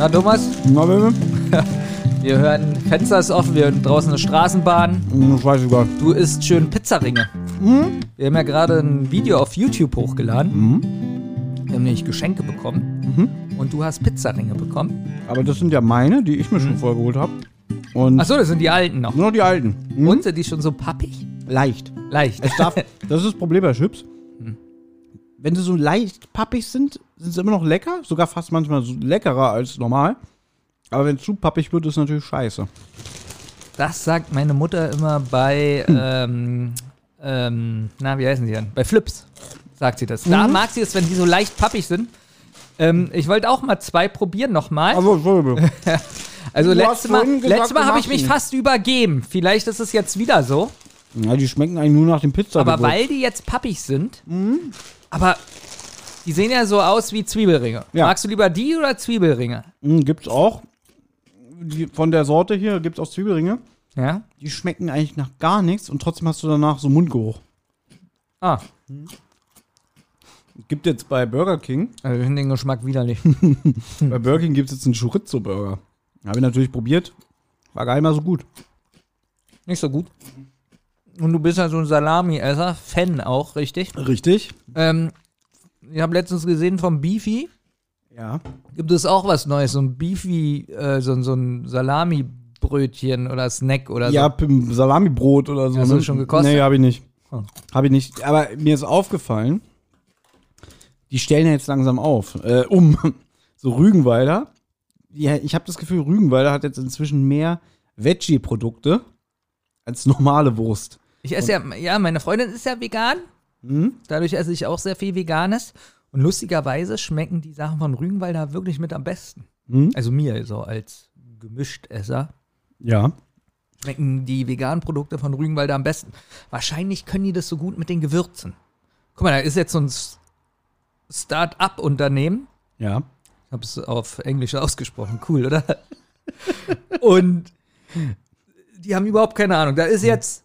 Na, Thomas, Na, Baby? wir hören, Fenster ist offen, wir hören draußen eine Straßenbahn. Hm, Ich weiß sogar. Du isst schön Pizzaringe. Wir haben ja gerade ein Video auf YouTube hochgeladen. Wir haben nämlich Geschenke bekommen. Und du hast Pizzaringe bekommen. Aber das sind ja meine, die ich mir schon vorgeholt habe. Und Achso, das sind die alten noch. nur die alten. Hm? Und sind die schon so pappig? Leicht. Leicht. Es darf, das ist das Problem bei Chips. Wenn sie so leicht pappig sind, sind sie immer noch lecker. Sogar fast manchmal so leckerer als normal. Aber wenn es zu pappig wird, ist natürlich scheiße. Das sagt meine Mutter immer bei, ähm, ähm, na, wie heißen die denn? Bei Flips, sagt sie das. Da mag sie es, wenn die so leicht pappig sind. Ähm, ich wollte auch mal zwei probieren nochmal. Also, Entschuldigung. Also letztes Mal, letztes Mal habe ich mich fast übergeben. Vielleicht ist es jetzt wieder so. Ja, die schmecken eigentlich nur nach dem Pizza. Aber weil die jetzt pappig sind, aber die sehen ja so aus wie Zwiebelringe. Ja. Magst du lieber die oder Zwiebelringe? Hm, gibt's auch. Die, von der Sorte hier gibt's auch Zwiebelringe. Ja. Die schmecken eigentlich nach gar nichts und trotzdem hast du danach so Mundgeruch. Ah, Gibt jetzt bei Burger King, also ich finde den Geschmack widerlich. bei Burger King gibt's jetzt einen Chorizo-Burger. Habe ich natürlich probiert. War gar nicht mal so gut. Nicht so gut. Und du bist ja so ein Salami-Esser, Fan auch, richtig? Richtig. Ähm, ich habe letztens gesehen vom Beefy, Ja. gibt es auch was Neues, so ein Beefy, äh, so, so ein Salami-Brötchen oder Snack oder Ja, so. Pim- Salamibrot oder so. Hast du ne? schon gekostet? Nee, habe ich nicht. Oh. Habe ich nicht. Aber mir ist aufgefallen, die stellen ja jetzt langsam auf. Äh, um. So Rügenwalder. Ja, ich habe das Gefühl, Rügenwalder hat jetzt inzwischen mehr Veggie-Produkte als normale Wurst. Ich esse ja, ja, meine Freundin ist ja vegan. Mhm. Dadurch esse ich auch sehr viel Veganes. Und lustigerweise schmecken die Sachen von Rügenwalder wirklich mit am besten. Mhm. Also mir so als Gemischtesser Ja. schmecken die veganen Produkte von Rügenwalder am besten. Wahrscheinlich können die das so gut mit den Gewürzen. Guck mal, da ist jetzt so ein Start-up-Unternehmen. Ja. Ich habe es auf Englisch ausgesprochen. Cool, oder? Und die haben überhaupt keine Ahnung. Da ist jetzt,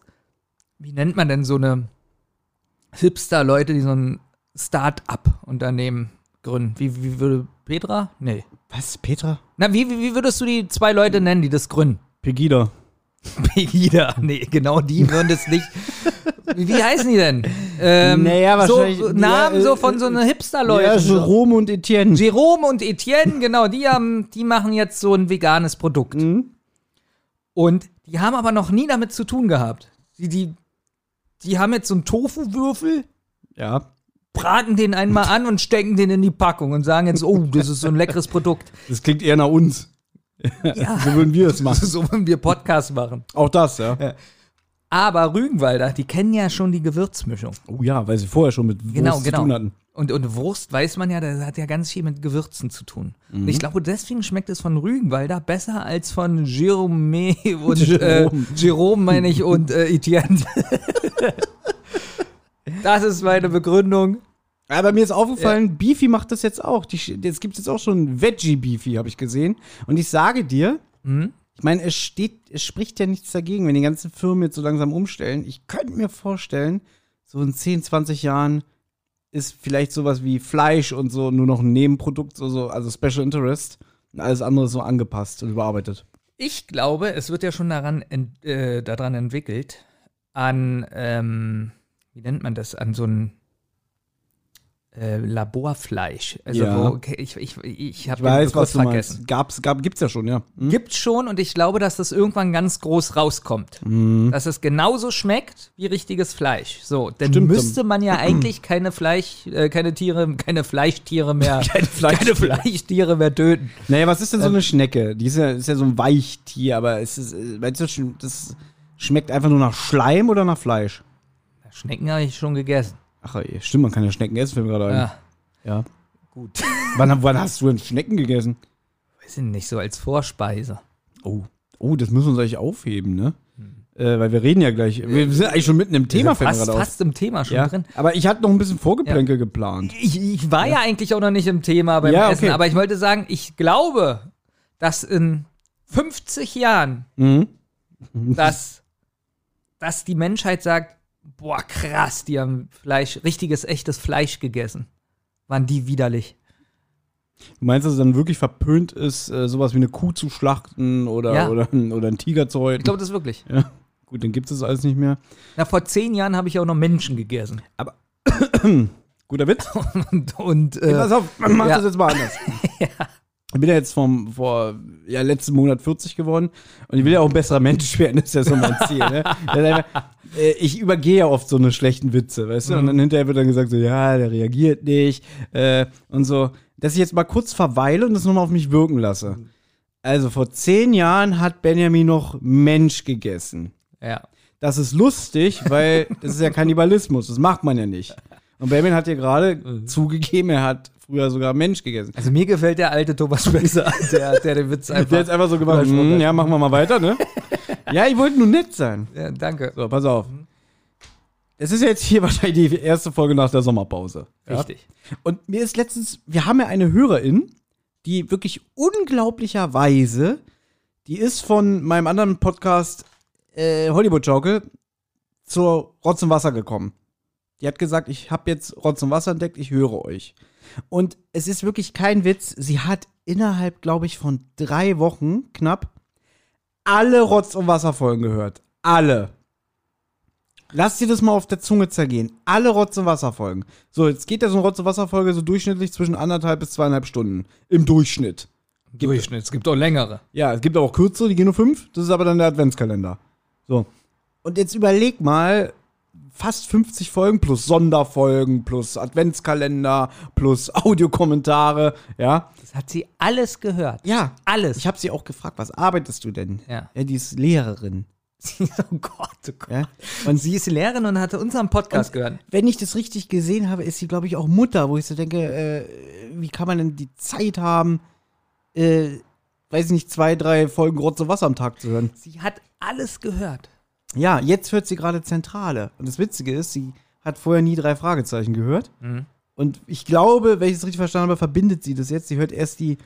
wie nennt man denn so eine Hipster-Leute, die so ein Start-up-Unternehmen gründen? Wie, wie würde Petra? Nee. Was, Petra? Na, wie, wie, wie würdest du die zwei Leute nennen, die das gründen? Pegida. Pegida. Nee, genau die würden es nicht. Wie, wie heißen die denn? Ähm, Naja, wahrscheinlich- So, Namen ja, so äh, von so einer Ja, Hipster-Leute. so. Jerome und Etienne. Jerome und Etienne, genau, die haben, die machen jetzt so ein veganes Produkt. Mhm. Und die haben aber noch nie damit zu tun gehabt. Die, die, die haben jetzt so einen Tofu-Würfel, Ja. braten den einmal an und stecken den in die Packung und sagen jetzt, oh, das ist so ein leckeres Produkt. Das klingt eher nach uns. Ja, So würden wir es machen. so wenn wir Podcast machen. Auch das, ja. Aber Rügenwalder, die kennen ja schon die Gewürzmischung. Oh ja, weil sie vorher schon mit Wurst Genau, zu genau. tun hatten. Und, und Wurst weiß man ja, das hat ja ganz viel mit Gewürzen zu tun. Mhm. Und ich glaube, deswegen schmeckt es von Rügenwalder besser als von Jerome und Jerome. Äh, Jerome meine ich und äh, Etienne. das ist meine Begründung. Aber mir ist aufgefallen, Beefy macht das jetzt auch. Die, jetzt gibt es jetzt auch schon Veggie Beefy, habe ich gesehen. Und ich sage dir, Mhm. ich meine, es steht, es spricht ja nichts dagegen, wenn die ganzen Firmen jetzt so langsam umstellen. Ich könnte mir vorstellen, so in 10, 20 Jahren ist vielleicht sowas wie Fleisch und so nur noch ein Nebenprodukt, so, so, also Special Interest. Und alles andere so angepasst und überarbeitet. Ich glaube, es wird ja schon daran, ent, äh, daran entwickelt, an, ähm, wie nennt man das, an so ein äh, Laborfleisch. Also, Ja. wo, ich, ich, ich habe weiß, was du vergessen. meinst. Gab's, gab, gibt's ja schon, ja. Hm? Gibt's schon und ich glaube, dass das irgendwann ganz groß rauskommt. Mhm. Dass es genauso schmeckt wie richtiges Fleisch. So, dann Stimmt. müsste man ja eigentlich keine Fleisch, äh, keine Tiere, keine Fleischtiere mehr, keine, Fleischtiere. Fleischtiere mehr töten. Naja, was ist denn so eine Schnecke? Die ist ja, ist ja so ein Weichtier, aber ist es, äh, meinst du, das schmeckt einfach nur nach Schleim oder nach Fleisch? Schnecken habe ich schon gegessen. Ach, ey, stimmt, man kann ja Schnecken essen, fällt mir gerade ein. Ja, Ja. gut. Wann, wann hast du denn Schnecken gegessen? Weiß ich nicht, so als Vorspeise. Oh. Oh, das müssen wir uns eigentlich aufheben, ne? Äh, weil wir reden ja gleich. Wir sind eigentlich schon mitten im Thema, mir fast, fast im Thema schon Ja. drin. Aber ich hatte noch ein bisschen Vorgeplänkel geplant. Ich, ich war ja. eigentlich auch noch nicht im Thema beim Ja, Essen, okay. aber ich wollte sagen, ich glaube, dass in 50 Jahren Mhm. dass, dass die Menschheit sagt, boah, krass, die haben Fleisch, richtiges, echtes Fleisch gegessen. Waren die widerlich. Du meinst, dass es dann wirklich verpönt ist, äh, sowas wie eine Kuh zu schlachten oder, Ja. oder, oder einen Tiger zu Ich häuten? glaube das wirklich. Ja. Gut, dann gibt es das alles nicht mehr. Na, vor zehn Jahren habe ich auch noch Menschen gegessen. Guter Witz. Und, und Hey, äh, pass auf, mach ja. das jetzt mal anders. Ich bin ja jetzt vom, vor ja, letzten Monat 40 geworden und ich will ja auch ein besserer Mensch werden, das ist ja so mein Ziel. Ne? Äh, ich übergehe ja oft so eine schlechten Witze, weißt du? Und dann hinterher wird dann gesagt, so, ja, der reagiert nicht äh, und so. Dass ich jetzt mal kurz verweile und das nochmal auf mich wirken lasse. Also vor zehn Jahren hat Benjamin noch Mensch gegessen. ja. Das ist lustig, weil das ist ja Kannibalismus, das macht man ja nicht. Und Benjamin hat ja gerade zugegeben, er hat früher sogar Mensch gegessen. Also mir gefällt der alte Thomas besser, der, der den Witz einfach. Der hat einfach so gemacht, hm, ja, machen wir mal weiter, ne? Ja, ich wollte nur nett sein. ja, danke. So, pass auf. Es ist jetzt hier wahrscheinlich die erste Folge nach der Sommerpause. Ja? Richtig. Und mir ist letztens, wir haben ja eine Hörerin, die wirklich unglaublicherweise, die ist von meinem anderen Podcast äh, Hollywood Joke zur Rotz und Wasser gekommen. Die hat gesagt, ich habe jetzt Rotz und Wasser entdeckt, ich höre euch. Und es ist wirklich kein Witz, sie hat innerhalb, glaube ich, von drei Wochen knapp alle Rotz und Wasser Folgen gehört. Alle. Lass dir das mal auf der Zunge zergehen. Alle Rotz- und Wasserfolgen. So, jetzt geht ja so eine Rotz- und Wasserfolge so durchschnittlich zwischen anderthalb bis zweieinhalb Stunden. Im Durchschnitt. Durchschnitt. Es gibt auch längere. Ja, es gibt auch kürzere, die gehen nur fünf. Das ist aber dann der Adventskalender. So. Und jetzt überleg mal, fast 50 Folgen plus Sonderfolgen, plus Adventskalender, plus Audiokommentare, ja. Das hat sie alles gehört. Ja. Alles. Ich habe sie auch gefragt, was arbeitest du denn? Ja. Ja, die ist Lehrerin. oh Gott, oh Gott. Ja. Und sie ist Lehrerin und hatte unseren Podcast gehört. wenn ich das richtig gesehen habe, ist sie, glaube ich, auch Mutter, wo ich so denke, äh, wie kann man denn die Zeit haben, äh, weiß ich nicht, zwei, drei Folgen Rotze Wasser am Tag zu hören? Sie hat alles gehört. Ja, jetzt hört sie gerade Zentrale. Und das Witzige ist, sie hat vorher nie drei Fragezeichen gehört. Und ich glaube, wenn ich es richtig verstanden habe, verbindet sie das jetzt. Sie hört erst die,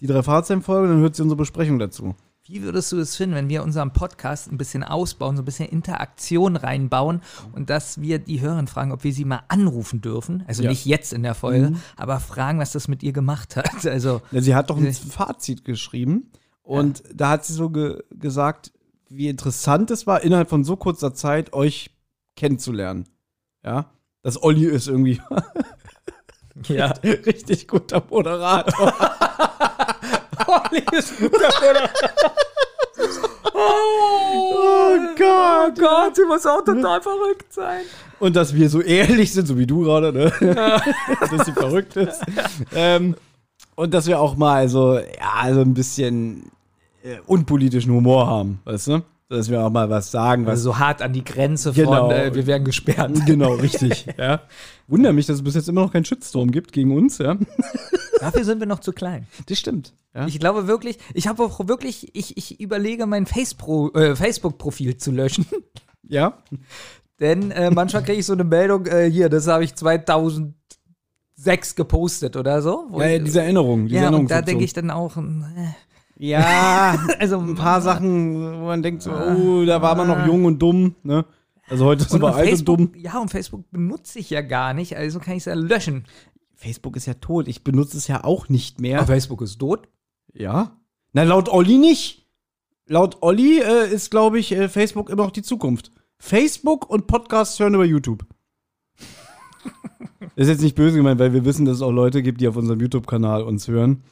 die drei Fragezeichen-Folge, dann hört sie unsere Besprechung dazu. Wie würdest du es finden, wenn wir unseren Podcast ein bisschen ausbauen, so ein bisschen Interaktion reinbauen und dass wir die Hörerinnen fragen, ob wir sie mal anrufen dürfen? Also Ja. nicht jetzt in der Folge, aber fragen, was das mit ihr gemacht hat. Also, Ja, sie hat doch ein Fazit geschrieben und da hat sie so ge gesagt, wie interessant es war, innerhalb von so kurzer Zeit euch kennenzulernen. Ja, dass Olli ist irgendwie ja. richtig guter Moderator. Olli ist guter Bruder. oh Gott. Oh Gott, sie muss auch total verrückt sein. Und dass wir so ehrlich sind, so wie du gerade, ne? dass sie verrückt ist. Ähm, und dass wir auch mal so, ja, so ein bisschen unpolitischen Humor haben, weißt du? Dass wir auch mal was sagen, was Also so hart an die Grenze Genau. von, äh, wir werden gesperrt. Genau, richtig. ja. Wunder mich, dass es bis jetzt immer noch keinen Shitstorm gibt gegen uns, ja. Dafür sind wir noch zu klein. Das stimmt. Ja. Ich glaube wirklich, ich habe auch wirklich, ich, ich überlege, mein äh, Facebook-Profil zu löschen. ja. Denn äh, manchmal kriege ich so eine Meldung, äh, hier, das habe ich 2006 gepostet oder so. Ja, ja, diese Erinnerung, diese ja, und da denke ich dann auch, äh, Ja, also ein paar Sachen, wo man denkt so, oh, da war man noch jung und dumm, ne? Also heute sind und, wir und alt und Facebook, dumm. ja, und Facebook benutze ich ja gar nicht, also kann ich es ja löschen. Facebook ist ja tot. Ich benutze es ja auch nicht mehr. Aber Facebook ist tot. Ja? Na, laut Olli nicht. Laut Olli äh, ist, glaube ich, äh, Facebook immer noch die Zukunft. Facebook und Podcasts hören über YouTube. ist jetzt nicht böse gemeint, weil wir wissen, dass es auch Leute gibt, die auf unserem YouTube-Kanal uns hören.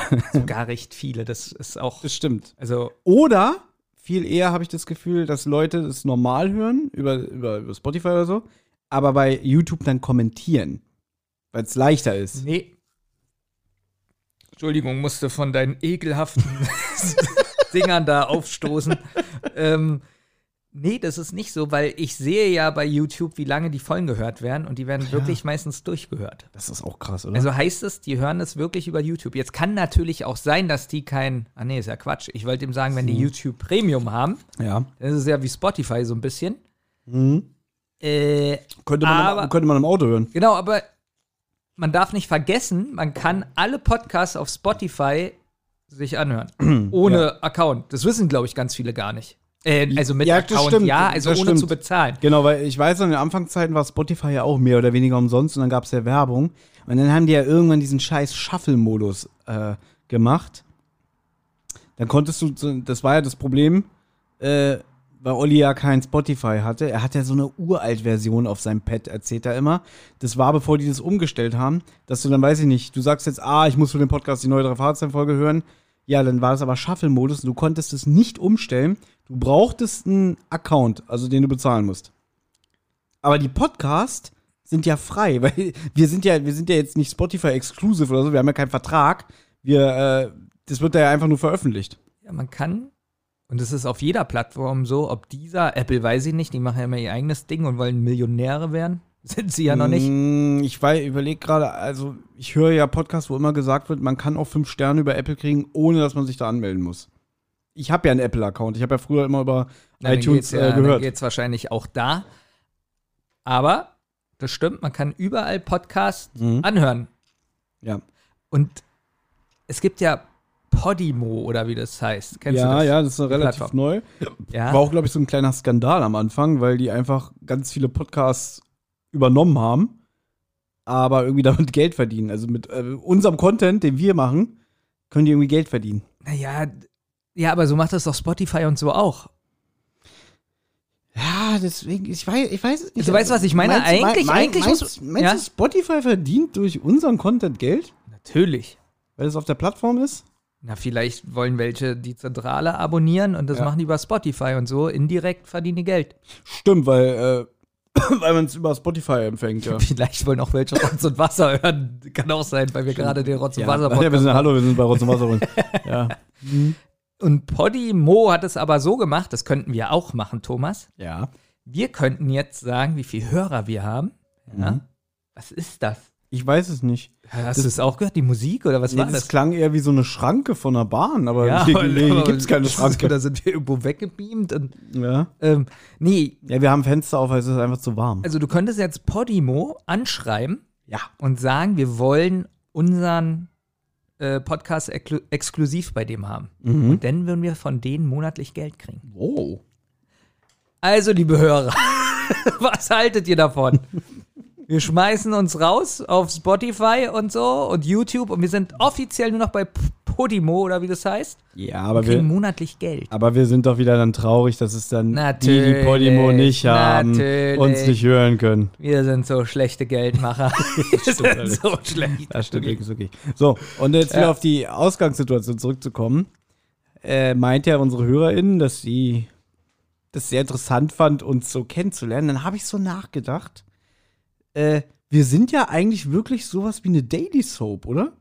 Sogar recht viele. Das ist auch, Das stimmt. also, Oder viel eher habe ich das Gefühl, dass Leute das normal hören, über, über, über Spotify oder so, aber bei YouTube dann kommentieren. Weil es leichter ist. nee. Entschuldigung, musste von deinen ekelhaften Dingern da aufstoßen. ähm, nee, das ist nicht so, weil ich sehe ja bei YouTube, wie lange die Folgen gehört werden und die werden wirklich meistens durchgehört. Das ist auch krass, oder? Also heißt es, die hören es wirklich über YouTube. Jetzt kann natürlich auch sein, dass die kein. Ah, nee, ist ja Quatsch. Ich wollte ihm sagen, wenn die YouTube Premium haben, ja. dann ist es ja wie Spotify so ein bisschen. Mhm. Äh, Könnte, man Aber- im, könnte man im Auto hören. genau, aber man darf nicht vergessen, man kann alle Podcasts auf Spotify sich anhören. ohne Account. Das wissen, glaube ich, ganz viele gar nicht. Äh, also mit Ja, Account, stimmt, ja, also ohne stimmt. zu bezahlen. Genau, weil ich weiß, in den Anfangszeiten war Spotify ja auch mehr oder weniger umsonst und dann gab es ja Werbung. Und dann haben die ja irgendwann diesen scheiß Shuffle-Modus äh, gemacht. Dann konntest du, das war ja das Problem, äh, weil Olli ja kein Spotify hatte. Er hat ja so eine Uralt-Version auf seinem Pad, erzählt er immer. Das war, bevor die das umgestellt haben, dass du dann, weiß ich nicht, du sagst jetzt, ah, ich muss für den Podcast die neue Fahrzeuge hören. Ja, dann war es aber Shuffle-Modus und du konntest es nicht umstellen. Du brauchtest einen Account, also den du bezahlen musst. Aber die Podcasts sind ja frei, weil wir sind ja, wir sind ja jetzt nicht Spotify exclusive oder so, wir haben ja keinen Vertrag. Wir, äh, das wird ja einfach nur veröffentlicht. Ja, man kann, und das ist auf jeder Plattform so, ob dieser, Apple weiß ich nicht, die machen ja immer ihr eigenes Ding und wollen Millionäre werden. Sind sie ja noch nicht. Mm, Ich überlege gerade, also ich höre ja Podcasts, wo immer gesagt wird, man kann auch fünf Sterne über Apple kriegen, ohne dass man sich da anmelden muss. Ich habe ja einen Apple-Account. Ich habe ja früher immer über Na, dann iTunes ja, äh, Dann gehört. geht's wahrscheinlich auch da. Aber, das stimmt, man kann überall Podcasts Mhm. anhören. Ja, Und es gibt ja Podimo oder wie das heißt. Kennst du ja, das? ja, das ist relativ Plattform. neu. Ja. War auch, glaube ich, so ein kleiner Skandal am Anfang, weil die einfach ganz viele Podcasts übernommen haben, aber irgendwie damit Geld verdienen. Also mit äh, unserem Content, den wir machen, können die irgendwie Geld verdienen. Naja, ja, aber so macht das doch Spotify und so auch. Ja, deswegen, ich weiß, ich weiß es nicht. Du weißt, was ich meine? Meinst Eigentlich- mein- eigentlich meinst, muss- meinst ja? du, Spotify verdient durch unseren Content Geld, Natürlich. weil es auf der Plattform ist? Na, vielleicht wollen welche die Zentrale abonnieren und das Ja. machen die über Spotify und so. Indirekt verdienen die Geld. Stimmt, weil, äh, weil man es über Spotify empfängt, ja. Vielleicht wollen auch welche Rotz und Wasser hören. Kann auch sein, weil wir gerade den Rotz und Ja, Wasser ja, wir sind, hallo, wir sind bei Rotz und Wasser. ja. Und Podimo hat es aber so gemacht, das könnten wir auch machen, Thomas. Ja. Wir könnten jetzt sagen, wie viele Hörer wir haben. Ja. Mhm. Was ist das? Ich weiß es nicht. Hast du es auch gehört, die Musik oder was Nee, war das das? klang eher wie so eine Schranke von der Bahn, aber Ja, hier, nee, hier gibt es keine Schranke. Da sind wir irgendwo weggebeamt. Und, Ja. ähm, nee, ja, wir haben Fenster auf, weil es ist einfach zu warm. also du könntest jetzt Podimo anschreiben Ja. und sagen, wir wollen unseren äh, Podcast eklu- exklusiv bei dem haben. Mhm. Und dann würden wir von denen monatlich Geld kriegen. Oh. Also, liebe Hörer, was haltet ihr davon? Wir schmeißen uns raus auf Spotify und so und YouTube und wir sind offiziell nur noch bei Podimo oder wie das heißt. Ja, Wir aber kriegen wir, monatlich Geld. aber wir sind doch wieder dann traurig, dass es dann die, die Natürlich, Podimo nicht haben, natürlich. uns nicht hören können. Wir sind so schlechte Geldmacher. wir sind so schlecht. Das stimmt wirklich, wirklich. So, und jetzt wieder Ja. auf die Ausgangssituation zurückzukommen, äh, meint ja unsere HörerInnen, dass sie das sehr interessant fand, uns so kennenzulernen. Dann habe ich so nachgedacht, äh, wir sind ja eigentlich wirklich sowas wie eine Daily Soap, oder?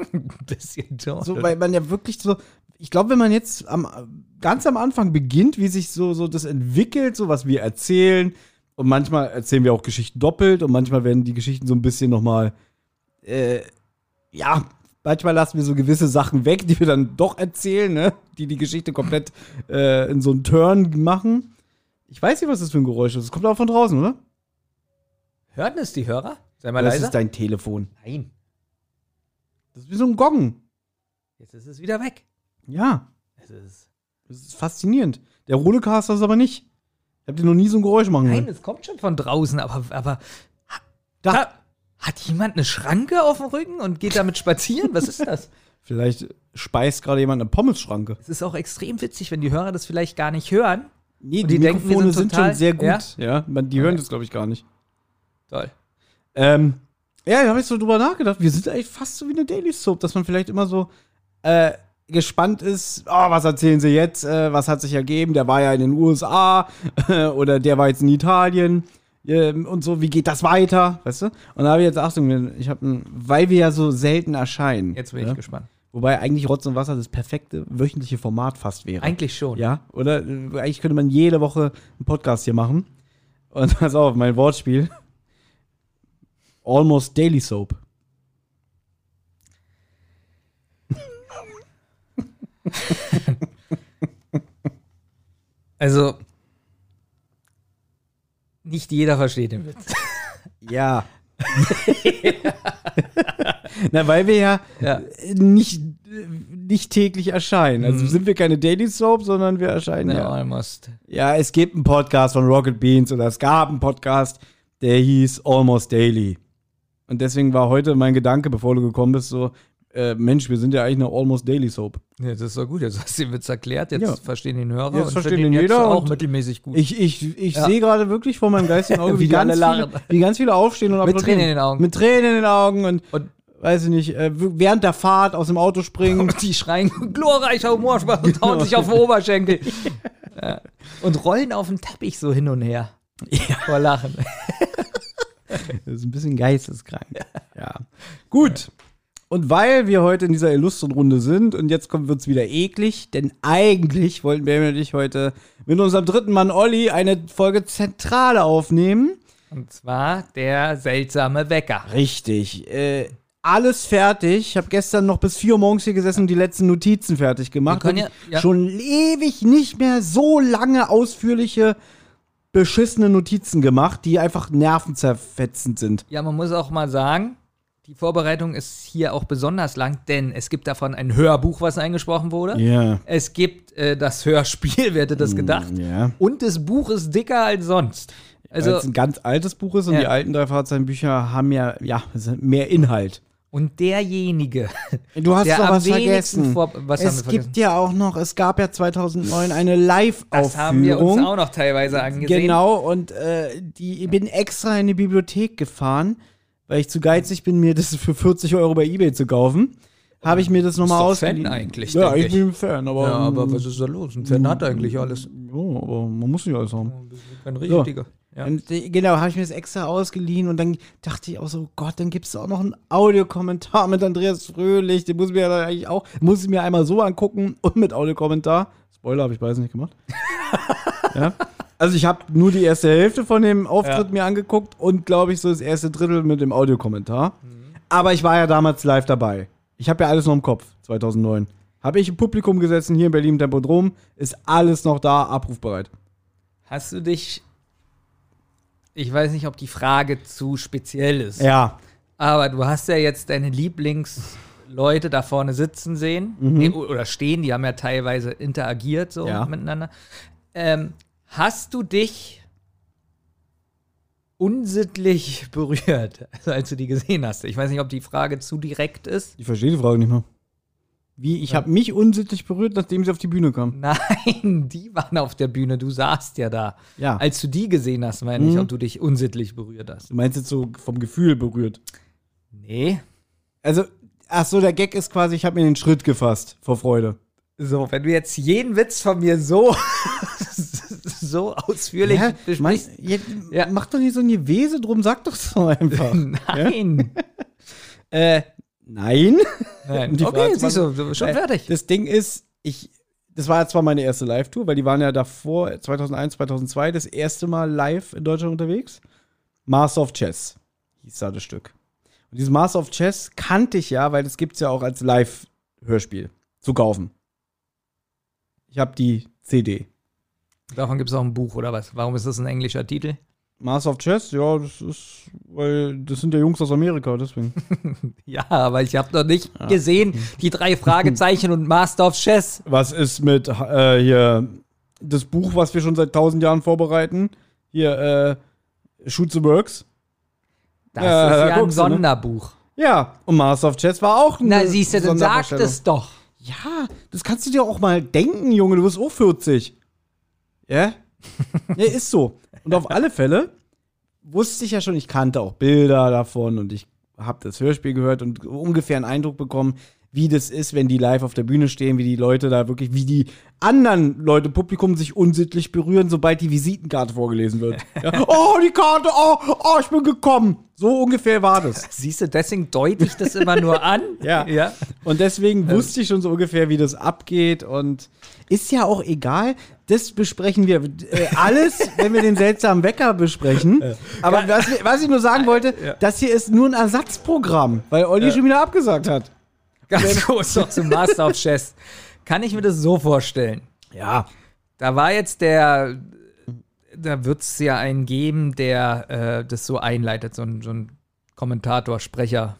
Ein bisschen toll. So, weil man ja wirklich so, ich glaube, wenn man jetzt am, ganz am Anfang beginnt, wie sich so, so das entwickelt, so was wir erzählen, und manchmal erzählen wir auch Geschichten doppelt und manchmal werden die Geschichten so ein bisschen nochmal, äh, ja, manchmal lassen wir so gewisse Sachen weg, die wir dann doch erzählen, ne? die die Geschichte komplett äh, in so einen Turn machen. Ich weiß nicht, was das für ein Geräusch ist. Das kommt auch von draußen, oder? Hören es die Hörer? Sei mal Das leiser. ist dein Telefon. Nein, Das ist wie so ein Gong. jetzt ist es wieder weg. Ja. Es ist Das ist faszinierend. Der Rodecaster ist aber nicht. Ich habe dir noch nie so ein Geräusch machen Nein, hören. es kommt schon von draußen, aber, aber Da. Ha- hat jemand eine Schranke auf dem Rücken und geht damit spazieren? Was ist das? Vielleicht speist gerade jemand eine Pommesschranke. Es ist auch extrem witzig, wenn die Hörer das vielleicht gar nicht hören. Nee, Und die denken, wir sind sind schon sehr gut. Ja? Ja, man, die hören das, glaube ich, gar nicht. Toll. Ähm, ja, da habe ich so drüber nachgedacht. Wir sind eigentlich fast so wie eine Daily Soap, dass man vielleicht immer so äh, gespannt ist, oh, was erzählen sie jetzt, äh, was hat sich ergeben, der war ja in den USA oder der war jetzt in Italien ähm, und so, wie geht das weiter, weißt du? Und da habe ich jetzt, Achtung, ich habe, weil wir ja so selten erscheinen. Jetzt bin ja? ich gespannt. Wobei eigentlich Rotz und Wasser das perfekte wöchentliche Format fast wäre. Eigentlich schon. Ja, oder? Äh, Eigentlich könnte man jede Woche einen Podcast hier machen. Und pass auf, mein Wortspiel. Almost Daily Soap. Also, nicht jeder versteht den Witz. Ja. Na, weil wir ja, Ja. nicht, nicht täglich erscheinen. Also Mhm. sind wir keine Daily Soap, sondern wir erscheinen Ja, ja. almost. Ja, es gibt einen Podcast von Rocket Beans oder es gab einen Podcast, der hieß Almost Daily. Und deswegen war heute mein Gedanke, bevor du gekommen bist, so, äh, Mensch, wir sind ja eigentlich eine Almost Daily Soap. Ja, das ist doch gut. Jetzt hast du den Witz erklärt. Jetzt Ja. verstehen den Hörer. Jetzt ihn jetzt jeder auch mittelmäßig gut. Ich, ich, ich Ja. sehe gerade wirklich vor meinem geistigen Auge, Wie wie, ganz viele, wie ganz viele aufstehen und Mit. Tränen in den Augen. Mit Tränen in den Augen und, Und- weiß ich nicht, äh, während der Fahrt aus dem Auto springen. Und die schreien glorreicher Humorspaß und hauen Genau. sich auf den Oberschenkel. ja. Und rollen auf dem Teppich so hin und her. Vor Lachen. Das ist ein bisschen geisteskrank. Ja. Gut. Und weil wir heute in dieser illustren Runde sind und jetzt kommt wird's wieder eklig, denn eigentlich wollten wir nämlich heute mit unserem dritten Mann Olli eine Folge Zentrale aufnehmen. Und zwar der seltsame Wecker. Richtig. Äh, alles fertig. Ich habe gestern noch bis 4 Uhr morgens hier gesessen und die letzten Notizen fertig gemacht. Wir können ja- ja. Schon ewig nicht mehr so lange ausführliche, beschissene Notizen gemacht, die einfach nervenzerfetzend sind. Ja, man muss auch mal sagen, die Vorbereitung ist hier auch besonders lang, denn es gibt davon ein Hörbuch, was eingesprochen wurde. Ja. Es gibt äh, das Hörspiel, wer hätte das gedacht? Ja. Und das Buch ist dicker als sonst. Also, Weil es ein ganz altes Buch ist und Ja. die alten drei Fahrzeitenbücher haben ja, ja mehr Inhalt. Und derjenige, Du hast der doch am was vergessen. vor. Was es vergessen? gibt ja auch noch, es gab ja 2009 eine das haben wir uns Live-Aufführung. auch noch teilweise angesehen. Genau, und äh, die, ich bin extra in die Bibliothek gefahren, weil ich zu geizig bin, mir das für 40 Euro bei Ebay zu kaufen. Habe ich mir das nochmal ausgeliehen. Fan eigentlich, Ja, ich ich. bin ein Fan, aber. Ja, aber was ist da los? Ein Fan hat eigentlich alles. Ja, aber man muss nicht alles haben. Ein richtiger. Ja. Und genau, habe ich mir das extra ausgeliehen und dann dachte ich auch so, Gott, dann gibt es auch noch einen Audiokommentar mit Andreas Fröhlich, den muss ich mir dann eigentlich auch, muss ich mir einmal so angucken und mit Audiokommentar. Spoiler habe ich beides nicht gemacht. ja. Also ich habe nur die erste Hälfte von dem Auftritt Ja. mir angeguckt und glaube ich so das erste Drittel mit dem Audiokommentar. Mhm. Aber ich war ja damals live dabei. Ich habe ja alles noch im Kopf, 2009. Habe ich im Publikum gesessen, hier in Berlin im Tempodrom, ist alles noch da, abrufbereit. Hast du dich. Ich weiß nicht, ob die Frage zu speziell ist. Ja, Aber du hast ja jetzt deine Lieblingsleute da vorne sitzen sehen Mhm. nee, oder stehen, die haben ja teilweise interagiert so Ja. miteinander. Ähm, hast du dich unsittlich berührt, also als du die gesehen hast? Ich weiß nicht, ob die Frage zu direkt ist. Ich verstehe die Frage nicht mehr. Wie? Ich habe mich unsittlich berührt, nachdem sie auf die Bühne kam. Nein, die waren auf der Bühne, du saßt ja da. Ja. Als du die gesehen hast, meine ich, Mhm. ob du dich unsittlich berührt hast. Du meinst jetzt so vom Gefühl berührt. Nee. Also, ach so, der Gag ist quasi, ich habe mir den Schritt gefasst vor Freude. So, wenn du jetzt jeden Witz von mir so, so ausführlich? Mein, besprichst. ja, Ja. Mach doch nicht so ein Gewese drum, sag doch so einfach. Nein. äh, nein. Nein. Okay, Frage siehst du, schon fertig. Das Ding ist, ich, das war ja zwar meine erste Live-Tour, weil die waren ja davor, 2001, 2002, das erste Mal live in Deutschland unterwegs. Master of Chess hieß da das Stück. Und dieses Master of Chess kannte ich ja, weil das gibt es ja auch als Live-Hörspiel zu kaufen. Ich habe die CD. Davon gibt es auch ein Buch, oder was? Warum ist das ein englischer Titel? Master of Chess, ja, das ist, weil das sind ja Jungs aus Amerika, deswegen. Ja, aber ich habe noch nicht gesehen, die drei Fragezeichen und Master of Chess. Was ist mit äh, hier das Buch, was wir schon seit tausend Jahren vorbereiten? Hier, äh, Shoot the Works. Das Ja, ist da ja ein ne? Sonderbuch. Ja, und Master of Chess war auch Na, eine siehst du, dann sag es doch. Ja, das kannst du dir auch mal denken, Junge, du bist auch 40. Ja? ja, ist so. Und auf alle Fälle wusste ich ja schon, ich kannte auch Bilder davon und ich habe das Hörspiel gehört und ungefähr einen Eindruck bekommen, wie das ist, wenn die live auf der Bühne stehen, wie die Leute da wirklich, wie die anderen Leute, Publikum sich unsittlich berühren, sobald die Visitenkarte vorgelesen wird. Ja. Oh, die Karte, oh, oh, ich bin gekommen. So ungefähr war das. Siehst du, deswegen deute ich das immer nur an. Ja. ja. Und deswegen wusste ich schon so ungefähr, wie das abgeht. Und ist ja auch egal. Das besprechen wir äh, alles, wenn wir den seltsamen Wecker besprechen. Aber was, was ich nur sagen wollte, das hier ist nur ein Ersatzprogramm, weil Olli schon wieder abgesagt hat. Ganz kurz noch zum Master of Chess. Kann ich mir das so vorstellen? Ja. Da war jetzt der, da wird es ja einen geben, der äh, das so einleitet, so ein, so ein Kommentator, Sprecher,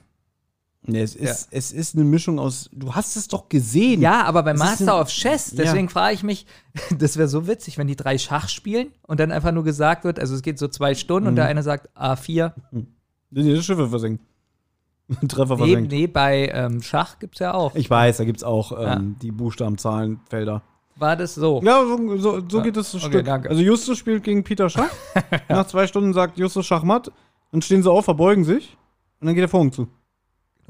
Nee, es, ist, es ist eine Mischung aus. Du hast es doch gesehen. Ja, aber bei ist Master ein- of Chess, Ja. deswegen frage ich mich, das wäre so witzig, wenn die drei Schach spielen und dann einfach nur gesagt wird, also es geht so zwei Stunden und der Mhm. eine sagt A4. Nee, das Schiffe versenken. Treffer Nee, versenkt. nee, bei ähm, Schach gibt es ja auch. Ich weiß, da gibt es auch ähm, die Buchstaben, Zahlen, Felder. War das so? Ja, so, so, so Ja, geht es das okay, Stück. danke. Also Justus spielt gegen Peter Schach. Nach zwei Stunden sagt Justus Schachmatt. Dann stehen sie auf, verbeugen sich. Und dann geht der Vorhang zu.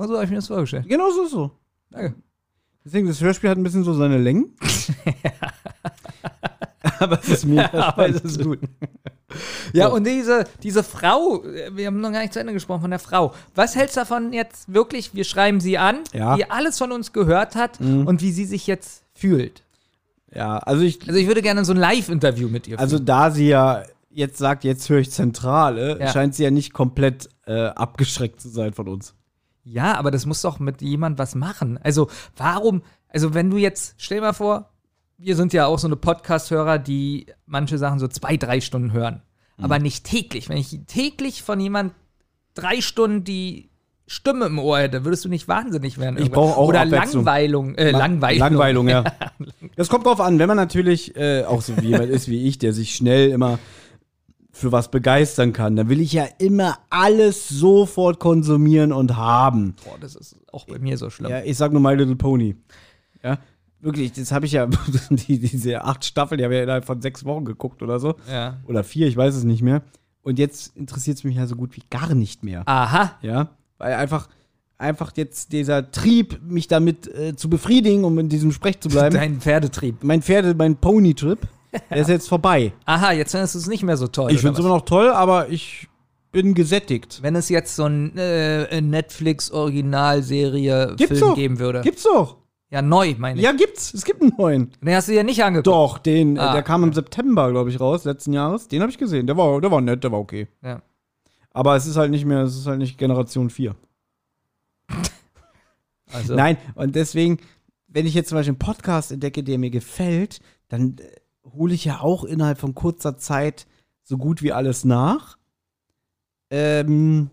Genau so habe ich mir das vorgestellt. Genau so ist so. Danke. Deswegen, das Hörspiel hat ein bisschen so seine Längen. Aber es ist mega Aber es ist gut. Ja, So. und diese, diese Frau, wir haben noch gar nicht zu Ende gesprochen von der Frau. Was hältst du davon jetzt wirklich? Wir schreiben sie an, Ja. die alles von uns gehört hat Mhm. und wie sie sich jetzt fühlt. Ja, also ich, Also ich würde gerne so ein Live-Interview mit ihr also da sie ja jetzt sagt, jetzt höre ich Zentrale, Ja. scheint sie ja nicht komplett äh, abgeschreckt zu sein von uns. Ja, aber das muss doch mit jemand was machen. Also, warum, also wenn du jetzt, stell dir mal vor, wir sind ja auch so eine Podcast-Hörer, die manche Sachen so zwei, drei Stunden hören. Mhm. Aber nicht täglich. Wenn ich täglich von jemand drei Stunden die Stimme im Ohr hätte, würdest du nicht wahnsinnig werden. Ich brauche auch Oder Abwechslung. Langweilung, äh, Langweilung. Langweilung, ja. Das kommt drauf an, wenn man natürlich äh, auch so jemand ist wie ich, der sich schnell immer für was begeistern kann, dann will ich ja immer alles sofort konsumieren und haben. Boah, das ist auch bei mir so schlimm. Ja, ich sag nur My Little Pony. Ja, wirklich, das habe ich ja, die, diese acht Staffeln, die habe ich ja innerhalb von sechs Wochen geguckt oder so. Ja. Oder vier, ich weiß es nicht mehr. Und jetzt interessiert es mich ja so gut wie gar nicht mehr. Aha. Ja, weil einfach, einfach jetzt dieser Trieb, mich damit äh, zu befriedigen, um in diesem Sprech zu bleiben. Dein Pferdetrieb. mein Pferde, mein Pony-Trip, der ist jetzt vorbei. Aha, jetzt findest du es nicht mehr so toll. Ich finde es immer noch toll, aber ich bin gesättigt. Wenn es jetzt so ein äh, Netflix-Originalserie Gibt's Film doch. geben würde. Gibt's doch. Ja, neu, meine ich. Ja, gibt's. Es gibt einen neuen. Den hast du ja nicht angeguckt. Doch, den, äh, Ah, der kam im September, glaube ich, raus, letzten Jahres. Den habe ich gesehen. Der war, der war nett, der war okay. Ja. Aber es ist halt nicht mehr, es ist halt nicht Generation 4. Also, Nein, und deswegen, wenn ich jetzt zum Beispiel einen Podcast entdecke, der mir gefällt, dann äh, hole ich ja auch innerhalb von kurzer Zeit so gut wie alles nach. Ähm,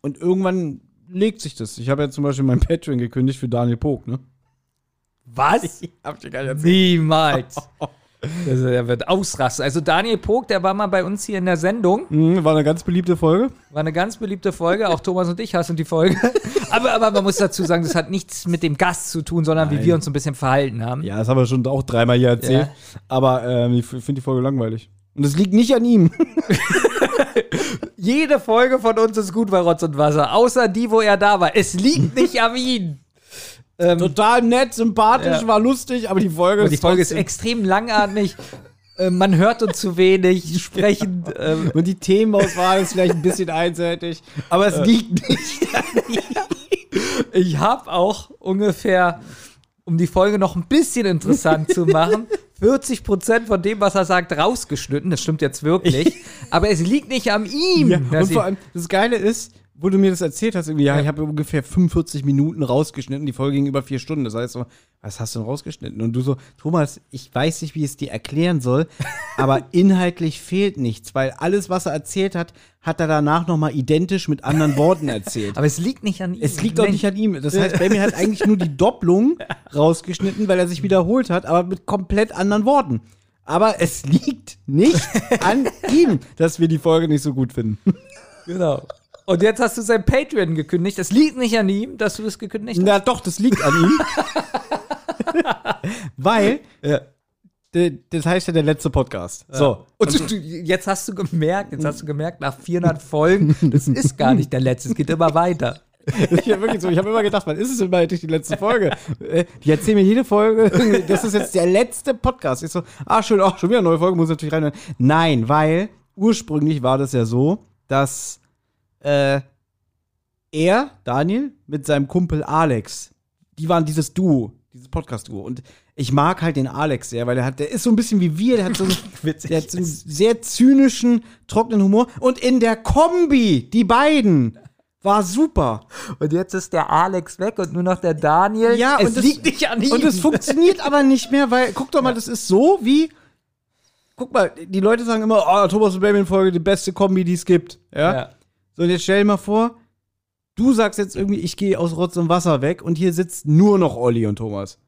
und irgendwann legt sich das. Ich habe ja zum Beispiel mein Patreon gekündigt für Daniel Pog, ne? was? Hab ich dir gar nicht Niemals. Also, er wird ausrasten. Also Daniel Pog, der war mal bei uns hier in der Sendung. Mhm, war eine ganz beliebte Folge. War eine ganz beliebte Folge. Auch Thomas und ich hassen die Folge. aber, aber man muss dazu sagen, das hat nichts mit dem Gast zu tun, sondern wie Nein. wir uns so ein bisschen verhalten haben. Ja, das haben wir schon auch dreimal hier erzählt. Ja. Aber ähm, ich finde die Folge langweilig. Und es liegt nicht an ihm. Jede Folge von uns ist gut bei Rotz und Wasser, außer die, wo er da war. Es liegt nicht an ihm. Ähm, Total nett, sympathisch, Ja. war lustig, aber die Folge die Folge ist extrem langatmig. Äh, man hört uns zu wenig sprechen. Ähm, Und die Themenauswahl ist vielleicht ein bisschen einseitig, aber es liegt nicht. ich habe auch ungefähr, um die Folge noch ein bisschen interessant zu machen, 40% von dem, was er sagt, rausgeschnitten. Das stimmt jetzt wirklich. Aber es liegt nicht an ihm. Ja, und vor allem, das Geile ist, wo du mir das erzählt hast, irgendwie, ja, ich habe ungefähr 45 Minuten rausgeschnitten, die Folge ging über vier Stunden. Das heißt so, was hast du denn rausgeschnitten? Und du so, Thomas, ich weiß nicht, wie ich es dir erklären soll, aber inhaltlich fehlt nichts, weil alles, was er erzählt hat, hat er danach nochmal identisch mit anderen Worten erzählt. aber es liegt nicht an ihm. Es liegt Mensch. nicht an ihm. Das heißt, Benny hat eigentlich nur die Doppelung rausgeschnitten, weil er sich wiederholt hat, aber mit komplett anderen Worten. Aber es liegt nicht an ihm, dass wir die Folge nicht so gut finden. Genau. Und jetzt hast du sein Patreon gekündigt. Es liegt nicht an ihm, dass du das gekündigt hast. Na doch, das liegt an ihm. weil, de- das heißt ja der letzte Podcast. So. Und du, du, jetzt hast du gemerkt, jetzt hast du gemerkt, nach 400 Folgen, das ist gar nicht der letzte, es geht immer weiter. Ich habe so, habe immer gedacht, wann ist es denn mal eigentlich die letzte Folge? Äh, Die erzählen mir jede Folge, das ist jetzt der letzte Podcast. Ich so, ah schön, ach, schon wieder eine neue Folge, muss ich natürlich rein. Nein, weil ursprünglich war das ja so, dass äh, er, Daniel, mit seinem Kumpel Alex, die waren dieses Duo, dieses Podcast-Duo. Und ich mag halt den Alex sehr, weil er hat, der ist so ein bisschen wie wir, der hat so, einen- der hat so einen sehr zynischen, trockenen Humor. Und in der Kombi, die beiden, war super. Und jetzt ist der Alex weg und nur noch der Daniel. Ja, es und das- liegt nicht an ihm. Und es funktioniert aber nicht mehr, weil, guck doch mal, das ist so wie, guck mal, die Leute sagen immer, oh, Thomas und Baby Folge, die beste Kombi, die es gibt. Ja? ja. So, und jetzt stell dir mal vor, du sagst jetzt irgendwie, ich gehe aus Rotz und Wasser weg und hier sitzt nur noch Olli und Thomas.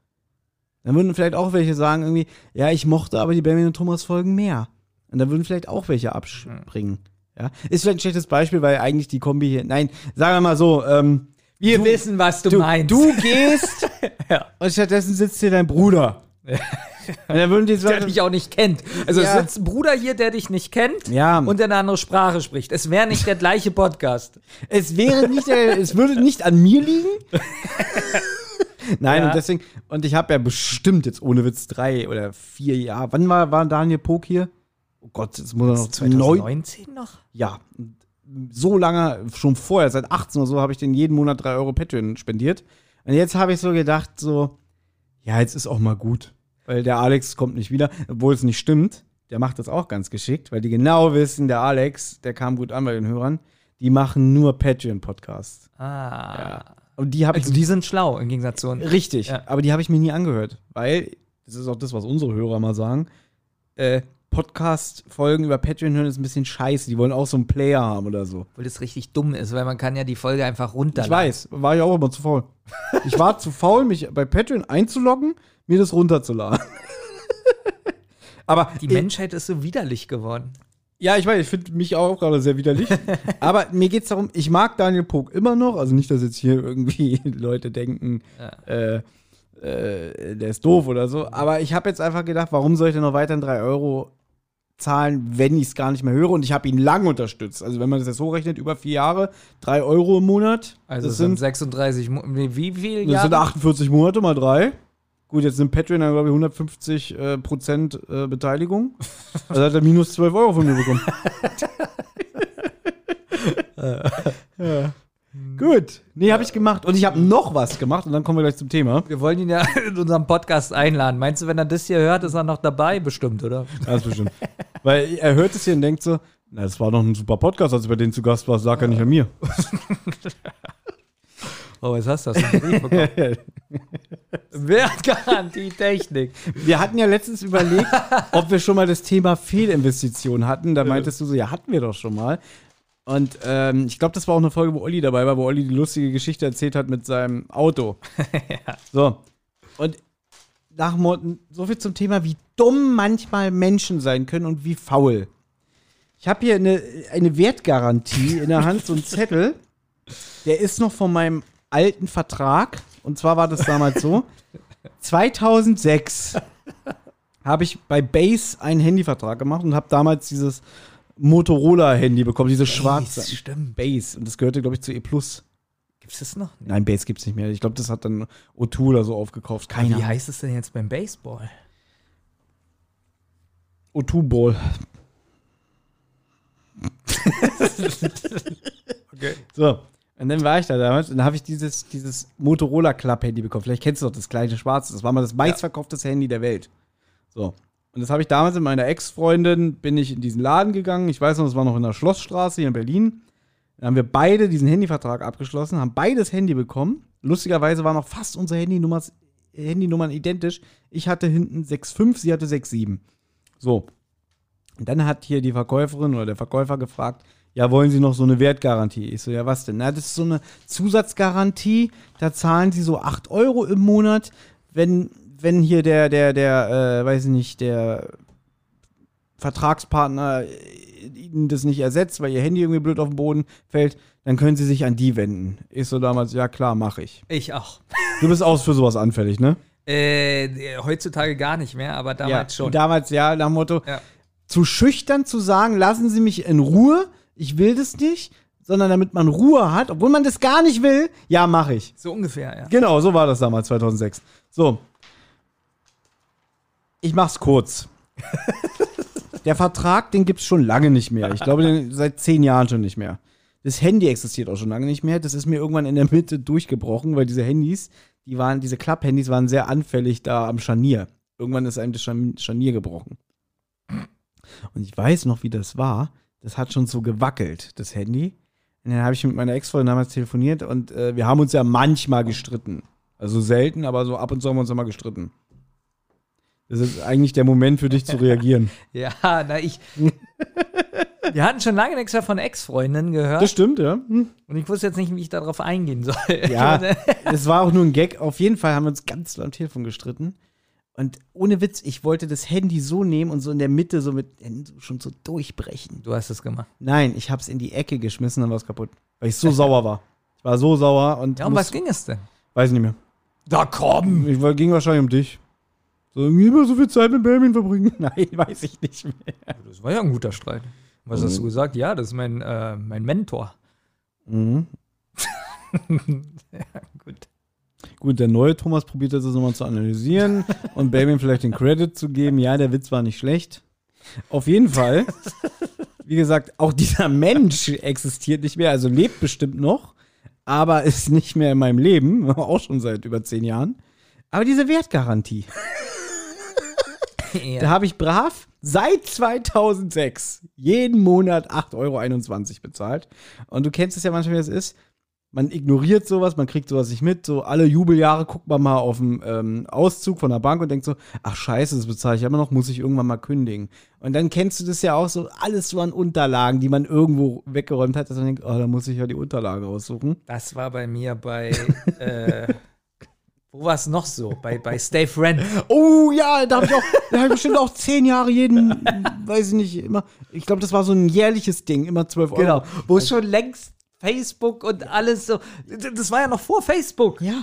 Dann würden vielleicht auch welche sagen irgendwie, ja, ich mochte aber die Benjamin und Thomas Folgen mehr. Und dann würden vielleicht auch welche abspringen. Ja, ist vielleicht ein schlechtes Beispiel, weil eigentlich die Kombi hier, nein, sagen wir mal so, ähm, Wir Du- wissen, was du, du, meinst. du gehst Ja. und stattdessen sitzt hier dein Bruder. Und dann würden die der dich auch nicht kennt. Also Ja. es sitzt ein Bruder hier, der dich nicht kennt Ja. und der eine andere Sprache spricht. Es wäre nicht der gleiche Podcast. Es wäre nicht, der, es würde nicht an mir liegen. Nein, Ja. und deswegen, und ich habe ja bestimmt jetzt ohne Witz drei oder vier Jahre. Wann war, war Daniel Pog hier? Oh Gott, jetzt muss er noch zu neun. 2019 noch? Ja, so lange, schon vorher, seit 18 oder so, habe ich den jeden Monat drei Euro Patreon spendiert. Und jetzt habe ich so gedacht, so, ja, jetzt ist auch mal gut. Weil der Alex kommt nicht wieder, obwohl es nicht stimmt. Der macht das auch ganz geschickt, weil die genau wissen, der Alex, der kam gut an bei den Hörern, die machen nur Patreon-Podcasts. Ah. Ja. Und die Also ich die sind schlau im Gegensatz zu uns. richtig, Ja. aber die habe ich mir nie angehört, weil das ist auch das, was unsere Hörer mal sagen. Äh, Podcast-Folgen über Patreon hören ist ein bisschen scheiße. Die wollen auch so einen Player haben oder so. Weil das richtig dumm ist, weil man kann ja die Folge einfach Ich runterladen. weiß, war ich auch immer zu faul. Ich war zu faul, mich bei Patreon einzuloggen, mir das runterzuladen. aber Die Menschheit ist so widerlich geworden. Ja, ich weiß, ich finde mich auch gerade sehr widerlich. aber mir geht es darum, ich mag Daniel Pog immer noch. Also nicht, dass jetzt hier irgendwie Leute denken, äh, äh, der ist doof oder so. Aber ich habe jetzt einfach gedacht, warum soll ich denn noch weiterhin 3 Euro zahlen, wenn ich es gar nicht mehr höre? Und ich habe ihn lang unterstützt. Also wenn man das jetzt so rechnet, über vier Jahre, 3 Euro im Monat. Also das es sind sind, 36, Mo wie, viel das sind Jahre? 48 Monate mal 3. Gut, jetzt sind Patreon dann, glaube ich, 150 äh, Prozent äh, Beteiligung. Also hat er minus 12 Euro von mir bekommen. ja. Gut. Nee, habe ich gemacht. Und ich habe noch was gemacht und dann kommen wir gleich zum Thema. Wir wollen ihn ja in unserem Podcast einladen. Meinst du, wenn er das hier hört, ist er noch dabei? Bestimmt, oder? Das bestimmt. Weil er hört es hier und denkt so, na, das war doch ein super Podcast, als du bei denen zu Gast warst, lag er nicht an mir. Oh, was hast du? Hast du einen Brief bekommen? Wertgarantie Technik. Wir hatten ja letztens überlegt, ob wir schon mal das Thema Fehlinvestition hatten. Da meintest du so, ja, hatten wir doch schon mal. Und ähm, ich glaube, das war auch eine Folge, wo Olli dabei war, wo Olli die lustige Geschichte erzählt hat mit seinem Auto. So. Und nach Motto, so viel zum Thema, wie dumm manchmal Menschen sein können und wie faul. Ich habe hier eine, eine Wertgarantie in der Hand, so ein Zettel. Der ist noch von meinem alten Vertrag. Und zwar war das damals so. 2006 habe ich bei Base einen Handyvertrag gemacht und habe damals dieses Motorola-Handy bekommen, dieses schwarze. Stimmt. Base. Und das gehörte, glaube ich, zu E+. Gibt es das noch? Nein, Base gibt's nicht mehr. Ich glaube, das hat dann O2 oder so aufgekauft. Keine Wie heißt es denn jetzt beim Baseball? O2 Ball. Okay. So. Und dann war ich da damals und dann habe ich dieses, dieses Motorola Club Handy bekommen. Vielleicht kennst du doch das kleine schwarze. Das war mal das meistverkaufteste Handy der Welt. So. Und das habe ich damals mit meiner Ex-Freundin, bin ich in diesen Laden gegangen. Ich weiß noch, das war noch in der Schlossstraße hier in Berlin. Dann haben wir beide diesen Handyvertrag abgeschlossen, haben beides Handy bekommen. Lustigerweise waren auch fast unsere Handynummers, Handynummern identisch. Ich hatte hinten 6,5, sie hatte 6,7. So. Und dann hat hier die Verkäuferin oder der Verkäufer gefragt, ja, wollen Sie noch so eine Wertgarantie? Ich so, ja, was denn? Na, das ist so eine Zusatzgarantie, da zahlen Sie so 8 Euro im Monat, wenn, wenn hier der, der, der, äh, weiß ich nicht, der Vertragspartner äh, Ihnen das nicht ersetzt, weil Ihr Handy irgendwie blöd auf den Boden fällt, dann können Sie sich an die wenden. Ich so damals, ja klar, mache ich. Ich auch. Du bist auch für sowas anfällig, ne? Äh, heutzutage gar nicht mehr, aber damals schon. Damals ja, nach dem Motto, Ja. zu schüchtern zu sagen, lassen Sie mich in Ruhe, ich will das nicht, sondern damit man Ruhe hat, obwohl man das gar nicht will, ja, mache ich. So ungefähr, ja. Genau, so war das damals, 2006. So. Ich mach's kurz. Der Vertrag, den gibt's schon lange nicht mehr. Ich glaube, den seit zehn Jahren schon nicht mehr. Das Handy existiert auch schon lange nicht mehr. Das ist mir irgendwann in der Mitte durchgebrochen, weil diese Handys, die waren, diese Klapp-Handys waren sehr anfällig da am Scharnier. Irgendwann ist einem das Scharn- Scharnier gebrochen. Und ich weiß noch, wie das war. Das hat schon so gewackelt, das Handy. Und dann habe ich mit meiner Ex-Freundin damals telefoniert und äh, wir haben uns ja manchmal gestritten. Also selten, aber so ab und zu haben wir uns immer gestritten. Das ist eigentlich der Moment für dich zu reagieren. Ja, na, ich. Wir hatten schon lange nichts mehr von Ex-Freundinnen gehört. Das stimmt, ja. Hm. Und ich wusste jetzt nicht, wie ich darauf eingehen soll. Ja, es war auch nur ein Gag. Auf jeden Fall haben wir uns ganz am Telefon gestritten. Und ohne Witz, ich wollte das Handy so nehmen und so in der Mitte so mit schon so durchbrechen. Du hast es gemacht. Nein, ich hab's in die Ecke geschmissen, dann war es kaputt. Weil ich so sauer war. Ich war so sauer und. Ja, um was ging es denn? Weiß nicht mehr. Da komm! Ich war, ging wahrscheinlich um dich. So, immer so viel Zeit mit Benjamin verbringen. Nein, weiß ich nicht mehr. Das war ja ein guter Streit. Was hast du gesagt? Ja, das ist mein, äh, mein Mentor. Mhm. Ja, gut. Der neue Thomas probiert das jetzt nochmal zu analysieren und Benjamin vielleicht den Credit zu geben. Ja, der Witz war nicht schlecht. Auf jeden Fall, wie gesagt, auch dieser Mensch existiert nicht mehr, also lebt bestimmt noch, aber ist nicht mehr in meinem Leben, auch schon seit über zehn Jahren. Aber diese Wertgarantie, da Ja. habe ich brav seit 2006 jeden Monat 8,21 Euro bezahlt. Und du kennst es ja manchmal, wie es ist. Man ignoriert sowas, man kriegt sowas nicht mit. So alle Jubeljahre guckt man mal auf den ähm, Auszug von der Bank und denkt so, ach scheiße, das bezahle ich immer noch, muss ich irgendwann mal kündigen. Und dann kennst du das ja auch so, alles so an Unterlagen, die man irgendwo weggeräumt hat, dass man denkt, oh, da muss ich ja die Unterlage raussuchen. Das war bei mir bei. äh, wo war es noch so? Bei, bei Stay Friend. Oh ja, da habe ich auch, da habe ich bestimmt auch zehn Jahre jeden, weiß ich nicht, immer. Ich glaube, das war so ein jährliches Ding, immer 12 Euro. Genau. Wo schon längst Facebook und alles so. Das war ja noch vor Facebook, Ja.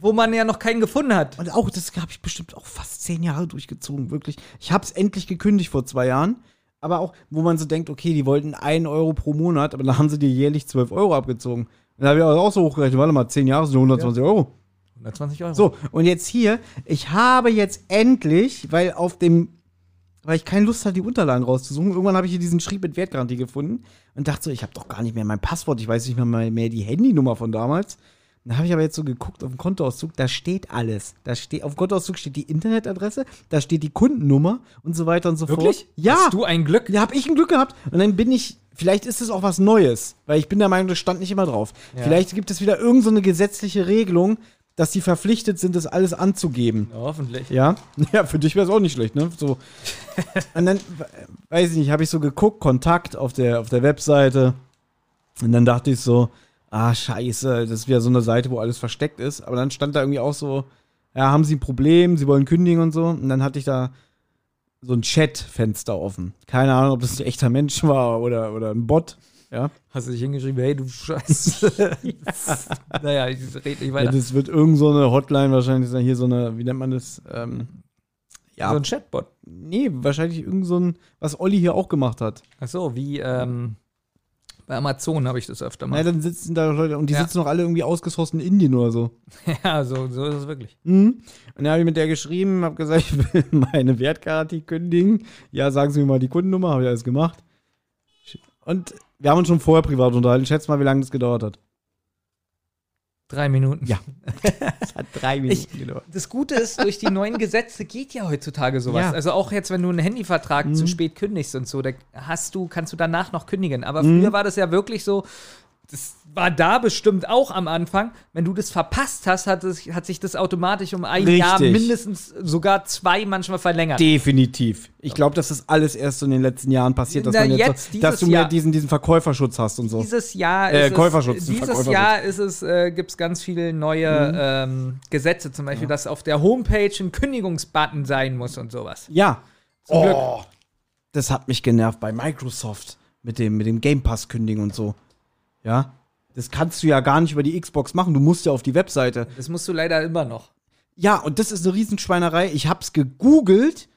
wo man ja noch keinen gefunden hat. Und auch, das habe ich bestimmt auch fast zehn Jahre durchgezogen, wirklich. Ich habe es endlich gekündigt vor zwei Jahren. Aber auch, wo man so denkt, okay, die wollten einen Euro pro Monat, aber dann haben sie dir jährlich 12 Euro abgezogen. Dann habe ich auch so hochgerechnet, warte mal, zehn Jahre sind 120 Euro. 120 Euro. So, und jetzt hier, ich habe jetzt endlich, weil auf dem, weil ich keine Lust hatte, die Unterlagen rauszusuchen, irgendwann habe ich hier diesen Schrieb mit Wertgarantie gefunden und dachte so, ich habe doch gar nicht mehr mein Passwort, ich weiß nicht mehr, mehr die Handynummer von damals. Dann habe ich aber jetzt so geguckt auf dem Kontoauszug, da steht alles. Da steht, auf dem Kontoauszug steht die Internetadresse, da steht die Kundennummer und so weiter und so Wirklich? fort. Ja. Hast du ein Glück? Ja, habe ich ein Glück gehabt. Und dann bin ich, vielleicht ist es auch was Neues, weil ich bin der Meinung, das stand nicht immer drauf. Ja. Vielleicht gibt es wieder irgendeine so eine gesetzliche Regelung, dass die verpflichtet sind, das alles anzugeben. Ja, hoffentlich. Ja, ja, für dich wäre es auch nicht schlecht, ne? So. Und dann, we- weiß ich nicht, habe ich so geguckt, Kontakt auf der, auf der Webseite. Und dann dachte ich so, ah, scheiße, das ist wieder so eine Seite, wo alles versteckt ist. Aber dann stand da irgendwie auch so, ja, haben Sie ein Problem, Sie wollen kündigen und so. Und dann hatte ich da so ein Chat-Fenster offen. Keine Ahnung, ob das ein echter Mensch war oder, oder ein Bot. Ja. Hast du dich hingeschrieben, hey, du Scheiße. naja, ich rede nicht ja weiter. das wird irgend so eine Hotline wahrscheinlich sein. Hier so eine, wie nennt man das? Ähm, ja, So ein Chatbot. Nee, wahrscheinlich irgend so ein, was Olli hier auch gemacht hat. Ach so, wie ähm, bei Amazon habe ich das öfter mal. dann sitzen da Leute und die Ja. sitzen noch alle irgendwie ausgesourcet in Indien oder so. ja, so, so ist es wirklich. Mhm. Und dann habe ich mit der geschrieben, habe gesagt, ich will meine Wertgarantie kündigen. Ja, sagen Sie mir mal die Kundennummer, habe ich alles gemacht. Und wir haben uns schon vorher privat unterhalten. Schätz mal, wie lange das gedauert hat. Drei Minuten. Ja. Es hat drei Minuten gedauert. Das Gute ist, durch die neuen Gesetze geht ja heutzutage sowas. Ja. Also auch jetzt, wenn du einen Handyvertrag Mhm. zu spät kündigst und so, da hast du, kannst du danach noch kündigen. Aber Mhm. früher war das ja wirklich so, das war da bestimmt auch am Anfang. Wenn du das verpasst hast, hat, es, hat sich das automatisch um ein Richtig. Jahr mindestens sogar zwei manchmal verlängert. Definitiv. Ich glaube, dass das alles erst so in den letzten Jahren passiert, dass, Na, jetzt, jetzt, so, dass du mehr diesen, diesen Verkäuferschutz hast und so. Dieses Jahr Äh, ist Käuferschutz, es, dieses Verkäuferschutz. Jahr ist es, äh, gibt es ganz viele neue ähm, Gesetze, zum Beispiel, dass auf der Homepage ein Kündigungsbutton sein muss und sowas. Ja. Zum Glück. oh, das hat mich genervt bei Microsoft mit dem, mit dem Game Pass kündigen und so. Ja. Das kannst du ja gar nicht über die Xbox machen. Du musst ja auf die Webseite. Das musst du leider immer noch. Ja, und das ist eine Riesenschweinerei. Ich hab's gegoogelt.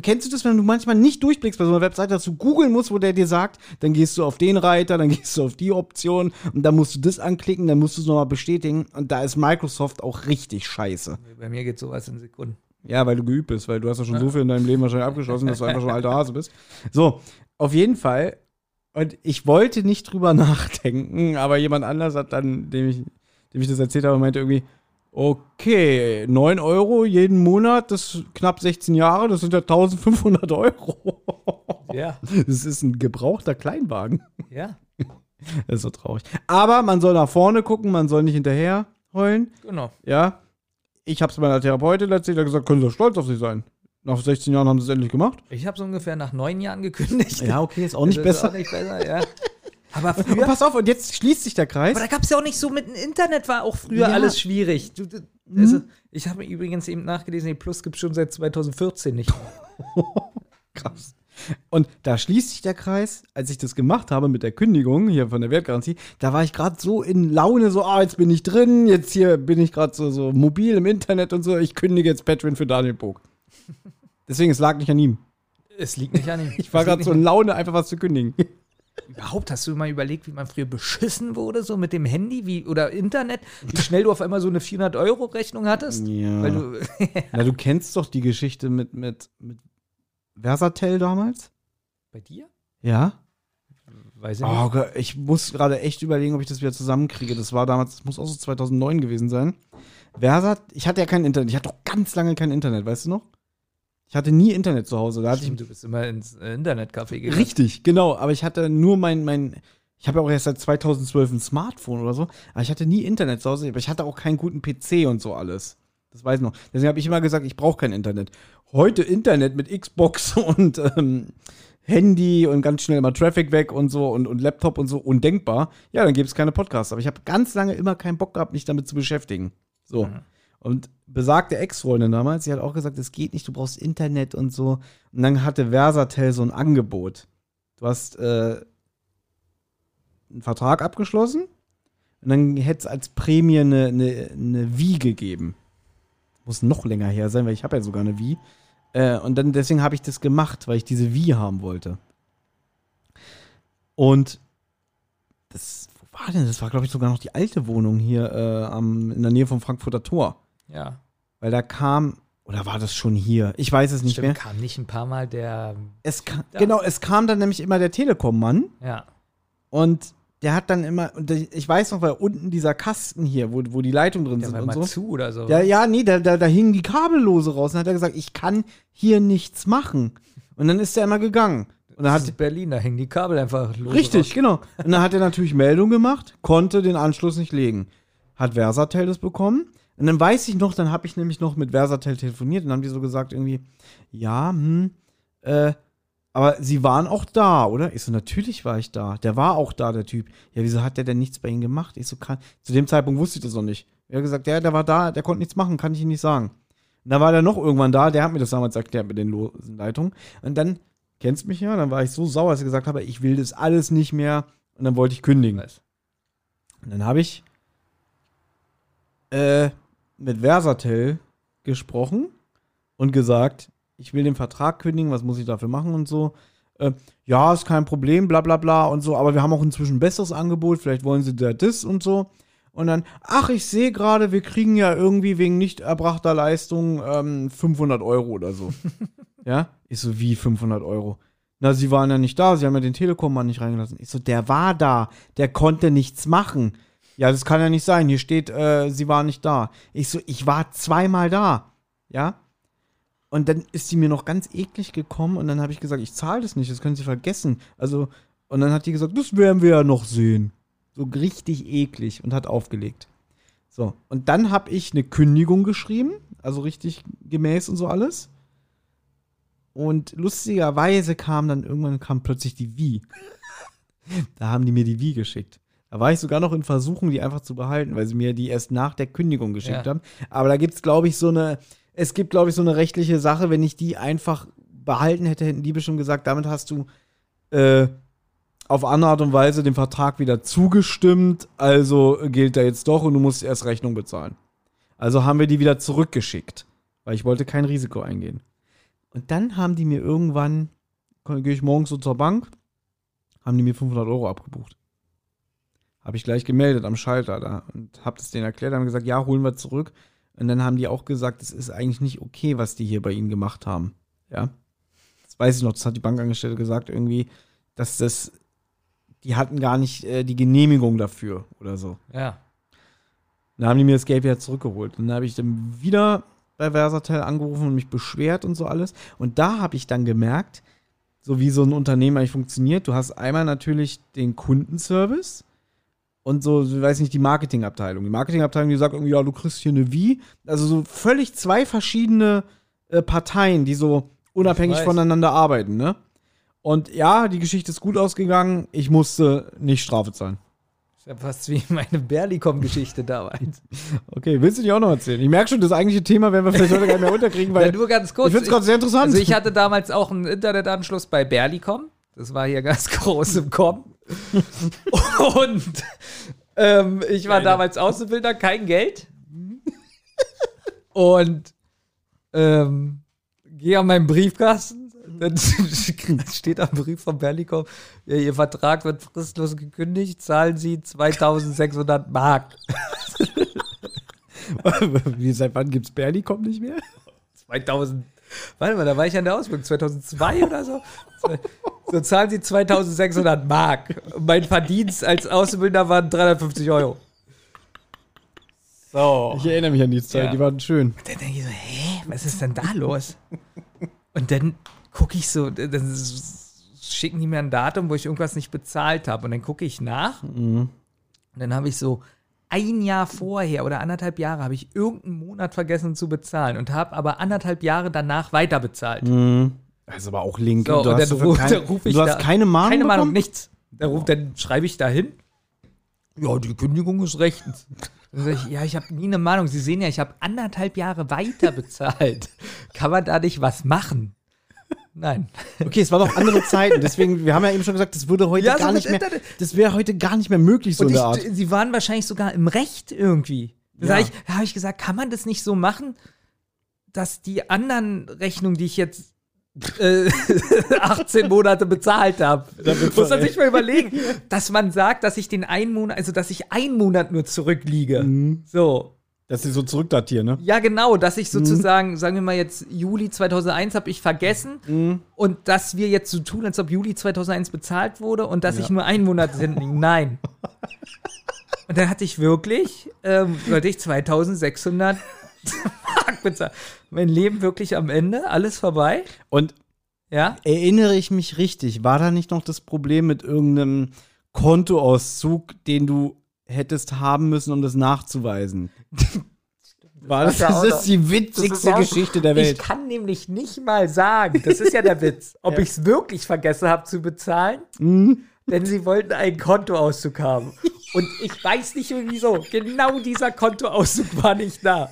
Kennst du das, wenn du manchmal nicht durchblickst bei so einer Webseite, dass du googeln musst, wo der dir sagt, dann gehst du auf den Reiter, dann gehst du auf die Option und dann musst du das anklicken, dann musst du es nochmal bestätigen. Und da ist Microsoft auch richtig scheiße. Bei mir geht sowas in Sekunden. Ja, weil du geübt bist, weil du hast ja schon so viel in deinem Leben wahrscheinlich abgeschlossen, dass du einfach schon alter Hase bist. So, auf jeden Fall. Und ich wollte nicht drüber nachdenken, aber jemand anders hat dann, dem ich, dem ich das erzählt habe, meinte irgendwie, okay, 9 Euro jeden Monat, das ist knapp 16 Jahre, das sind ja 1500 Euro. Ja, Das ist ein gebrauchter Kleinwagen. ja, Das ist so traurig. Aber man soll nach vorne gucken, man soll nicht hinterher heulen. genau. Ja, ich habe es meiner Therapeutin erzählt, er hat gesagt, können Sie stolz auf sich sein. Nach 16 Jahren haben sie es endlich gemacht. Ich habe es ungefähr nach neun Jahren gekündigt. Ja, okay, ist auch nicht besser. Ist auch nicht besser, ja. Aber Und früher. pass auf, und jetzt schließt sich der Kreis. Aber da gab es ja auch nicht so mit dem Internet, war auch früher Ja. alles schwierig. Du, du, also, ich habe übrigens eben nachgelesen, die Plus gibt es schon seit 2014 nicht. Krass. Und da schließt sich der Kreis, als ich das gemacht habe mit der Kündigung hier von der Wertgarantie, da war ich gerade so in Laune, so, ah, jetzt bin ich drin, jetzt hier bin ich gerade so, so mobil im Internet und so, ich kündige jetzt Patreon für Daniel Bog. Deswegen, es lag nicht an ihm. Es liegt nicht an ihm. Ich war gerade so in Laune, einfach was zu kündigen. Überhaupt, hast du mal überlegt, wie man früher beschissen wurde, so mit dem Handy wie, oder Internet? Wie schnell du auf einmal so eine 400-Euro-Rechnung hattest? Ja. Weil du, Na, du kennst doch die Geschichte mit, mit, mit Versatel damals? bei dir? Ja. Weiß ich nicht. Oh Gott, ich muss gerade echt überlegen, ob ich das wieder zusammenkriege. Das war damals, das muss auch so 2009 gewesen sein. Versat, ich hatte ja kein Internet. Ich hatte doch ganz lange kein Internet, weißt du noch? Ich hatte nie Internet zu Hause. Da Stimmt, du bist immer ins äh, Internetcafé ich, gegangen. richtig, genau. Aber ich hatte nur mein, mein ich habe ja auch erst seit 2012 ein Smartphone oder so. Aber ich hatte nie Internet zu Hause. Aber ich hatte auch keinen guten PC und so alles. Das weiß ich noch. Deswegen habe ich immer gesagt, ich brauche kein Internet. Heute Internet mit Xbox und ähm, Handy und ganz schnell mal Traffic weg und so und, und Laptop und so undenkbar. Ja, dann gibt es keine Podcasts. Aber ich habe ganz lange immer keinen Bock gehabt, mich damit zu beschäftigen. So. Mhm. Und besagte Ex-Freundin damals, sie hat auch gesagt, es geht nicht, du brauchst Internet und so. Und dann hatte Versatel so ein Angebot. Du hast äh, einen Vertrag abgeschlossen und dann hätte es als Prämie eine, eine, eine Wii gegeben. Muss noch länger her sein, weil ich habe ja sogar eine Wii. Äh, und dann deswegen habe ich das gemacht, weil ich diese Wii haben wollte. Und das, wo war denn? Das war, glaube ich, sogar noch die alte Wohnung hier äh, am, in der Nähe vom Frankfurter Tor. Ja. Weil da kam, oder war das schon hier? Ich weiß es nicht Stimmt, mehr. kam nicht ein paar Mal der. Es ka Da. Genau, es kam dann nämlich immer der Telekom-Mann Ja. und der hat dann immer, und der- ich weiß noch, weil unten dieser Kasten hier, wo, wo die Leitungen drin Der sind war und mal so. zu oder so. Ja, ja, nee, da, da, da hingen die Kabellose raus und hat er gesagt, ich kann hier nichts machen. Und dann ist er immer gegangen. Und dann das hat, ist Berlin, da hängen die Kabel einfach los. richtig, genau. Und dann hat er natürlich Meldung gemacht, konnte den Anschluss nicht legen. Hat Versatel das bekommen. Und dann weiß ich noch, dann habe ich nämlich noch mit Versatel telefoniert und dann haben die so gesagt irgendwie, ja, hm, äh, aber sie waren auch da, oder? Ich so, natürlich war ich da. Der war auch da, der Typ. Ja, wieso hat der denn nichts bei ihnen gemacht? Ich so, kann, zu dem Zeitpunkt wusste ich das noch nicht. Er hat gesagt, ja, der war da, der konnte nichts machen, kann ich Ihnen nicht sagen. Und dann war der noch irgendwann da, der hat mir das damals erklärt mit den losen Leitungen. Und dann, kennst mich ja, dann war ich so sauer, dass ich gesagt habe, ich will das alles nicht mehr. Und dann wollte ich kündigen. Und dann habe ich äh, mit Versatel gesprochen und gesagt, ich will den Vertrag kündigen, was muss ich dafür machen und so. Äh, ja, ist kein Problem, bla bla bla und so, aber wir haben auch inzwischen ein besseres Angebot, vielleicht wollen sie da das und so. Und dann, ach, ich sehe gerade, wir kriegen ja irgendwie wegen nicht erbrachter Leistung ähm, 500 Euro oder so. ja? Ich so, wie 500 Euro? Na, sie waren ja nicht da, sie haben ja den Telekom-Mann nicht reingelassen. Ich so, der war da, der konnte nichts machen. Ja, das kann ja nicht sein. Hier steht, äh, sie war nicht da. Ich so, ich war zweimal da. Ja? Und dann ist sie mir noch ganz eklig gekommen und dann habe ich gesagt, ich zahle das nicht, das können Sie vergessen. Also, und dann hat die gesagt, das werden wir ja noch sehen. So richtig eklig und hat aufgelegt. So, und dann habe ich eine Kündigung geschrieben, also richtig gemäß und so alles. Und lustigerweise kam dann irgendwann kam plötzlich die Wie. da haben die mir die Wie geschickt. Da war ich sogar noch in Versuchung, die einfach zu behalten, weil sie mir die erst nach der Kündigung geschickt Ja. haben. Aber da gibt es, glaube ich, so eine, es gibt, glaube ich, so eine rechtliche Sache, wenn ich die einfach behalten hätte, hätten die bestimmt gesagt, damit hast du äh, auf andere Art und Weise dem Vertrag wieder zugestimmt, also gilt er jetzt doch und du musst erst Rechnung bezahlen. Also haben wir die wieder zurückgeschickt, weil ich wollte kein Risiko eingehen. Und dann haben die mir irgendwann, gehe ich morgens so zur Bank, haben die mir 500 Euro abgebucht. Habe ich gleich gemeldet am Schalter da und habe das denen erklärt, haben gesagt, ja, holen wir zurück. Und dann haben die auch gesagt, es ist eigentlich nicht okay, was die hier bei ihnen gemacht haben. Ja. Das weiß ich noch, das hat die Bankangestellte gesagt irgendwie, dass das, die hatten gar nicht äh, die Genehmigung dafür oder so. Ja. Dann haben die mir das Geld wieder zurückgeholt. Und dann habe ich dann wieder bei Versatel angerufen und mich beschwert und so alles. Und da habe ich dann gemerkt, so wie so ein Unternehmen eigentlich funktioniert. Du hast einmal natürlich den Kundenservice und so, ich weiß nicht, die Marketingabteilung. Die Marketingabteilung, die sagt irgendwie, ja, du kriegst hier eine Wie. Also so völlig zwei verschiedene äh, Parteien, die so unabhängig voneinander arbeiten, ne? Und ja, die Geschichte ist gut ausgegangen. Ich musste nicht Strafe zahlen. ist ja fast wie meine Berlicom-Geschichte damals. Okay, willst du die auch noch erzählen? Ich merke schon, das eigentliche Thema werden wir vielleicht heute gar nicht mehr unterkriegen, Ja, weil nur ganz kurz. ich finde es gerade sehr interessant. Also ich hatte damals auch einen Internetanschluss bei Berlicom. Das war hier ganz groß im Com. Und ähm, ich war damals Auszubildender, kein Geld. Und ähm, gehe an meinen Briefkasten. Dann steht am Brief von Berlicom, ja, Ihr Vertrag wird fristlos gekündigt, zahlen Sie 2600 Mark. Wie, seit wann gibt's Berlicom nicht mehr? 2000, warte mal, da war ich an der Ausbildung, 2002 oder so. So zahlen sie 2600 Mark. Und mein Verdienst als Auszubildender waren 350 Euro. So. Ich erinnere mich an die Zeit, Ja. die waren schön. Dann denke ich so, hä, was ist denn da los? Und dann gucke ich so, dann schicken die mir ein Datum, wo ich irgendwas nicht bezahlt habe. Und dann gucke ich nach. Und dann habe ich so ein Jahr vorher oder anderthalb Jahre habe ich irgendeinen Monat vergessen zu bezahlen und habe aber anderthalb Jahre danach weiter bezahlt. Das ist aber auch link. So, du und hast, dann ruf, kein- dann ruf ich du hast da, keine Mahnung Keine Mahnung, bekommen? nichts. Da ruf, dann schreibe ich da hin. Ja, die Kündigung ist rechtens. Dann ich, ja, ich habe nie eine Mahnung. Sie sehen ja, ich habe anderthalb Jahre weiter bezahlt. Kann man da nicht was machen? Nein. Okay, es waren noch andere Zeiten, deswegen, wir haben ja eben schon gesagt, das würde heute Ja, so gar mit nicht mehr, Internet. das wäre heute gar nicht mehr möglich, so Und ich, der Art. sie waren wahrscheinlich sogar im Recht irgendwie. Da, Ja. habe ich gesagt, kann man das nicht so machen, dass die anderen Rechnungen, die ich jetzt äh, 18 Monate bezahlt habe, muss man sich mal überlegen, dass man sagt, dass ich den einen Monat, also dass ich einen Monat nur zurückliege. Mhm. So. Dass sie so zurückdatieren, ne? Ja, genau, dass Mhm. ich sozusagen, sagen wir mal jetzt, Juli 2001 habe ich vergessen Mhm. und dass wir jetzt so tun, als ob Juli 2001 bezahlt wurde und dass ich nur einen Monat hinten liege. Nein. Und dann hatte ich wirklich, ähm, sollte ich 2600 Mark bezahlen. Mein Leben wirklich am Ende, alles vorbei. Und Ja. erinnere ich mich richtig, war da nicht noch das Problem mit irgendeinem Kontoauszug, den du hättest haben müssen, um das nachzuweisen? War das, ja das ist die witzigste ja- Geschichte der Ich Welt. kann nämlich nicht mal sagen, das ist ja der Witz, ob ich es wirklich vergessen habe zu bezahlen, Mhm. denn sie wollten einen Kontoauszug haben. Und ich weiß nicht wieso, genau dieser Kontoauszug war nicht da.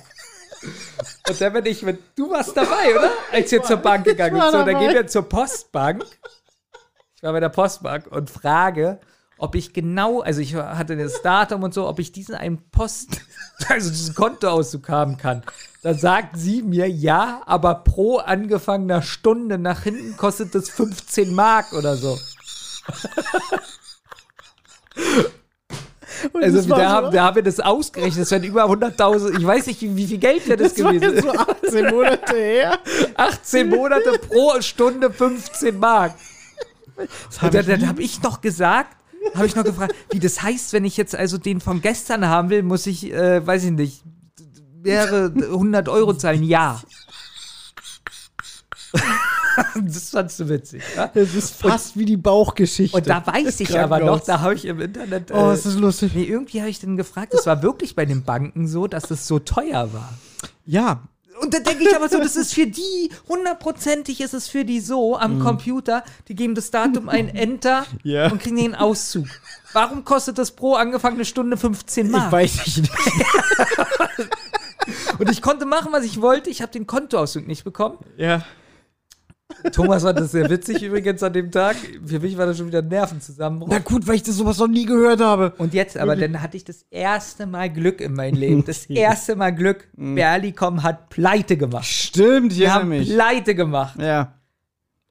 Und dann bin ich mit, du warst dabei, oder? Als wir zur Bank gegangen sind. So, dann gehen wir zur Postbank. Ich war bei der Postbank und frage, ob ich genau, also ich hatte das Datum und so, ob ich diesen einen Post, also diesen Kontoauszug haben kann. Da sagt sie mir, ja, aber pro angefangener Stunde nach hinten kostet es 15 Mark oder so. Also das war da, haben, da haben wir das ausgerechnet, das wären über 100.000, ich weiß nicht, wie viel Geld wäre das, Das war gewesen. jetzt so 18 Monate her. 18 Monate pro Stunde 15 Mark. Und dann, dann habe ich noch gesagt, habe ich noch gefragt, wie das heißt, wenn ich jetzt also den von gestern haben will, muss ich, äh, weiß ich nicht, mehrere 100 Euro zahlen? Ja. das fandst du witzig. Ja? Das ist fast wie die Bauchgeschichte. Und da weiß ich aber noch, da habe ich im Internet. Äh, Oh, ist das lustig. nee, irgendwie habe ich dann gefragt, es war wirklich bei den Banken so, dass es so teuer war. Ja, Und da denke ich aber so, das ist für die, hundertprozentig ist es für die so am Computer, die geben das Datum ein, Enter Ja. und kriegen den Auszug. Warum kostet das pro angefangene Stunde 15 ich Mark? weiß ich nicht. Und ich konnte machen, was ich wollte. Ich habe den Kontoauszug nicht bekommen. Ja. Thomas fand das sehr witzig übrigens an dem Tag. Für mich war das schon wieder Nervenzusammenbruch. Na gut, weil ich das sowas noch nie gehört habe. Und jetzt, aber dann hatte ich das erste Mal Glück in meinem Leben. Das erste Mal Glück. Berlicom hat Pleite gemacht. Stimmt, Die erinnere haben mich. Pleite gemacht. Ja.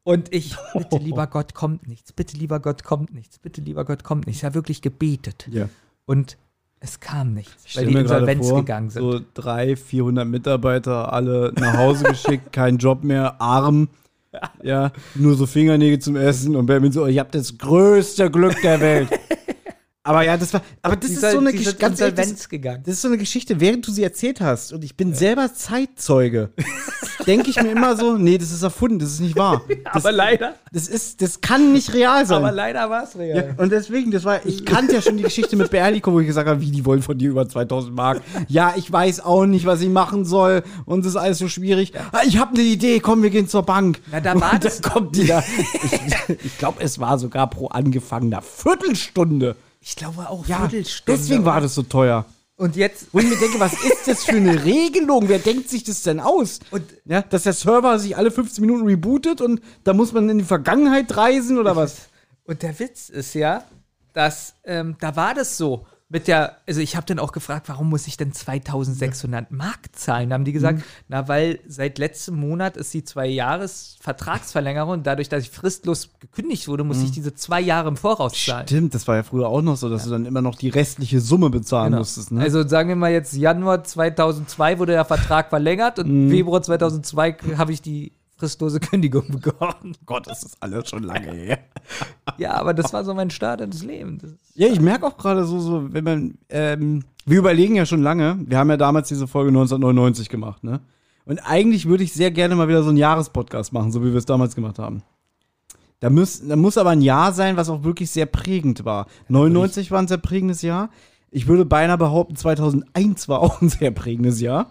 Und ich, bitte lieber Gott, kommt nichts. Bitte lieber Gott, kommt nichts. Bitte lieber Gott, kommt nichts. Ich habe wirklich gebetet. Ja. Und es kam nichts, Ich weil die Insolvenz vor, gegangen sind. So 300, 400 Mitarbeiter, alle nach Hause geschickt, kein Job mehr, arm. Ja, nur so Fingernägel zum Essen und Benjamin so, ich hab das größte Glück der Welt. Aber ja, das war, aber das Die ist so eine die Gesch- sind ganz ehrlich, das, das ist so eine Geschichte, während du sie erzählt hast und ich bin selber Zeitzeuge. denke ich mir immer so, nee, das ist erfunden, das ist nicht wahr. Das, aber leider, das ist, das kann nicht real sein. aber leider war es real. Ja, und deswegen, das war, ich kannte ja schon die Geschichte mit Berlico, wo ich gesagt habe, wie, die wollen von dir über 2000 Mark. Ja, ich weiß auch nicht, was ich machen soll und es ist alles so schwierig. Ah, ich habe eine Idee, komm, wir gehen zur Bank. Na, da war und das- kommt die da. Ich, ich glaube, es war sogar pro angefangener Viertelstunde. Ich glaube auch Ja, Viertelstunde. deswegen war das so teuer. Und jetzt, Wo ich mir denke, was ist das für eine Regelung? Wer denkt sich das denn aus? Und- ja, dass der Server sich alle 15 Minuten rebootet und da muss man in die Vergangenheit reisen oder was? und der Witz ist ja, dass ähm, da war das so. Mit der, also ich habe dann auch gefragt, warum muss ich denn 2600 Mark zahlen? Da haben die gesagt, Mhm. na, weil seit letztem Monat ist die zwei Jahres Vertragsverlängerung und dadurch, dass ich fristlos gekündigt wurde, muss ich diese zwei Jahre im Voraus zahlen. Mhm. Stimmt, das war ja früher auch noch so, dass du dann immer noch die restliche Summe bezahlen Genau. musstest. Ne? Also sagen wir mal jetzt Januar 2002 wurde der Vertrag verlängert und Mhm. Februar 2002 habe ich die fristlose Kündigung bekommen. Gott, das ist alles schon lange her. Ja, aber das war so mein Start ins Leben. Ja, ich merke auch gerade so, so, wenn man, ähm, wir überlegen ja schon lange, wir haben ja damals diese Folge 1999 gemacht, ne? Und eigentlich würde ich sehr gerne mal wieder so einen Jahrespodcast machen, so wie wir es damals gemacht haben. Da muss, da muss aber ein Jahr sein, was auch wirklich sehr prägend war. 99 war ein sehr prägendes Jahr. Ich würde beinahe behaupten, 2001 war auch ein sehr prägendes Jahr.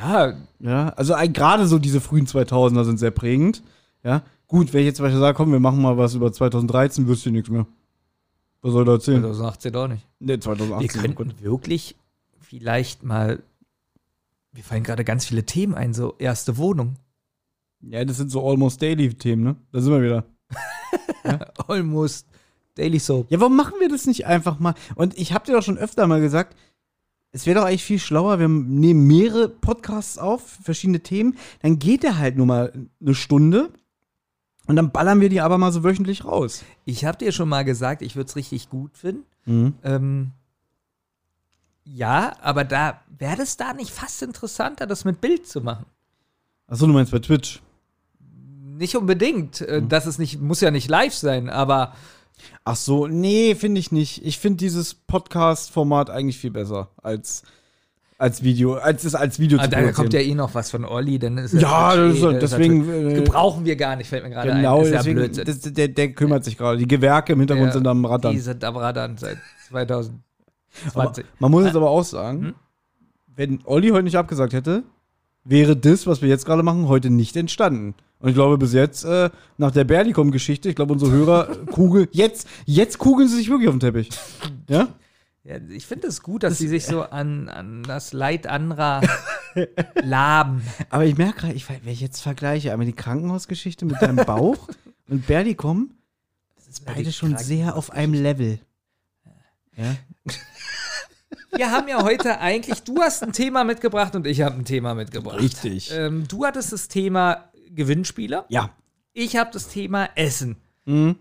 Ja, Ja, also gerade so diese frühen 2000er sind sehr prägend. Ja, gut, wenn ich jetzt zum Beispiel sage, komm, wir machen mal was über 2013, wüsste ich nichts mehr. Was soll da erzählen? 2018 auch nicht. Nee, Wir 2018. oh Gott. könnten wirklich vielleicht mal. Mir fallen gerade ganz viele Themen ein, so erste Wohnung. Ja, das sind so Almost Daily-Themen, ne? Da sind wir wieder. Almost Daily Soap. Ja, warum machen wir das nicht einfach mal? Und ich habe dir doch schon öfter mal gesagt, es wäre doch eigentlich viel schlauer, wir nehmen mehrere Podcasts auf, verschiedene Themen, dann geht der halt nur mal eine Stunde und dann ballern wir die aber mal so wöchentlich raus. Ich habe dir schon mal gesagt, ich würde es richtig gut finden. Ähm, ja, aber da wäre es da nicht fast interessanter, das mit Bild zu machen. Achso, du meinst bei Twitch. Nicht unbedingt. Äh, Das ist nicht, muss ja nicht live sein, aber Ach so, nee, finde ich nicht. Ich finde dieses Podcast-Format eigentlich viel besser als, als Video, als es als Video ah, da kommt ja eh noch was von Olli, dann ist Ja, das ist, eh- das deswegen. natürlich- äh, gebrauchen wir gar nicht, fällt mir gerade Genau, ein. Ist ja deswegen, Blödsinn. das, der, der kümmert sich gerade. Die Gewerke im Hintergrund Ja, sind am Die Rattern. sind am Radern seit 2020. Aber man muss jetzt aber auch sagen, Hm? wenn Olli heute nicht abgesagt hätte, wäre das, was wir jetzt gerade machen, heute nicht entstanden. Und ich glaube, bis jetzt, äh, nach der Berlicom-Geschichte, ich glaube, unsere Hörer kugeln, jetzt, jetzt kugeln sie sich wirklich auf den Teppich. Ja? Ja, ich finde es gut, dass sie sich so an, an das Leid anderer laben. Aber ich merke gerade, ich, wenn ich jetzt vergleiche, einmal die Krankenhausgeschichte mit deinem Bauch und Berlicom, das ist beide schon sehr auf einem Level. Ja? Wir haben ja heute eigentlich, du hast ein Thema mitgebracht und ich habe ein Thema mitgebracht. Richtig. Ähm, du hattest das Thema Gewinnspieler. Ja. Ich habe das Thema Essen. Mhm.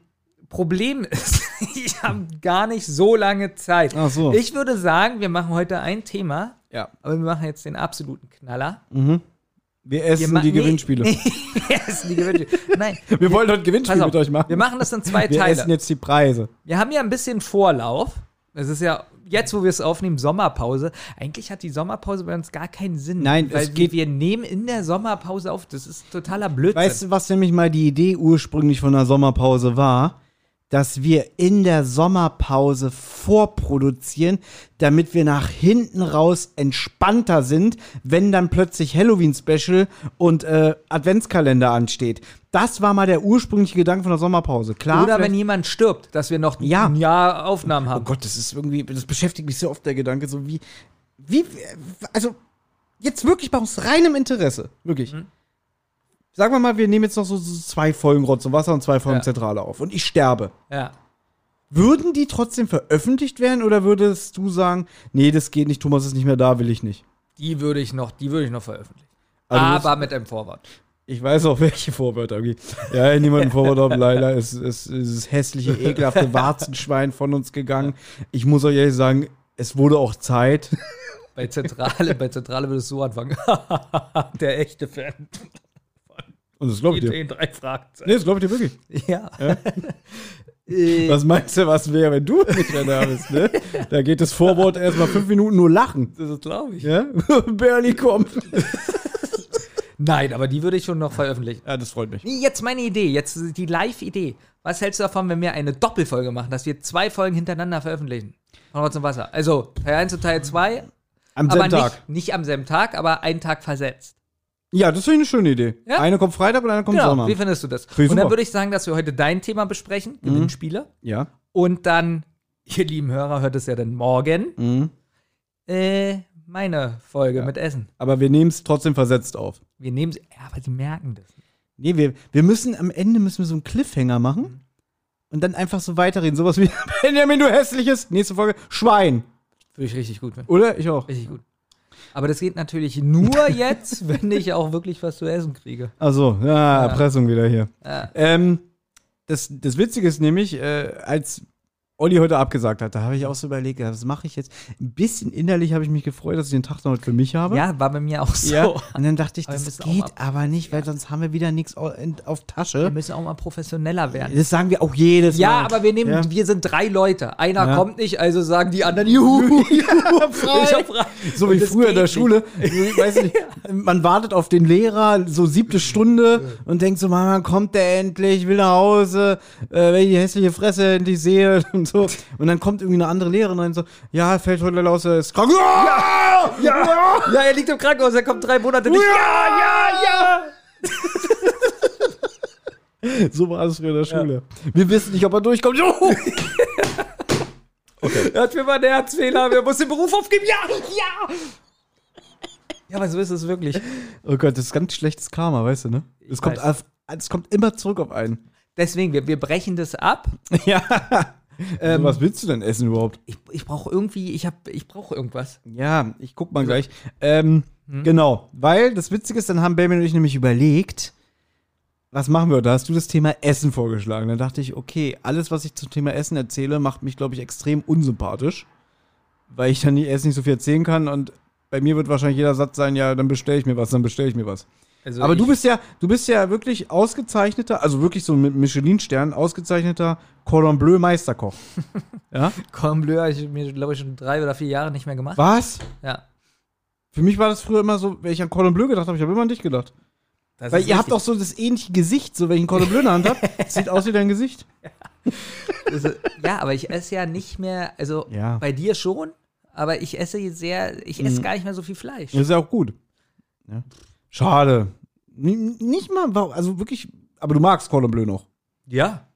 Problem ist, ich habe gar nicht so lange Zeit. Ach so. Ich würde sagen, wir machen heute ein Thema, Ja. aber wir machen jetzt den absoluten Knaller. Mhm. Wir essen ma- die nee, Gewinnspiele. Nee, wir essen die Gewinnspiele. Nein, Wir wollen heute Gewinnspiele mit euch machen. wir machen das in zwei Wir Teile. essen jetzt die Preise. Wir haben ja ein bisschen Vorlauf. Es ist ja jetzt, wo wir es aufnehmen, Sommerpause. Eigentlich hat die Sommerpause bei uns gar keinen Sinn. Nein, weil es geht- wir, wir nehmen in der Sommerpause auf. Das ist totaler Blödsinn. Weißt du, was nämlich mal die Idee ursprünglich von der Sommerpause war? Dass wir in der Sommerpause vorproduzieren, damit wir nach hinten raus entspannter sind, wenn dann plötzlich Halloween-Special und äh, Adventskalender ansteht. Das war mal der ursprüngliche Gedanke von der Sommerpause. Klar. Oder wenn jemand stirbt, dass wir noch Ja. ein Jahr Aufnahmen Oh haben. Gott, das ist irgendwie, das beschäftigt mich so oft, der Gedanke, so wie, wie, also, jetzt wirklich bei uns reinem Interesse, wirklich. Mhm. Sagen wir mal, wir nehmen jetzt noch so, so zwei Folgen Rotz und Wasser und zwei Folgen Ja. Zentrale auf und ich sterbe. Ja. Würden die trotzdem veröffentlicht werden oder würdest du sagen, nee, das geht nicht, Thomas ist nicht mehr da, will ich nicht? Die würde ich noch, die würde ich noch veröffentlichen. Also Aber mit einem Vorwort. Ich weiß auch, welche Vorwörter. Okay. Ja, niemanden Vorwort haben. Leider ist, ist, ist das hässliche, ekelhafte Warzenschwein von uns gegangen. Ich muss euch ehrlich sagen, es wurde auch Zeit. Bei Zentrale, bei Zentrale würde es so anfangen. Der echte Fan. Und das glaube ich dir. Den drei Fragezeichen. Nee, das glaube ich dir wirklich. Ja. Äh, Was meinst du, was wäre, wenn du nicht mehr da bist, ne? Da geht das Vorwort erstmal fünf Minuten nur lachen. das glaube ich. Ja? Bernie kommt. Nein, aber die würde ich schon noch veröffentlichen. Ja, das freut mich. Jetzt meine Idee, jetzt die Live-Idee. Was hältst du davon, wenn wir eine Doppelfolge machen, dass wir zwei Folgen hintereinander veröffentlichen? Von Rotz und Wasser. Also Teil 1 und Teil 2, Am aber selben Tag. nicht, nicht am selben Tag, aber einen Tag versetzt. Ja, das finde ich eine schöne Idee. Ja? Eine kommt Freitag und eine kommt Genau, Sonntag. wie findest du das? Finde ich Und dann super. würde ich sagen, dass wir heute dein Thema besprechen, Gewinnspiele. Ja. Und dann, ihr lieben Hörer, hört es ja dann morgen, Mhm. äh, meine Folge mit Essen. Aber wir nehmen es trotzdem versetzt auf. Wir nehmen sie, ja, aber die merken das. Nee, wir, wir müssen am Ende müssen wir so einen Cliffhanger machen und dann einfach so weiterreden. Sowas wie Benjamin, du hässliches. Nächste Folge, Schwein. Würde ich richtig gut finden. Oder? Ich auch. Richtig gut. Aber das geht natürlich nur jetzt, wenn ich auch wirklich was zu essen kriege. Also, ja, Erpressung wieder hier. Ja. Ähm, das, das Witzige ist nämlich, äh, als Olli heute abgesagt hat, da habe ich auch so überlegt, ja, was mache ich jetzt? Ein bisschen innerlich habe ich mich gefreut, dass ich den Tag noch für mich habe. Ja, war bei mir auch so. Ja. Und dann dachte ich, Aber wir das geht aber nicht, weil sonst haben wir wieder nichts auf Wir Tasche. müssen auch mal professioneller werden. Das sagen wir auch jedes Ja, Mal. aber wir nehmen, Ja. wir sind drei Leute. Einer Ja. kommt nicht, also sagen die anderen, juhu, frei. ich hab frei. So wie früher in der Schule. Nicht, man wartet auf den Lehrer, so siebte Stunde und denkt so, Mann, wann kommt der endlich? Ich will nach Hause, äh, wenn ich die hässliche Fresse endlich sehe und so. Und dann kommt irgendwie eine andere Lehrerin rein so, ja, fällt heute leider aus, er ist krank. Ja! Ja, ja, er liegt im Krankenhaus, er kommt drei Monate nicht. Ja, ja, ja. So war es früher in der Schule. Wir wissen nicht, ob er durchkommt. Juhu! Er hat mir mal einen Herzfehler, er muss den Beruf aufgeben. Ja, ja. Ja, aber so ist es wirklich. Oh Gott, das ist ganz schlechtes Karma, weißt du, ne? Es kommt, auf, es kommt immer zurück auf einen. Deswegen, wir, wir brechen das ab. Ja. Ähm, was willst du denn essen überhaupt? Ich, ich brauche irgendwie, ich, hab- ich brauche irgendwas. Ja, ich guck mal gleich. Ähm, Genau, weil das Witzige ist, dann haben Benjamin und ich nämlich überlegt, was machen wir? Da hast du das Thema Essen vorgeschlagen. Dann dachte ich, okay, alles, was ich zum Thema Essen erzähle, macht mich, glaube ich, extrem unsympathisch, weil ich dann nicht, erst nicht so viel erzählen kann und bei mir wird wahrscheinlich jeder Satz sein, ja, dann bestelle ich mir was, dann bestelle ich mir was. Also Aber du bist ja, du bist ja wirklich ausgezeichneter, also wirklich so mit Michelin-Stern, ausgezeichneter Cordon Bleu Meisterkoch. ja? Cordon Bleu habe ich mir, glaube ich, schon drei oder vier Jahre nicht mehr gemacht. Was? Ja. Für mich war das früher immer so, wenn ich an Cordon Bleu gedacht habe, ich habe immer an dich gedacht. Das Weil ihr habt richtig. doch so das ähnliche Gesicht, so wenn ich ein Cordon Bleu in der Hand habe, sieht aus wie dein Gesicht. Ist- ja, aber ich esse ja nicht mehr, also Ja. bei dir schon, aber ich esse sehr, ich esse gar nicht mehr so viel Fleisch. Das ist ja auch gut. Ja. Schade. Nicht mal, also wirklich, aber du magst Cordon Bleu noch. Ja.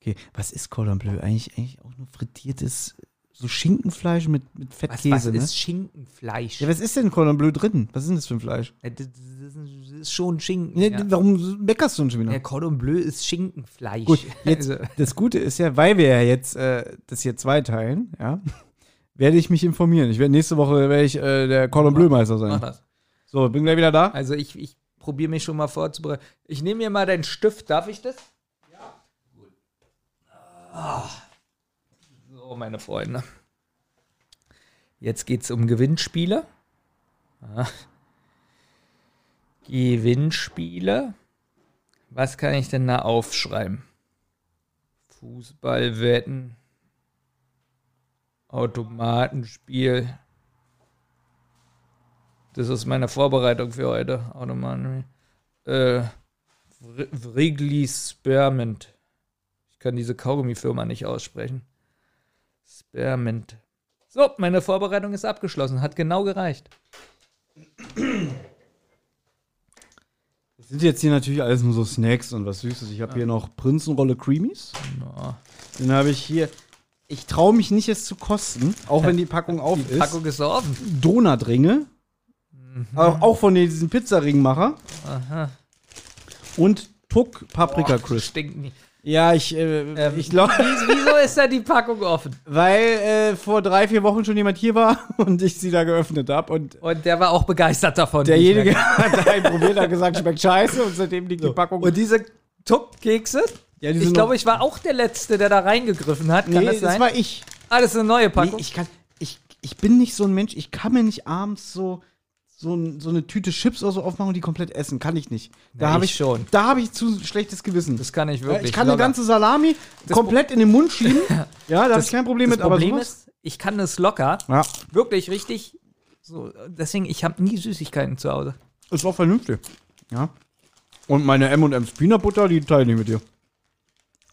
Okay, was ist Cordon Bleu? Eigentlich, eigentlich auch nur frittiertes, so Schinkenfleisch mit, mit Was, Fettkäse, was ne? ist Schinkenfleisch? Ja, was ist denn Cordon Bleu drin? Was ist denn das für ein Fleisch? Ja, das, das ist- schon Schinken. Ne, ja. Warum meckerst du denn schon wieder? Ja, Cordon Bleu ist Schinkenfleisch. Gut, jetzt, Also, das Gute ist ja, weil wir ja jetzt äh, das hier zweiteilen, ja, werde ich mich informieren. Ich werde nächste Woche werde ich äh, der Cordon Bleu Meister mach sein. das. So, bin gleich wieder da. Also ich, ich probiere mich schon mal vorzubereiten. Ich nehme mir mal deinen Stift. Darf ich das? Ja. Gut. So, meine Freunde. Jetzt geht es um Gewinnspiele. Ah. Gewinnspiele. Was kann ich denn da aufschreiben? Fußballwetten. Automatenspiel. Das ist meine Vorbereitung für heute. Automaten. Äh, Wr- Wrigley's Spearmint. Ich kann diese Kaugummi-Firma nicht aussprechen. Spearmint. So, meine Vorbereitung ist abgeschlossen. Hat genau gereicht. Das sind jetzt hier natürlich alles nur so Snacks und was Süßes. Ich habe hier noch Prinzenrolle Creamies. Ja. Den habe ich hier. Ich traue mich nicht, es zu kosten, auch wenn die Packung auf Die ist. Packung ist offen. Donutringe. Auch, auch von diesen Pizzaringmacher. Aha. Und Tuck Paprika Boah, Crisp. Stinkt nicht. Ja, ich, äh, Ähm, ich glaube, Wieso ist da die Packung offen? weil äh, vor drei, vier Wochen schon jemand hier war und ich sie da geöffnet habe. Und Und der war auch begeistert davon. derjenige hat einen probiert, hat gesagt, schmeckt scheiße und seitdem liegt die Packung. Und diese Tuck-Kekse? ja, die Ich glaube, ich war auch der Letzte, der da reingegriffen hat. Kann nee, das das, sein? war ich. ah, das ist eine neue Nee, Packung. ich, kann, ich, ich bin nicht so ein Mensch, ich kann mir nicht abends so, so, ein, so eine Tüte Chips oder so aufmachen und die komplett essen. Kann ich nicht. Da Ja, habe ich schon. Da habe ich zu schlechtes Gewissen. das kann ich wirklich. ich kann eine ganze Salami komplett in den Mund schieben. ja, da habe ich kein Problem das mit. Problem aber ist, ich kann es locker. ja, Wirklich richtig. So, deswegen, ich habe nie Süßigkeiten zu Hause. ist auch vernünftig. Ja. Und meine M&M's Peanut Butter, die teile ich mit dir.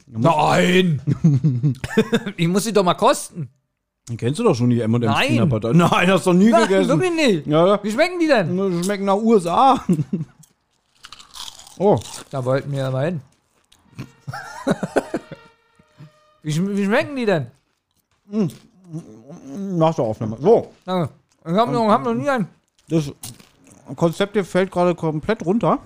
Nein! ich muss sie doch mal kosten. Kennst du doch schon, die M&M's Nein. Peanut Butter. Nein, hast du noch nie Nein, gegessen. wirklich nicht. Ja, Wie schmecken die denn? die schmecken nach USA. oh, Da wollten wir ja mal hin. wie, schm- wie schmecken die denn? nach der Aufnahme. So, Danke. Ich hab noch, hab noch nie einen. das Konzept hier fällt gerade komplett runter.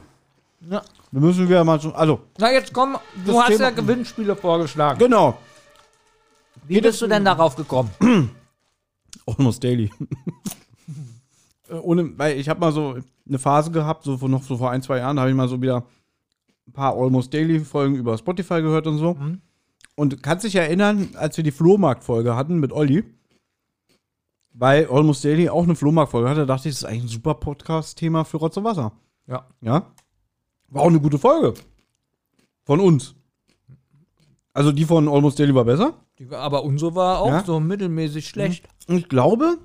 Ja. Wir müssen wieder mal so, also, Na, jetzt komm, du hast Thema- ja Gewinnspiele vorgeschlagen. genau. Wie bist du denn darauf gekommen? Almost daily. Äh, Ohne, weil ich habe mal so eine Phase gehabt, so vor, noch so vor ein, zwei Jahren, da habe ich mal so wieder ein paar Almost Daily Folgen über Spotify gehört und so. Mhm. Und kannst dich erinnern, als wir die Flohmarkt-Folge hatten mit Olli, weil Almost Daily auch eine Flohmarkt-Folge hatte, dachte ich, das ist eigentlich ein super Podcast-Thema für Rotz und Wasser. Ja. Ja. War auch eine gute Folge. Von uns. Also die von Almost Daily war besser. Die- Aber unsere war auch Ja? so mittelmäßig schlecht. Und ich glaube,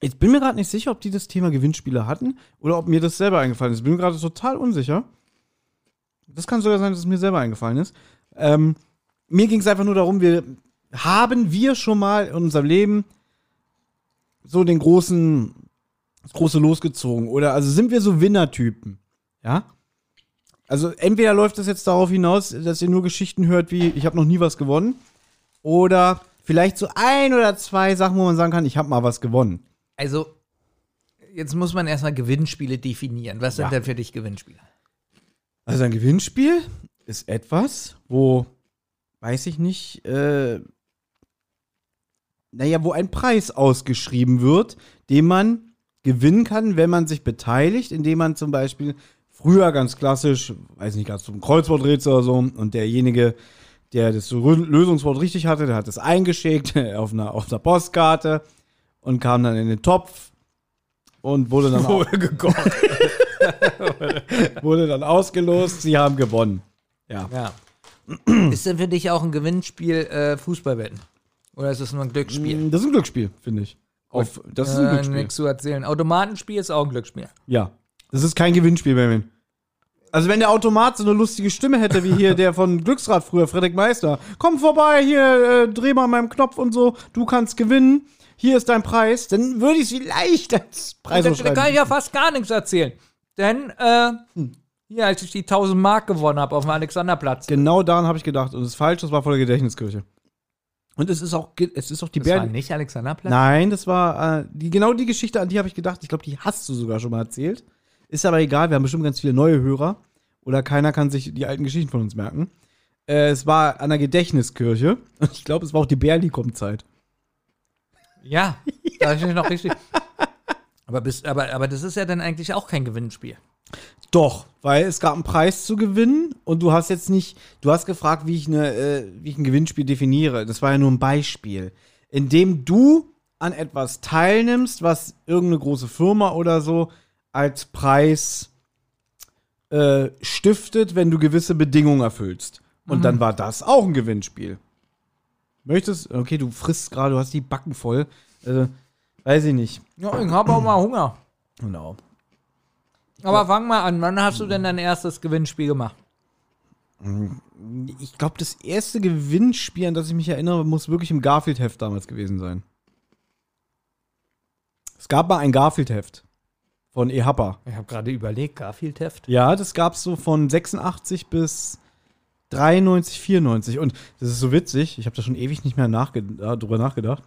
ich bin mir gerade nicht sicher, ob die das Thema Gewinnspiele hatten oder ob mir das selber eingefallen ist. Ich bin mir gerade total unsicher. Das kann sogar sein, dass es mir selber eingefallen ist. Ähm, mir ging es einfach nur darum, wir haben wir schon mal in unserem Leben so den großen, das große losgezogen oder also sind wir so Winnertypen, ja? Also entweder läuft das jetzt darauf hinaus, dass ihr nur Geschichten hört wie ich habe noch nie was gewonnen oder vielleicht so ein oder zwei Sachen, wo man sagen kann, ich habe mal was gewonnen. Also, jetzt muss man erstmal Gewinnspiele definieren. Was sind Ja. denn für dich Gewinnspiele? Also ein Gewinnspiel ist etwas, wo, weiß ich nicht, äh, naja, wo ein Preis ausgeschrieben wird, den man gewinnen kann, wenn man sich beteiligt, indem man zum Beispiel früher ganz klassisch, weiß nicht, ganz zum Kreuzworträtsel oder so, und derjenige, der das Lösungswort richtig hatte, der hat es eingeschickt auf einer, auf einer Postkarte und kam dann in den Topf und wurde dann, au- gekocht. wurde dann ausgelost, sie haben gewonnen. Ja. Ja. ist denn für dich auch ein Gewinnspiel äh, Fußballwetten? Oder ist es nur ein Glücksspiel? Mm, Das ist ein Glücksspiel, finde ich. Auf, das ist ein Äh, Glücksspiel. nichts zu erzählen. Automatenspiel ist auch ein Glücksspiel. Ja. Das ist kein Gewinnspiel, Benjamin. Also wenn der Automat so eine lustige Stimme hätte, wie hier der von Glücksrad früher, Frederik Meister. Komm vorbei, hier, äh, dreh mal an meinem Knopf und so, du kannst gewinnen, hier ist dein Preis, dann würde ich es vielleicht als Preis Da, kann ich ja fast gar nichts erzählen. Denn, äh, hier, als ich die 1000 Mark gewonnen habe auf dem Alexanderplatz. Genau daran habe ich gedacht. Und das ist falsch, das war vor der Gedächtniskirche. Und es ist auch, es ist auch die Das war Bär. nicht Alexanderplatz? Nein, das war äh, die, genau die Geschichte, an die habe ich gedacht. Ich glaube, die hast du sogar schon mal erzählt. Ist aber egal, wir haben bestimmt ganz viele neue Hörer. Oder keiner kann sich die alten Geschichten von uns merken. Äh, es war an der Gedächtniskirche. Und ich glaube, es war auch die Berlikom-Zeit. Ja, da ist noch richtig. Aber, bis, aber, aber das ist ja dann eigentlich auch kein Gewinnspiel. Doch, weil es gab einen Preis zu gewinnen und du hast jetzt nicht, du hast gefragt, wie ich, eine, äh, wie ich ein Gewinnspiel definiere. Das war ja nur ein Beispiel. Indem du an etwas teilnimmst, was irgendeine große Firma oder so als Preis äh, stiftet, wenn du gewisse Bedingungen erfüllst. Und dann war das auch ein Gewinnspiel. Möchtest, okay, du frisst gerade, du hast die Backen voll. Äh, weiß ich nicht. Ja, ich habe auch mal Hunger. Genau. Aber fang mal an, wann hast du denn dein erstes Gewinnspiel gemacht? Ich glaube, das erste Gewinnspiel, an das ich mich erinnere, muss wirklich im Garfield-Heft damals gewesen sein. Es gab mal ein Garfield-Heft von EHAPA. Ich habe gerade überlegt, Garfield-Heft. Ja, das gab es so von 86 bis 93, 94. Und das ist so witzig, ich habe da schon ewig nicht mehr nachge drüber nachgedacht.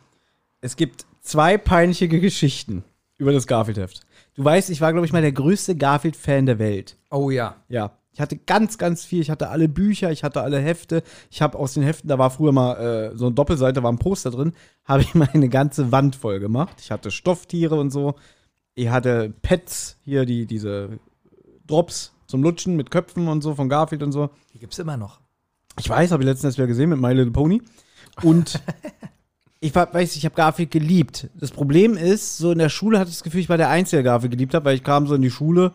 Es gibt zwei peinliche Geschichten über das Garfield-Heft. Du weißt, ich war, glaube ich, mal der größte Garfield-Fan der Welt. Oh ja. Ja, ich hatte ganz, ganz viel. Ich hatte alle Bücher, ich hatte alle Hefte. Ich habe aus den Heften, da war früher mal äh, so eine Doppelseite, war ein Poster drin, habe ich mal eine ganze Wand voll gemacht. Ich hatte Stofftiere und so. Ich hatte Pets, hier die, diese Drops zum Lutschen mit Köpfen und so von Garfield und so. Die gibt's immer noch. Ich weiß, habe ich letztens wieder gesehen mit My Little Pony. Und ich war, weiß, ich habe Garfield geliebt. Das Problem ist, so in der Schule hatte ich das Gefühl, ich war der Einzige, der Garfield geliebt hat, weil ich kam so in die Schule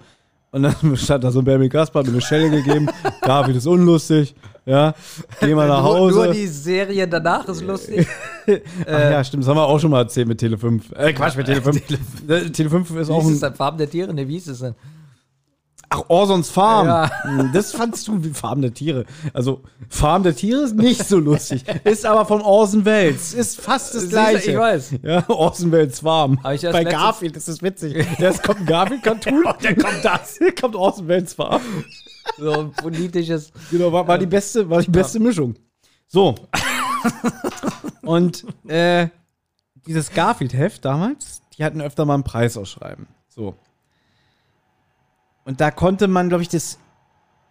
und dann stand da so ein Baby Kasper, hat mir eine Schelle gegeben. Garfield ist unlustig. Ja, geh mal nach Nur, Hause. nur die Serie danach ist lustig. Ach ja, stimmt, das haben wir auch schon mal erzählt mit Tele 5. Äh, Quatsch, mit Tele 5. Tele 5 ist Wie auch hieß es ein. denn? Farben der Tiere? Ne, wie hieß es denn? Ach, Orsons Farm. Ja. Hm, Das fandst du wie Farm der Tiere. Also, Farm der Tiere ist nicht so lustig. Ist aber von Orson Welles. Ist fast das gleiche. ich weiß. Ja, Orson Welles Farm. Bei Garfield ist das witzig. Jetzt kommt ein Garfield-Cartoon. dann kommt das. Dann kommt Orson Welles Farm. So ein politisches. Genau, war, war die beste, war die beste Mischung. So. Und äh, dieses Garfield-Heft damals, die hatten öfter mal einen Preis ausschreiben. So. Und da konnte man, glaube ich, das.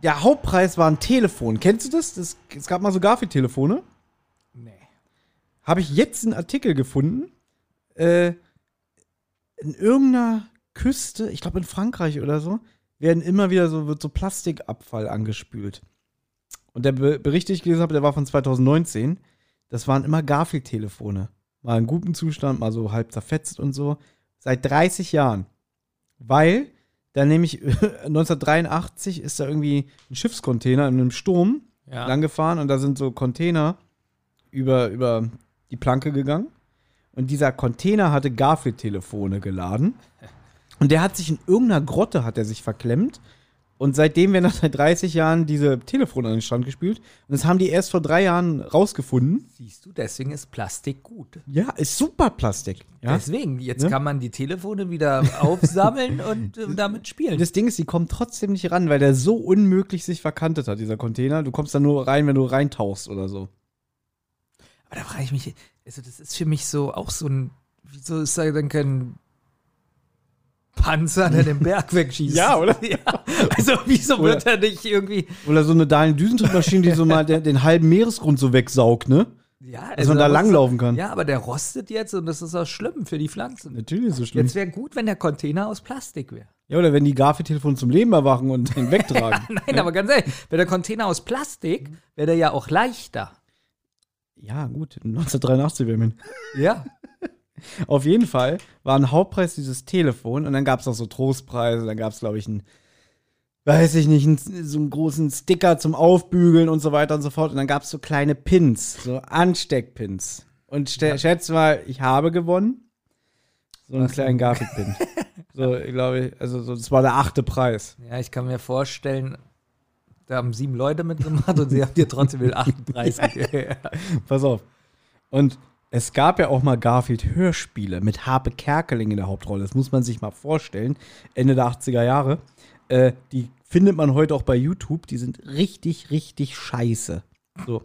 Der Hauptpreis war ein Telefon. Kennst du das? das es gab mal so Garfield-Telefone. Nee. Habe ich jetzt einen Artikel gefunden. Äh, in irgendeiner Küste, ich glaube in Frankreich oder so, werden immer wieder so, wird so Plastikabfall angespült. Und der Be Bericht, den ich gelesen habe, der war von 2019. Das waren immer Garfield-Telefone. Mal in gutem Zustand, mal so halb zerfetzt und so. Seit 30 Jahren. Weil da nämlich 1983 ist da irgendwie ein Schiffscontainer in einem Sturm Ja. lang gefahren und da sind so Container über, über die Planke gegangen. Und dieser Container hatte Garfield-Telefone geladen. Und der hat sich in irgendeiner Grotte hat er sich verklemmt. Und seitdem werden seit 30 Jahren diese Telefone an den Strand gespült. Und das haben die erst vor drei Jahren rausgefunden. Siehst du, deswegen ist Plastik gut. Ja, ist super Plastik. Ja? Deswegen, jetzt Ja. kann man die Telefone wieder aufsammeln und äh, damit spielen. Das Ding ist, die kommen trotzdem nicht ran, weil der so unmöglich sich verkantet hat, dieser Container. Du kommst da nur rein, wenn du reintauchst oder so. Aber da frage ich mich, also das ist für mich so auch so ein, wieso ist da denn kein Panzer, der den Berg wegschießt? Ja, oder? Ja. Also wieso wird er nicht irgendwie, Oder so eine Dahlen Düsentriebmaschine, die so mal den, den halben Meeresgrund so wegsaugt, ne? ja, Dass man da langlaufen kann. Ja, aber der rostet jetzt und das ist auch schlimm für die Pflanzen. Natürlich ist es schlimm. Jetzt wäre gut, wenn der Container aus Plastik wäre. Ja, oder wenn die Garfield-Telefon zum Leben erwachen und den wegtragen. Nein, aber ganz ehrlich, wäre der Container aus Plastik, wäre der ja auch leichter. ja, gut, 1983 wäre man. Ja. Auf jeden Fall war ein Hauptpreis dieses Telefon und dann gab es noch so Trostpreise, dann gab es, glaube ich, einen, weiß ich nicht, einen, so einen großen Sticker zum Aufbügeln und so weiter und so fort. Und dann gab es so kleine Pins, so Ansteckpins. Und stä- schätz mal, ich habe gewonnen. So einen kleinen Garfield-Pin. so, ich glaube, also so, das war der achte Preis. Ja, ich kann mir vorstellen, da haben sieben Leute mitgemacht und sie haben dir trotzdem den achten Preis gegeben. Pass auf. Und es gab ja auch mal Garfield-Hörspiele mit Harpe Kerkeling in der Hauptrolle. Das muss man sich mal vorstellen. Ende der 80er Jahre. Äh, die findet man heute auch bei YouTube. Die sind richtig, richtig scheiße. So.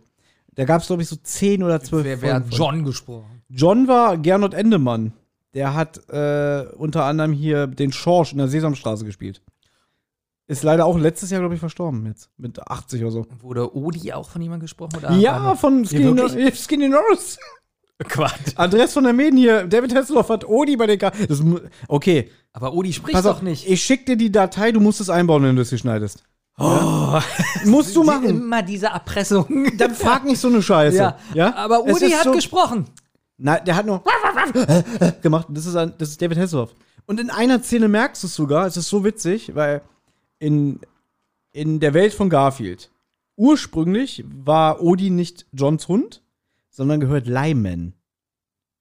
Da gab es, glaube ich, so 10 oder 12 Wer, wer hat. John gesprochen? John war Gernot Endemann. Der hat äh, unter anderem hier den Schorsch in der Sesamstraße gespielt. Ist leider auch letztes Jahr, glaube ich, verstorben jetzt. Mit 80 oder so. Wurde Odi auch von jemandem gesprochen? Oder Ja, von Skinny, no Skinny Norris. Quatsch. Andreas von der Meden hier, David Hasselhoff hat Odi bei den K das, Okay, Aber Odi spricht pass doch auf, nicht. ich schick dir die Datei, du musst es einbauen, wenn du es hier schneidest. Oh, Musst du machen. Immer diese Erpressung. Dann frag nicht so eine Scheiße. ja. ja? Aber ist hat so, gesprochen. Nein, der hat nur gemacht. Das ist, ein, das ist David Hasselhoff. Und in einer Szene merkst du es sogar, es ist so witzig, weil in, in der Welt von Garfield, ursprünglich war Odi nicht Johns Hund, sondern gehört Lyman.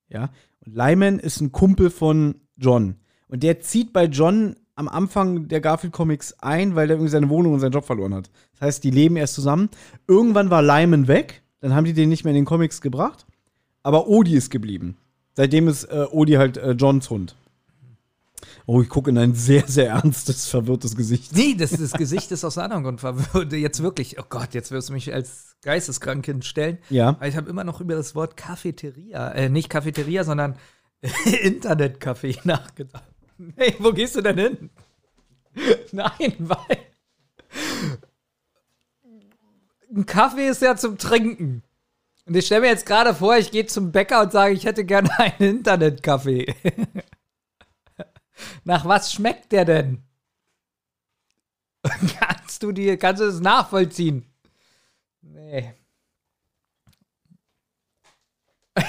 Ja, und Lyman ist ein Kumpel von John. Und der zieht bei John am Anfang der Garfield-Comics ein, weil der irgendwie seine Wohnung und seinen Job verloren hat. Das heißt, die leben erst zusammen. Irgendwann war Lyman weg, dann haben die den nicht mehr in den Comics gebracht. Aber Odi ist geblieben. Seitdem ist äh, Odi halt äh, Johns Hund. Oh, ich gucke in ein sehr, sehr ernstes, verwirrtes Gesicht. Nee, das, das Gesicht ist aus anderem Grund verwirrt. Jetzt wirklich, oh Gott, jetzt wirst du mich als geisteskrank hinstellen. Ja. Weil ich habe immer noch über das Wort Cafeteria, äh, nicht Cafeteria, sondern Internetcafé nachgedacht. Hey, wo gehst du denn hin? Nein, weil ein Kaffee ist ja zum Trinken. Und ich stelle mir jetzt gerade vor, ich gehe zum Bäcker und sage, ich hätte gerne einen Internetkaffee. Nach was schmeckt der denn? Kannst du dir, kannst du das nachvollziehen? Nee.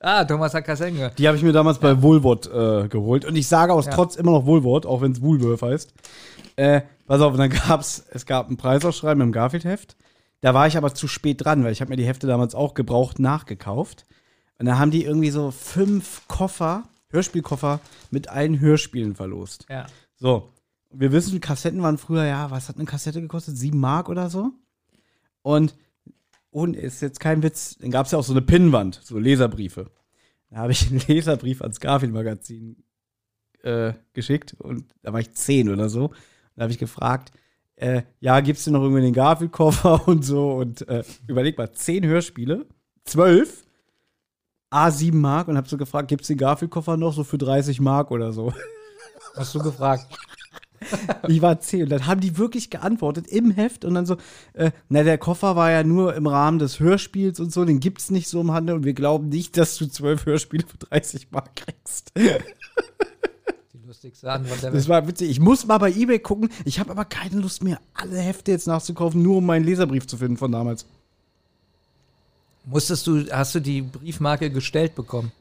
ah, Thomas hat Kassel gehört. Die habe ich mir damals bei Woolworth äh, geholt. Und ich sage aus Ja. Trotz immer noch Woolworth, auch wenn es Woolworth heißt. Äh, pass auf, dann gab's, es gab ein Preisausschreiben im Garfield-Heft. Da war ich aber zu spät dran, weil ich habe mir die Hefte damals auch gebraucht nachgekauft. Und da haben die irgendwie so fünf Koffer, Hörspielkoffer mit allen Hörspielen verlost. Ja. So. Wir wissen, Kassetten waren früher, ja, was hat eine Kassette gekostet? Sieben Mark oder so? Und, und ist jetzt kein Witz, dann gab es ja auch so eine Pinnwand, so Leserbriefe. Da habe ich einen Leserbrief ans Garfield-Magazin äh, geschickt und da war ich zehn oder so. Da habe ich gefragt, äh, ja, gibt's denn noch irgendwie den Garfield-Koffer und so? Und äh, überleg mal, zehn Hörspiele, zwölf, A7 Mark und habe so gefragt, gibt's den Garfield-Koffer noch so für 30 Mark oder so? Hast du gefragt? Ich war zehn und dann haben die wirklich geantwortet im Heft und dann so, äh, na, der Koffer war ja nur im Rahmen des Hörspiels und so, den gibt's nicht so im Handel und wir glauben nicht, dass du zwölf Hörspiele für 30 Mark kriegst. Die lustigste Antwort der Das Welt. war witzig. Ich muss mal bei Ebay gucken. Ich habe aber keine Lust mehr, alle Hefte jetzt nachzukaufen, nur um meinen Leserbrief zu finden von damals. Musstest du, hast du die Briefmarke gestellt bekommen?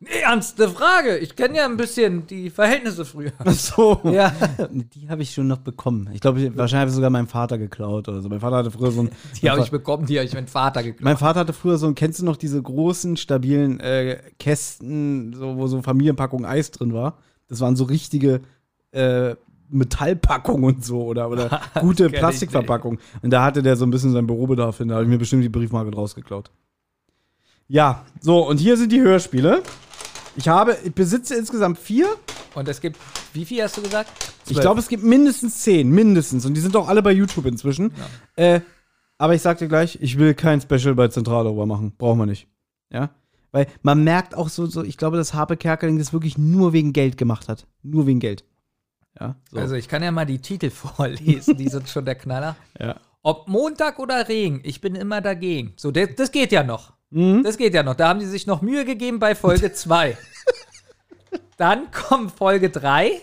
Nee, ernste Frage. Ich kenne ja ein bisschen die Verhältnisse früher. Ach so. Ja, Die habe ich schon noch bekommen. Ich glaube, wahrscheinlich habe ich sogar meinen Vater geklaut oder so. Mein Vater hatte früher so ein. die habe ich bekommen, die habe ich meinem Vater geklaut. Mein Vater hatte früher so ein, kennst du noch diese großen, stabilen äh, Kästen, so, wo so Familienpackung Eis drin war? Das waren so richtige äh, Metallpackungen und so oder, oder gute Plastikverpackungen. Und da hatte der so ein bisschen seinen Bürobedarf hin. Da habe ich mir bestimmt die Briefmarke draus geklaut. Ja, so, und hier sind die Hörspiele. Ich habe, ich besitze insgesamt vier. Und es gibt, wie viel hast du gesagt? Ich glaube, es gibt mindestens zehn, mindestens. Und die sind auch alle bei YouTube inzwischen. Äh, aber ich sag dir gleich, ich will kein Special bei Zentralober machen. Brauchen wir nicht. Ja? Weil man merkt auch so, so ich glaube, dass Harpe Kerkeling das wirklich nur wegen Geld gemacht hat. Nur wegen Geld. Ja, so. Also ich kann ja mal die Titel vorlesen, die sind schon der Knaller. ja. Ob Montag oder Regen, ich bin immer dagegen. So, das, das geht ja noch. Mhm. Das geht ja noch. Da haben die sich noch Mühe gegeben bei Folge 2. Dann kommt Folge 3.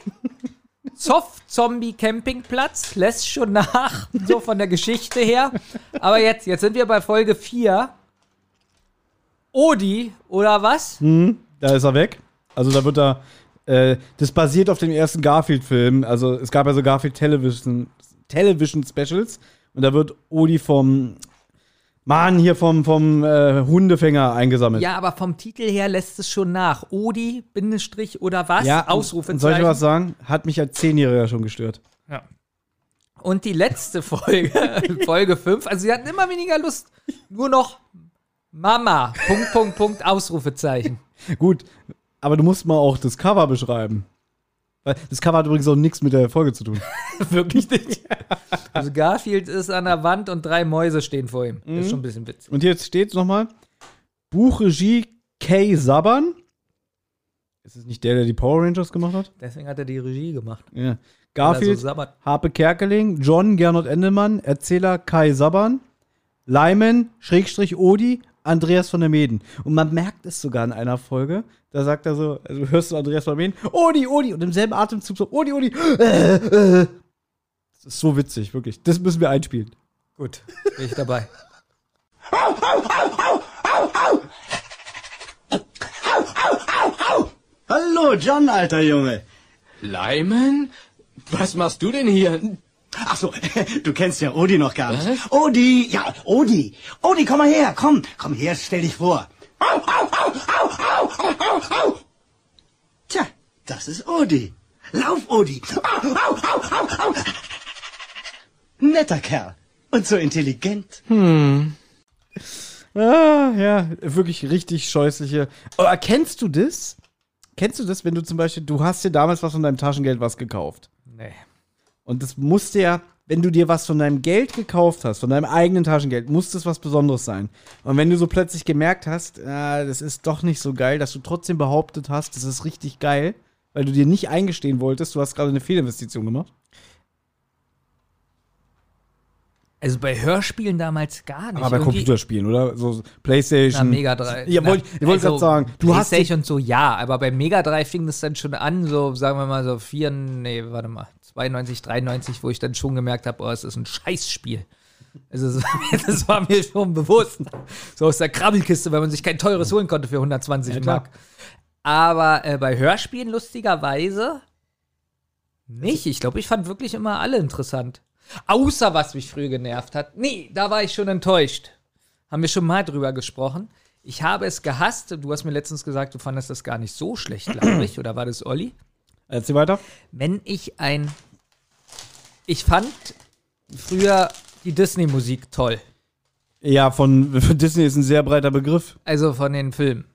Zoff Zombie Campingplatz lässt schon nach, so von der Geschichte her. Aber jetzt, jetzt sind wir bei Folge 4. Odi, oder was? Da ist er weg. Also da wird er. Äh, das basiert auf dem ersten Garfield-Film. Also es gab ja so Garfield Television, Television Specials. Und da wird Odi vom Mann hier vom, vom äh, Hundefänger eingesammelt. Ja, aber vom Titel her lässt es schon nach. Odi, Bindestrich oder was? Ja, Ausrufezeichen. soll ich was sagen? Hat mich als Zehnjähriger schon gestört. Ja. Und die letzte Folge, Folge 5, also sie hatten immer weniger Lust. Nur noch Mama, Punkt, Punkt, Punkt, Ausrufezeichen. Gut, aber du musst mal auch das Cover beschreiben. Weil das Cover hat übrigens auch nichts mit der Folge zu tun. Wirklich nicht. Also Garfield ist an der Wand und drei Mäuse stehen vor ihm. Das ist schon ein bisschen witzig. Und jetzt steht nochmal: Buchregie Kay Saban. Ist es nicht der, der die Power Rangers gemacht hat? Deswegen hat er die Regie gemacht. Ja. Garfield, Sabbat. Harpe Kerkeling, John Gernot Endelmann, Erzähler Kai Saban, Lyman, Schrägstrich Odi, Andreas von der Meden. Und man merkt es sogar in einer Folge, da sagt er so, also hörst du Andreas Meden, Odi, Odi, und im selben Atemzug so, Odi, Odi, äh, äh. Das ist so witzig, wirklich. Das müssen wir einspielen. Gut, bin ich dabei. Hallo, John, alter Junge. Lyman? Was machst du denn hier? Ach so, du kennst ja Odi noch gar nicht. Was? Odi, ja, Odi. Odi, komm mal her, komm, komm her, stell dich vor. Tja, das ist Odi. Lauf, Odi. Netter Kerl. Und so intelligent. Ah, ja, wirklich richtig scheußliche. Aber kennst du das? Kennst du das, wenn du zum Beispiel, du hast dir damals was von deinem Taschengeld was gekauft? Nee. Und das musste ja, wenn du dir was von deinem Geld gekauft hast, von deinem eigenen Taschengeld, muss das was Besonderes sein. Und wenn du so plötzlich gemerkt hast, ah, das ist doch nicht so geil, dass du trotzdem behauptet hast, das ist richtig geil, weil du dir nicht eingestehen wolltest, du hast gerade eine Fehlinvestition gemacht. Also bei Hörspielen damals gar nicht. Aber bei Irgendwie- Computerspielen, oder? So Playstation. Na, Mega 3. Ja, wollte ich wollte gerade sagen, du hast Playstation und so, ja, aber bei Mega 3 fing das dann schon an, so sagen wir mal so 4, nee, warte mal, 92, 93, wo ich dann schon gemerkt habe, oh, es ist ein Scheißspiel. Also das war, mir, das war mir schon bewusst. So aus der Krabbelkiste, weil man sich kein teures holen konnte für 120 klar. Mark. Aber äh, bei Hörspielen lustigerweise nicht. Ich glaube, ich fand wirklich immer alle interessant. Außer was mich früher genervt hat. Nee, da war ich schon enttäuscht. Haben wir schon mal drüber gesprochen. Ich habe es gehasst. Du hast mir letztens gesagt, du fandest das gar nicht so schlecht, glaube ich. Oder war das Olli? Erzähl weiter. Wenn ich ein. Ich fand früher die Disney-Musik toll. Ja, von Disney ist ein sehr breiter Begriff. Also von den Filmen.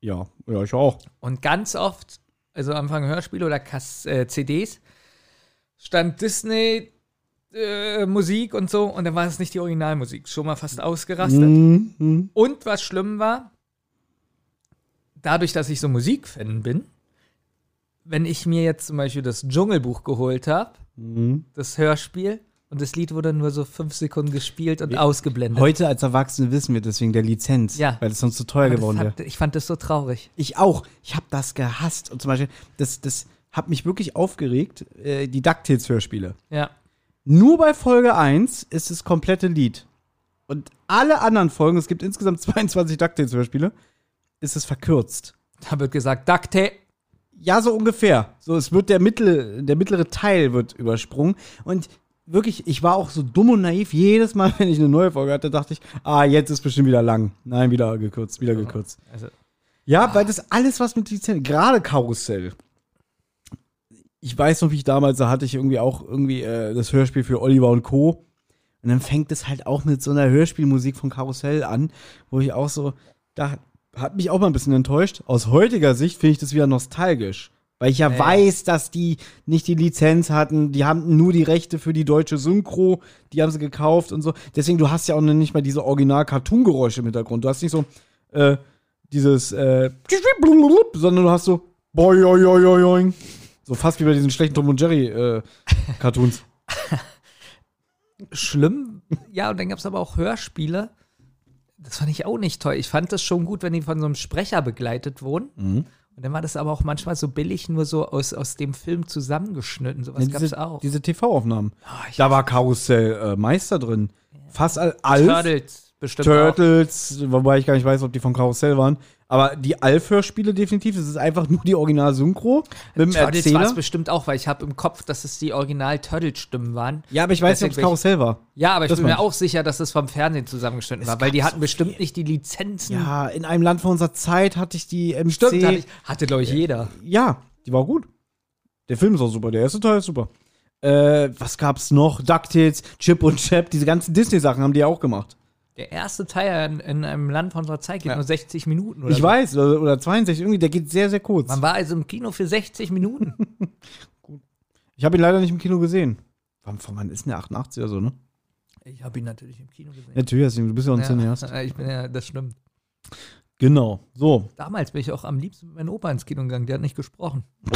Ja, ja, ich auch. Und ganz oft, also am Anfang Hörspiele oder Kass, äh, CDs, stand Disney äh, Musik und so und dann war es nicht die Originalmusik. Schon mal fast ausgerastet. Mhm. Und was schlimm war, dadurch, dass ich so Musikfan bin, wenn ich mir jetzt zum Beispiel das Dschungelbuch geholt habe, Mhm. das Hörspiel, und das Lied wurde nur so fünf Sekunden gespielt und ausgeblendet. Heute als Erwachsene wissen wir deswegen der Lizenz, Ja. weil es sonst zu teuer Aber geworden wäre. ich fand das so traurig. Ich auch. Ich habe das gehasst. Und zum Beispiel, das, das hat mich wirklich aufgeregt, äh, die DuckTales-Hörspiele. Ja. Nur bei Folge 1 ist das komplette Lied. Und alle anderen Folgen, es gibt insgesamt 22 DuckTales-Hörspiele, ist es verkürzt. Da wird gesagt, Dakte. Ja, so ungefähr. So, es wird der, mittel, der mittlere Teil wird übersprungen. Und wirklich, ich war auch so dumm und naiv. Jedes Mal, wenn ich eine neue Folge hatte, dachte ich, ah, jetzt ist bestimmt wieder lang. Nein, wieder gekürzt, wieder gekürzt. Also, Ja, weil das alles, was mit Lizenz, gerade Karussell. Ich weiß noch, wie ich damals, da hatte ich irgendwie auch irgendwie äh, das Hörspiel für Oliver und Co. Und dann fängt es halt auch mit so einer Hörspielmusik von Karussell an, wo ich auch so, da hat mich auch mal ein bisschen enttäuscht. Aus heutiger Sicht finde ich das wieder nostalgisch. Weil ich ja Nee. weiß, dass die nicht die Lizenz hatten, die haben nur die Rechte für die deutsche Synchro, die haben sie gekauft und so. Deswegen, du hast ja auch noch nicht mal diese Original-Cartoon-Geräusche im Hintergrund. Du hast nicht so, äh, dieses, äh, sondern du hast so, boing, so fast wie bei diesen schlechten Tom und Jerry äh, Cartoons. schlimm. Ja, und dann gab es aber auch Hörspiele. Das fand ich auch nicht toll. Ich fand das schon gut, wenn die von so einem Sprecher begleitet wurden. Mhm. Und dann war das aber auch manchmal so billig, nur so aus, aus dem Film zusammengeschnitten. Sowas Ja, gab es auch. diese TV-Aufnahmen. Ah, ich- Da war Karussell äh, Meister drin. Fast all, Alf, Turtles bestimmt auch. Turtles, wobei ich gar nicht weiß, ob die von Karussell waren. Aber die Alf-Hörspiele definitiv, das ist einfach nur die Original-Synchro mit dem Turtles war es bestimmt auch, weil ich habe im Kopf, dass es die Original-Turtle-Stimmen waren. Ja, aber ich weiß nicht, ob es Karussell war. Ja, aber ich Das bin mir auch sicher, dass es vom Fernsehen zusammengeschnitten war, weil die hatten bestimmt nicht die Lizenzen. Ja, in einem Land vor unserer Zeit hatte ich die MC. Stimmt, hatte, ich- hatte glaube ich, jeder. Ja, die war gut. Der Film ist auch super, der erste Teil ist super. Äh, was gab's noch? DuckTales, Chip und Chap, diese ganzen Disney-Sachen haben die auch gemacht. Der erste Teil in, in einem Land von unserer Zeit geht nur 60 Minuten oder ich so. weiß, oder, oder 62, irgendwie, der geht sehr, sehr kurz. Man war also im Kino für 60 Minuten. Ich habe ihn leider nicht im Kino gesehen. Wann, von wann ist denn der 88 oder so, ne? Ich habe ihn natürlich im Kino gesehen. Natürlich, hast du- du bist ja auch ein Cineast. Ja, ich bin ja, das stimmt. Genau, so. Damals bin ich auch am liebsten mit meinem Opa ins Kino gegangen, der hat nicht gesprochen.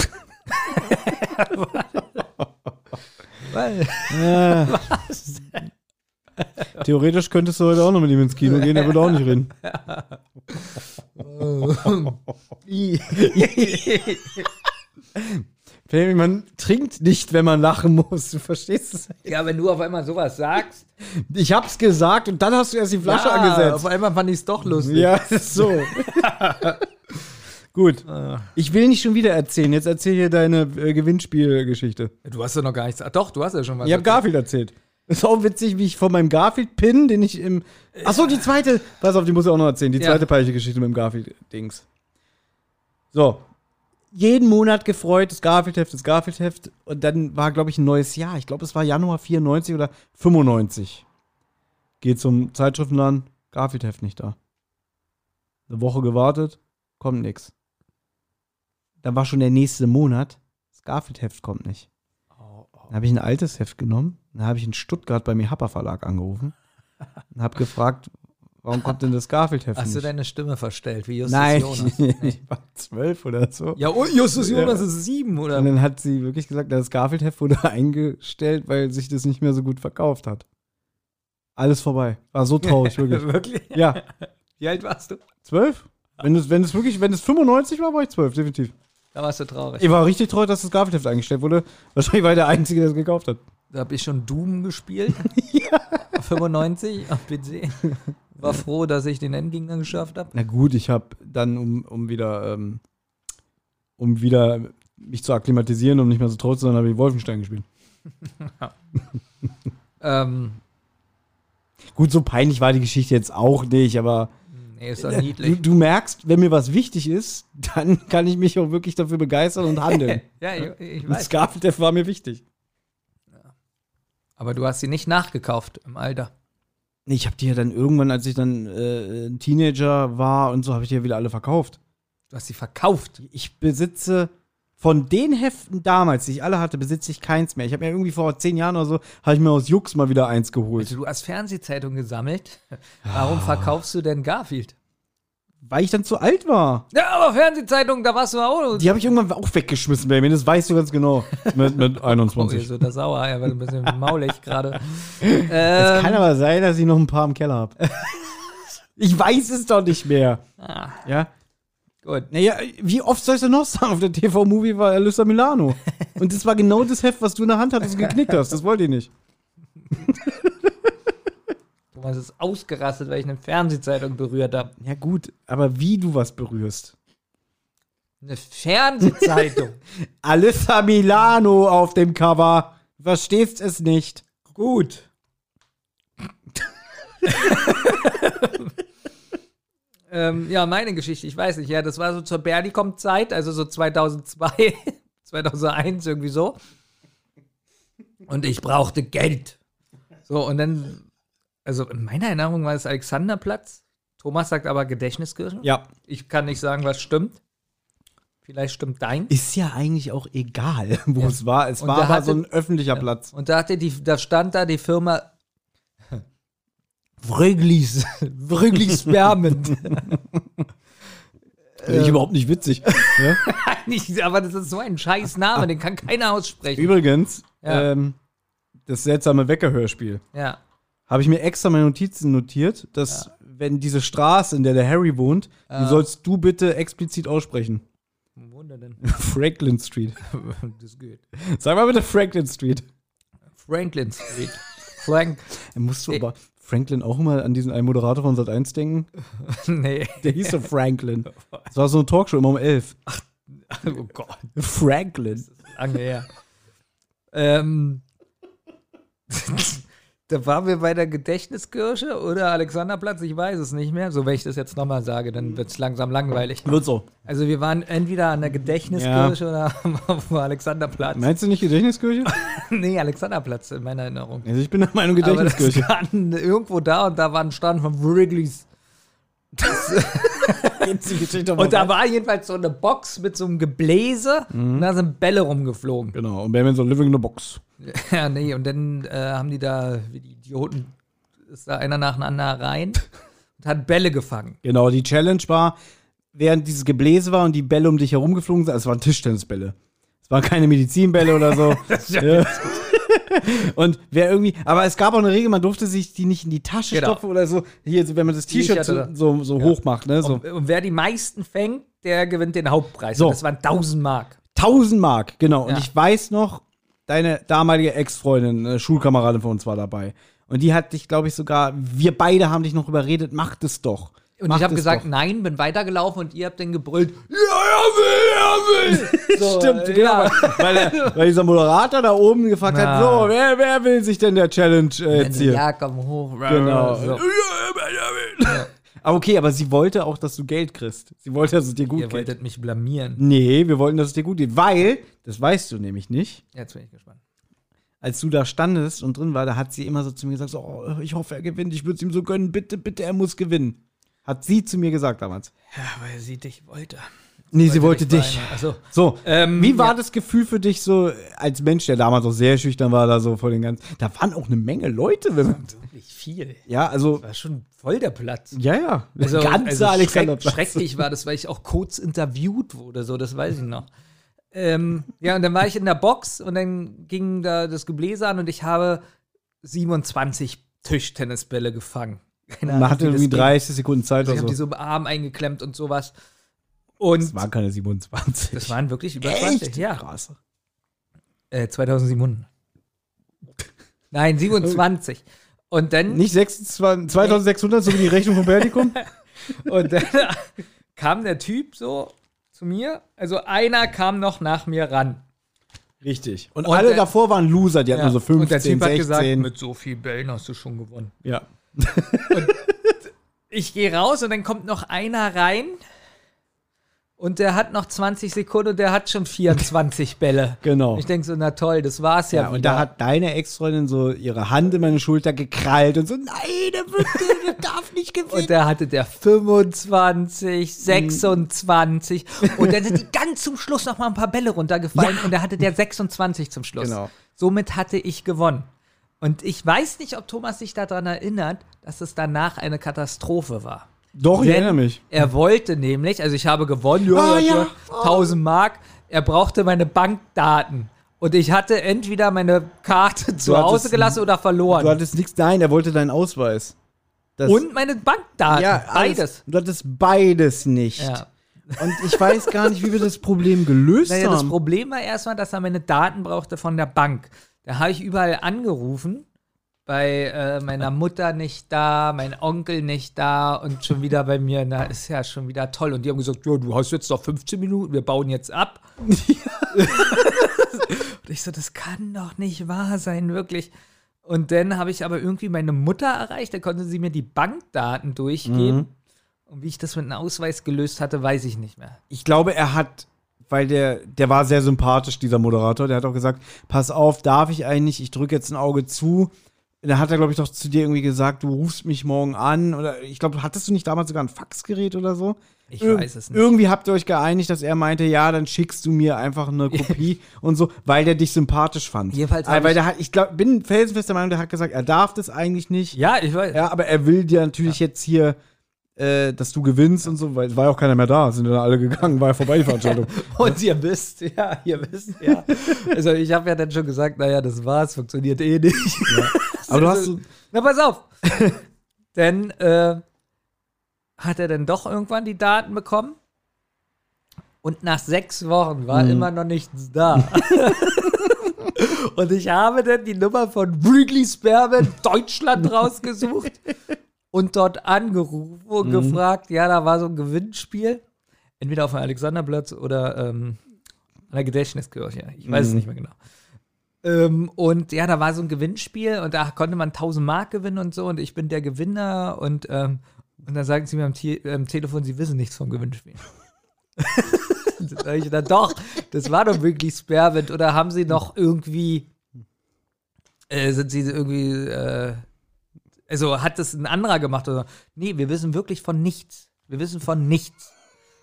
Weil, Äh, theoretisch könntest du heute auch noch mit ihm ins Kino gehen, er würde auch nicht reden. Femi, man trinkt nicht, wenn man lachen muss. Du verstehst es? ja, wenn du auf einmal sowas sagst, Ich hab's gesagt und dann hast du erst die Flasche ja, angesetzt. Auf einmal fand ich es doch lustig. Ja, ist so. Gut. Ich will nicht schon wieder erzählen. Jetzt erzähl hier deine äh, Gewinnspielgeschichte. Du hast ja noch gar nichts. Ach, doch, du hast ja schon was. Ich habe Garfield erzählt. Ist auch witzig, wie ich von meinem Garfield-Pin, den ich im. Achso, die zweite. Pass auf, die muss ich auch noch erzählen. Die Ja. zweite peinliche Geschichte mit dem Garfield-Dings. So. Jeden Monat gefreut, das Garfield-Heft, das Garfield-Heft. Und dann war, glaube ich, ein neues Jahr. Ich glaube, es war Januar 94 oder 95. Geht zum Zeitschriftenladen, Garfield-Heft nicht da. Eine Woche gewartet, kommt nix. Dann war schon der nächste Monat, das Garfield-Heft kommt nicht. Dann habe ich ein altes Heft genommen, dann habe ich in Stuttgart beim Happer Verlag angerufen und habe gefragt, warum kommt denn das Garfield-Heft Hast du nicht? deine Stimme verstellt, wie Justus Nein, Jonas? ich war zwölf oder so. Ja, und Justus Ja. Jonas ist sieben, oder? Und dann hat sie wirklich gesagt, das Garfield-Heft wurde eingestellt, weil sich das nicht mehr so gut verkauft hat. Alles vorbei. War so traurig, wirklich. Wirklich? Ja, Wie alt warst du? zwölf? Wenn es, wenn es wirklich, wenn es 95 war, war ich zwölf, definitiv. Da warst du traurig. Ich war richtig traurig, dass das Garfield-Heft eingestellt wurde. Wahrscheinlich war ich der Einzige, der es gekauft hat. Da habe ich schon Doom gespielt. ja. 95 am PC. War froh, dass ich den Endgegner geschafft habe. Na gut, ich habe dann, um, um wieder, ähm, um wieder mich zu akklimatisieren, um nicht mehr so traurig zu sein, habe ich Wolfenstein gespielt. Ähm, Gut, so peinlich war die Geschichte jetzt auch nicht, aber Nee, ist doch Du, niedlich. du merkst, wenn mir was wichtig ist, dann kann ich mich auch wirklich dafür begeistern und handeln. ja, ich, ich weiß. Scarfdev war mir wichtig. Aber du hast sie nicht nachgekauft im Alter. Nee, ich habe die ja dann irgendwann, als ich dann äh, ein Teenager war und so, habe ich die ja wieder alle verkauft. Du hast sie verkauft. Ich besitze von den Heften damals, die ich alle hatte, besitze ich keins mehr. Ich habe mir irgendwie vor zehn Jahren oder so, habe ich mir aus Jux mal wieder eins geholt. Also du hast Fernsehzeitung gesammelt. Warum verkaufst du denn Garfield? Weil ich dann zu alt war. Ja, aber Fernsehzeitung, da warst du auch. Die habe ich irgendwann auch weggeschmissen, Baby. Das weißt du ganz genau. mit, mit Oh, ihr 21. so der Sauer, er war ein bisschen maulig gerade. Es Ähm, kann aber sein, dass ich noch ein paar im Keller habe. ich weiß es doch nicht mehr. ah, Ja. Gut. Naja, wie oft soll ich denn noch sagen? Auf der TV-Movie war Alyssa Milano. Und das war genau das Heft, was du in der Hand hattest und geknickt hast. Das wollte ich nicht. Thomas ist ausgerastet, weil ich eine Fernsehzeitung berührt habe. Ja, gut, aber wie du was berührst. Eine Fernsehzeitung. Alyssa Milano auf dem Cover. Du Verstehst es nicht. Gut. Ähm, ja, meine Geschichte, ich weiß nicht. Ja, das war so zur Bernicom-Zeit, also so 2002, 2001, irgendwie so. Und ich brauchte Geld. So, und dann, also in meiner Erinnerung war es Alexanderplatz. Thomas sagt aber Gedächtniskirchen. Ja. Ich kann nicht sagen, was stimmt. Vielleicht stimmt dein. Ist ja eigentlich auch egal, wo Ja. es war. Es Und war aber hatte- so ein öffentlicher Platz. Und da, hatte die, da stand da die Firma Vröglis. Vröglis Spermen. Finde ich überhaupt nicht witzig. ja? Nicht, aber das ist so ein scheiß Name, den kann keiner aussprechen. Übrigens, Ja. ähm, das seltsame Weckerhörspiel. Ja. Habe ich mir extra meine Notizen notiert, dass, wenn diese Straße, in der der Harry wohnt, die sollst du bitte explizit aussprechen. Wo wohnt er denn? Franklin Street. das geht. Sag mal bitte Franklin Street. Franklin Street. Frank. Da musst du aber Franklin auch mal an diesen einen Moderator von Sat1 denken. Nee. Der hieß so Franklin. Das war so eine Talkshow immer um elf. Oh Gott. Franklin. Lange her. ähm. da waren wir bei der Gedächtniskirche oder Alexanderplatz, ich weiß es nicht mehr. So, wenn ich das jetzt nochmal sage, dann wird es langsam langweilig. Wird so. Also wir waren entweder an der Gedächtniskirche oder auf dem Alexanderplatz. Meinst du nicht Gedächtniskirche? nee, Alexanderplatz in meiner Erinnerung. Also ich bin der Meinung Aber das Gedächtniskirche. irgendwo da und da war ein Stand von Wrigley's. Jetzt die Geschichte Und da war jedenfalls so eine Box mit so einem Gebläse und da sind Bälle rumgeflogen. Genau, und Batman so living in a box. Ja, nee, und dann äh, haben die da, wie die Idioten, ist da einer nacheinander rein und hat Bälle gefangen. Genau, die Challenge war, während dieses Gebläse war und die Bälle um dich herumgeflogen sind, also es waren Tischtennisbälle. Es waren keine Medizinbälle oder so. ja. Und wer irgendwie, aber es gab auch eine Regel, man durfte sich die nicht in die Tasche Genau. stopfen oder so. Hier, wenn man das T-Shirt so, so, so hoch macht, ne? So. Und, und wer die meisten fängt, der gewinnt den Hauptpreis. So. Und das waren 1000 Mark. 1000 Mark, genau. Und Ja. ich weiß noch, deine damalige Ex-Freundin, eine Schulkameradin von uns war dabei. Und die hat dich, glaube ich, sogar, wir beide haben dich noch überredet, mach das doch. Und ich habe gesagt, doch. nein, bin weitergelaufen und ihr habt dann gebrüllt, ja, er will, er will. So, Stimmt, äh, genau. ja. Weil, der, weil dieser Moderator da oben gefragt hat, Na. so, wer, wer will sich denn der Challenge äh, jetzt hier? Ja, komm hoch. Genau. So. Aber okay, aber sie wollte auch, dass du Geld kriegst. Sie wollte, dass es dir gut Ihr geht. wolltet mich blamieren. Nee, wir wollten, dass es dir gut geht. Weil, das weißt du nämlich nicht, Jetzt bin ich gespannt. als du da standest und drin war, da hat sie immer so zu mir gesagt, so, oh, ich hoffe, er gewinnt, ich würde es ihm so gönnen, bitte, bitte, er muss gewinnen. Hat sie zu mir gesagt damals. Ja, weil sie dich wollte. Nee, sie wollte dich. Also, So, Ähm, wie war ja. das Gefühl für dich so als Mensch, der damals auch sehr schüchtern war, da so vor den ganzen, da waren auch eine Menge Leute. Wenn man, wirklich viel. ja, also, War schon voll der Platz. ja, ja, Also, ganze also Alexanderplatz. schreck, schrecklich war das, weil ich auch kurz interviewt wurde, so, das weiß ich noch. Ähm, ja, und dann war ich in der Box und dann ging da das Gebläse an und ich habe 27 Tischtennisbälle gefangen. Keine Man hatte irgendwie ging. 30 Sekunden Zeit Also ich oder habe die so. so im Arm eingeklemmt und sowas. Und Das waren keine 27. das waren wirklich über 20. Echt? Ja, Krass. äh, 2700. Nein, 27. Und dann Nicht 26 2600, so wie die Rechnung vom Bertikum? Und dann kam der Typ so zu mir. Also einer kam noch nach mir ran. Richtig. Und, Und alle der- davor waren Loser, die hatten nur so 15, und der Typ hat 16. gesagt, mit so viel Bällen hast du schon gewonnen. ja. Ich gehe raus und dann kommt noch einer rein und der hat noch 20 Sekunden und der hat schon 24 Bälle. Genau. Ich denke so, na toll, das war's ja. Ja, und da hat deine Ex-Freundin so ihre Hand in meine Schulter gekrallt und so, nein, der, wird, der darf nicht gewinnen. und da hatte der 25, 26 und dann sind die ganz zum Schluss noch mal ein paar Bälle runtergefallen und da hatte der 26 zum Schluss. Genau. Somit hatte ich gewonnen. Und ich weiß nicht, ob Thomas sich daran erinnert, dass es danach eine Katastrophe war. Doch, ich Denn erinnere mich. Er wollte nämlich, also ich habe gewonnen, Ah, ja, ja. 1000 Mark. Er brauchte meine Bankdaten. Und ich hatte entweder meine Karte zu hattest- Hause gelassen oder verloren. Du hattest nichts, nein, er wollte deinen Ausweis. Das, Und meine Bankdaten. ja, alles. beides. Du hattest beides nicht. Ja. Und ich weiß gar nicht, wie wir das Problem gelöst Naja, das haben. Problem war erstmal, dass er meine Daten brauchte von der Bank. Da habe ich überall angerufen. Bei äh, meiner Mutter nicht da, mein Onkel nicht da und schon wieder bei mir. Na, ist ja schon wieder toll. Und die haben gesagt: Ja, du hast jetzt noch 15 Minuten, wir bauen jetzt ab. und ich so: Das kann doch nicht wahr sein, wirklich. Und dann habe ich aber irgendwie meine Mutter erreicht. Da konnte sie mir die Bankdaten durchgeben. Und wie ich das mit einem Ausweis gelöst hatte, weiß ich nicht mehr. ich glaube, er hat, weil der, der war sehr sympathisch, dieser Moderator, der hat auch gesagt, pass auf, darf ich eigentlich, ich drücke jetzt ein Auge zu. Da hat er, glaube ich, doch zu dir irgendwie gesagt, du rufst mich morgen an. Oder ich glaube, hattest du nicht damals sogar ein Faxgerät oder so? Ich Ir- weiß es nicht. Irgendwie habt ihr euch geeinigt, dass er meinte, ja, dann schickst du mir einfach eine Kopie und so, weil der dich sympathisch fand. Jedenfalls Ah, hab weil ich- der hat, ich glaub, bin felsenfest der Meinung, der hat gesagt, er darf das eigentlich nicht. Ja, ich weiß. Ja, aber er will dir natürlich jetzt hier, äh, dass du gewinnst und so, weil es war ja auch keiner mehr da, sind dann alle gegangen, war ja vorbei die Veranstaltung. Und ihr wisst, ja, ihr wisst, ja. Also ich habe ja dann schon gesagt, naja, das war's, funktioniert eh nicht. aber du hast so, Na, pass auf. denn äh, hat er dann doch irgendwann die Daten bekommen? Und nach sechs Wochen war immer noch nichts da. und ich habe dann die Nummer von Wrigley Sperman Deutschland rausgesucht und dort angerufen und gefragt, ja, da war so ein Gewinnspiel. Entweder auf dem Alexanderplatz oder ähm, an der Gedächtniskirche. Ich weiß es nicht mehr genau. Ähm, und ja, da war so ein Gewinnspiel und da konnte man 1000 Mark gewinnen und so und ich bin der Gewinner und, ähm, und dann sagen sie mir am Te ähm, Telefon, sie wissen nichts vom Gewinnspiel. ich dann doch, das war doch wirklich Sperrwind oder haben sie noch irgendwie, äh, sind sie irgendwie, äh, also hat das ein anderer gemacht oder nee, wir wissen wirklich von nichts. Wir wissen von nichts.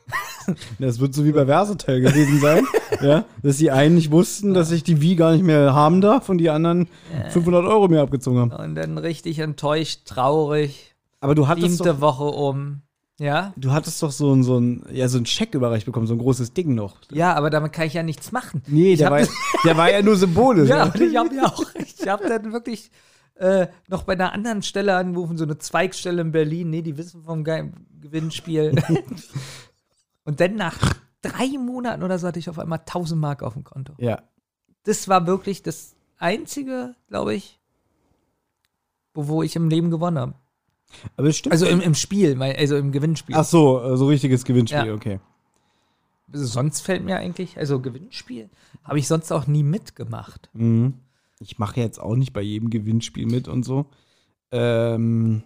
das wird so wie bei Versatel gewesen sein, ja, dass die einen nicht wussten, dass ich die Wii gar nicht mehr haben darf und die anderen 500 Euro mir abgezogen haben. Und dann richtig enttäuscht, traurig, Aber du hattest siebte doch, Woche um. Ja? du hattest doch so ein, so ein, ja, so ein Scheck überreicht bekommen, so ein großes Ding noch. Ja, aber damit kann ich ja nichts machen. Nee, der war, der war ja nur symbolisch. Ja, und ich habe ja auch, ich habe dann wirklich äh, noch bei einer anderen Stelle angerufen, so eine Zweigstelle in Berlin. Nee, die wissen vom Ge Gewinnspiel. und dann nach drei Monaten oder so hatte ich auf einmal 1000 Mark auf dem Konto. ja. Das war wirklich das einzige, glaube ich, wo, wo ich im Leben gewonnen habe. Aber es stimmt. Also im, im Spiel, also im Gewinnspiel. Ach so, äh, so richtiges Gewinnspiel, Ja. okay. Also sonst fällt mir eigentlich, also Gewinnspiel habe ich sonst auch nie mitgemacht. Mhm. Ich mache jetzt auch nicht bei jedem Gewinnspiel mit und so. Ähm,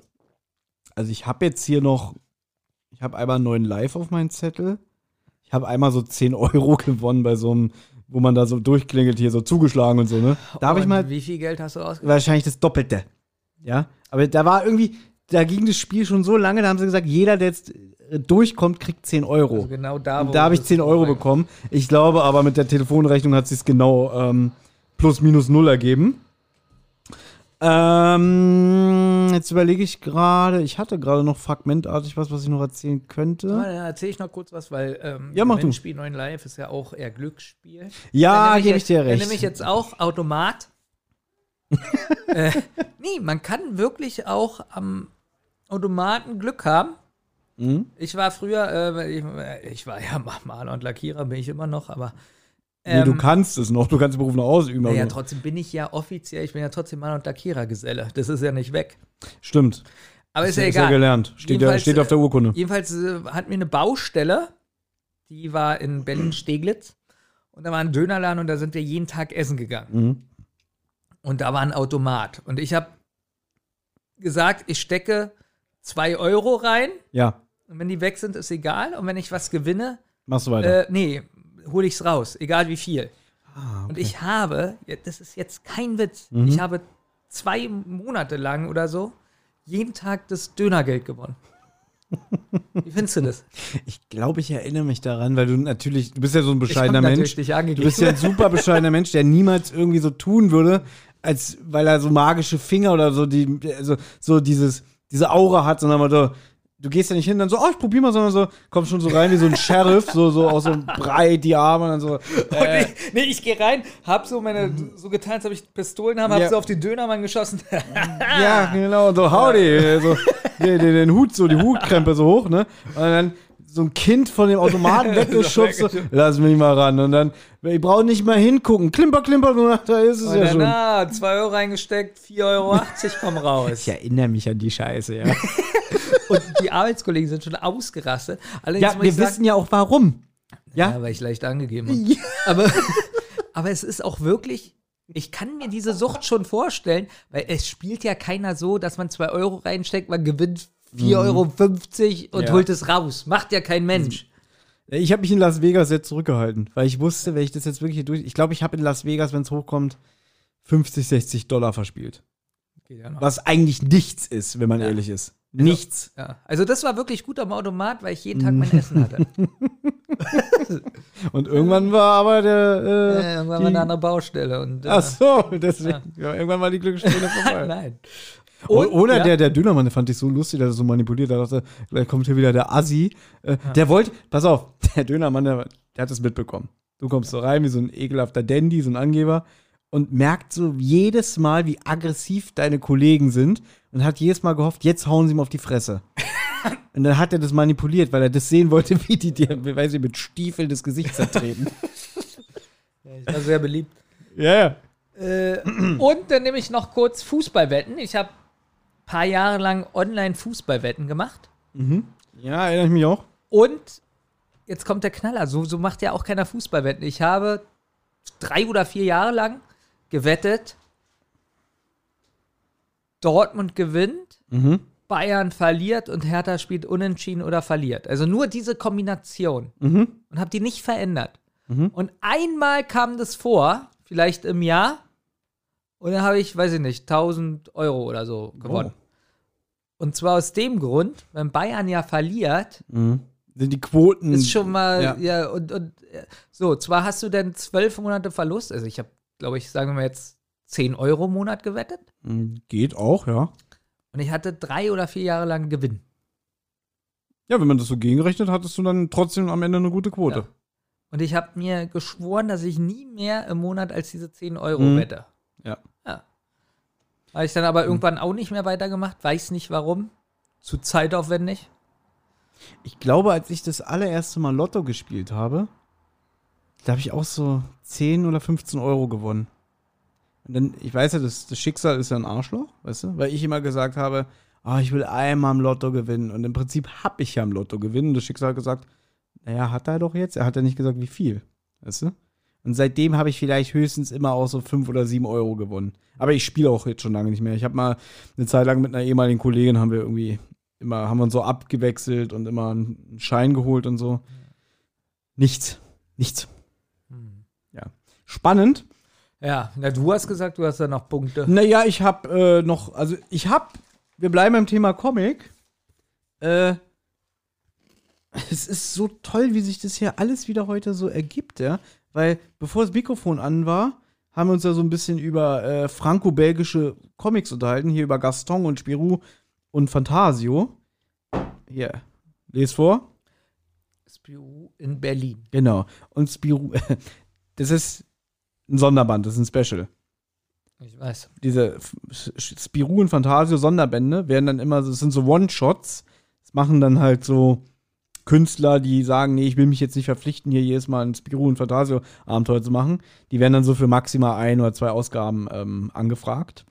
also ich habe jetzt hier noch, ich habe einmal einen neuen Live auf meinen Zettel. Ich habe einmal so 10 Euro gewonnen bei so einem, wo man da so durchklingelt, hier so zugeschlagen und so, ne? Da habe ich mal Wie viel Geld hast du ausgegeben? wahrscheinlich das Doppelte. Ja, aber da war irgendwie, da ging das Spiel schon so lange, da haben sie gesagt, jeder, der jetzt äh, durchkommt, kriegt 10 Euro. Also genau da, Und da habe ich das 10 Euro bekommen. Ich glaube aber, mit der Telefonrechnung hat sich genau ähm, plus minus null ergeben. Ähm, jetzt überlege ich gerade, ich hatte gerade noch fragmentartig was, was ich noch erzählen könnte. Ja, dann erzähle ich noch kurz was, weil ähm, Ja, mach du. Gewinnspiel 9 Live ist ja auch eher Glücksspiel. Ja, gebe ich dir recht. Dann nehme ich jetzt auch Automat. äh, nee, man kann wirklich auch am Automaten Glück haben. Mhm. Ich war früher, äh, ich, ich war ja Maler und Lackierer, bin ich immer noch, aber nee, du ähm, kannst es noch, du kannst den Beruf noch ausüben. ja, trotzdem bin ich ja offiziell, ich bin ja trotzdem Maler und Lackierergeselle. Das ist ja nicht weg. Stimmt. Aber ist ja Ist ja egal. gelernt. Steht, ja, steht auf der Urkunde. Jedenfalls äh, hat mir eine Baustelle, die war in Berlin-Steglitz. Und da war ein Dönerladen und da sind wir jeden Tag essen gegangen. Mhm. Und da war ein Automat. Und ich habe gesagt, ich stecke 2 Euro rein Ja, und wenn die weg sind, ist egal. Und wenn ich was gewinne, machst du weiter. äh, nee, hole ich's raus, egal wie viel. Ah, Und ich habe, das ist jetzt kein Witz, Mhm. ich habe zwei Monate lang oder so jeden Tag das Dönergeld gewonnen. Wie findest du das? Ich glaube, ich erinnere mich daran, weil du natürlich, du bist ja so ein Ich bescheidener Mensch. Du bist ja ein super bescheidener Mensch, der niemals irgendwie so tun würde, als weil er so magische Finger oder so die, also so dieses, diese Aura hat, sondern mal so, du gehst ja nicht hin, dann so, oh, ich probier mal, sondern so, kommst schon so rein wie so ein Sheriff, so, so aus so breit die Arme und dann so, Und ich, nee, ich gehe rein, hab so meine, so getan, als ob ich Pistolen habe, hab Ja. so auf den Dönermann geschossen. ja, genau, so, howdy, so, den, den, den Hut, so, die Hutkrempe so hoch, ne, und dann so ein Kind von dem Automaten weggeschubst, so, lass mich mal ran, und dann, ich brauche nicht mal hingucken, klimper, klimper, da ist es Und ja dann, schon. na, 2 Euro reingesteckt, 4,80 Euro, komm raus. Ich erinnere mich an die Scheiße, ja. Und die Arbeitskollegen sind schon ausgerastet. Allerdings Ja, wir sagen, wissen ja auch warum. Ja? Ja, weil ich leicht angegeben habe. Aber, aber es ist auch wirklich, ich kann mir diese Sucht schon vorstellen, weil es spielt ja keiner so, dass man 2 Euro reinsteckt, man gewinnt 4,50 Euro und Ja. holt es raus. Macht ja kein Mensch. Ich habe mich in Las Vegas jetzt zurückgehalten, weil ich wusste, wenn ich das jetzt wirklich hier durch. Ich glaube, ich habe in Las Vegas, wenn es hochkommt, 50, 60 Dollar verspielt. Geht ja noch. Was eigentlich nichts ist, wenn man ehrlich ist. Nichts. Ja. Also das war wirklich gut am Automat, weil ich jeden Tag mein Essen hatte. Und irgendwann war aber der. Äh, Ja, irgendwann die, war eine andere Baustelle. Und, äh, Ach so, deswegen. Ja. irgendwann war die Glückssträhne vorbei. Nein. Und, Oder ja, der, der Dönermann, der fand ich so lustig, dass er so manipuliert. Da dachte, gleich kommt hier wieder der Assi. Äh, Der wollte, pass auf, der Dönermann, der, der hat es mitbekommen. Du kommst so rein wie so ein ekelhafter Dandy, so ein Angeber und merkt so jedes Mal, wie aggressiv deine Kollegen sind und hat jedes Mal gehofft, jetzt hauen sie ihm auf die Fresse. und dann hat er das manipuliert, weil er das sehen wollte, wie die dir, weiß ich, mit Stiefeln das Gesicht zertreten. Ich war sehr beliebt. Ja, ja. Äh, und dann nehme ich noch kurz Fußballwetten. Ich habe ein paar Jahre lang Online-Fußballwetten gemacht. Ja, erinnere ich mich auch. Und jetzt kommt der Knaller. So, so macht ja auch keiner Fußballwetten. Ich habe drei oder vier Jahre lang gewettet. Dortmund gewinnt, Bayern verliert und Hertha spielt unentschieden oder verliert. Also nur diese Kombination. Und habe die nicht verändert. Und einmal kam das vor, vielleicht im Jahr. Und dann habe ich, weiß ich nicht, 1000 Euro oder so gewonnen. Und zwar aus dem Grund, wenn Bayern ja verliert, Sind die Quoten. ist schon mal, ja. ja, und, und äh, so, zwar hast du dann zwölf Monate Verlust, also ich habe, glaube ich, sagen wir mal jetzt 10 Euro im Monat gewettet Mm, Geht auch, ja. und ich hatte drei oder vier Jahre lang Gewinn. Ja, wenn man das so gegenrechnet, hattest du dann trotzdem am Ende eine gute Quote. Ja. Und ich habe mir geschworen, dass ich nie mehr im Monat als diese 10 Euro Mhm. wette. Ja. Ja. Habe ich dann aber irgendwann auch nicht mehr weitergemacht, weiß nicht warum. Zu zeitaufwendig. Ich glaube, als ich das allererste Mal Lotto gespielt habe, da habe ich auch so 10 oder 15 Euro gewonnen. Und dann, ich weiß ja, das, das Schicksal ist ja ein Arschloch, weißt du? Weil ich immer gesagt habe, ah, ich will einmal im Lotto gewinnen. Und im Prinzip habe ich ja im Lotto gewinnen. Und das Schicksal hat gesagt, naja, hat er doch jetzt. Er hat ja nicht gesagt, wie viel, weißt du? Und seitdem habe ich vielleicht höchstens immer auch so 5 oder 7 Euro gewonnen. Aber ich spiele auch jetzt schon lange nicht mehr. Ich habe mal eine Zeit lang mit einer ehemaligen Kollegin haben wir irgendwie immer, haben wir uns so abgewechselt und immer einen Schein geholt und so. Nichts. Nichts. Spannend. Ja, na, du hast gesagt, du hast da noch Punkte. Naja, ich habe äh, noch, also ich habe, wir bleiben beim Thema Comic. Äh, es ist so toll, wie sich das hier alles wieder heute so ergibt, ja. Weil bevor das Mikrofon an war, haben wir uns ja so ein bisschen über äh, franco-belgische Comics unterhalten, hier über Gaston und Spirou und Fantasio. Hier, les vor. Spiru in Berlin. Genau. Und Spirou, das ist ein Sonderband, das ist ein Special. Ich weiß. diese Spirou und Fantasio Sonderbände werden dann immer, das sind so One-Shots. Das machen dann halt so Künstler, die sagen, nee, ich will mich jetzt nicht verpflichten, hier jedes Mal ein Spirou und Fantasio Abenteuer zu machen. Die werden dann so für maximal ein oder zwei Ausgaben ähm, angefragt.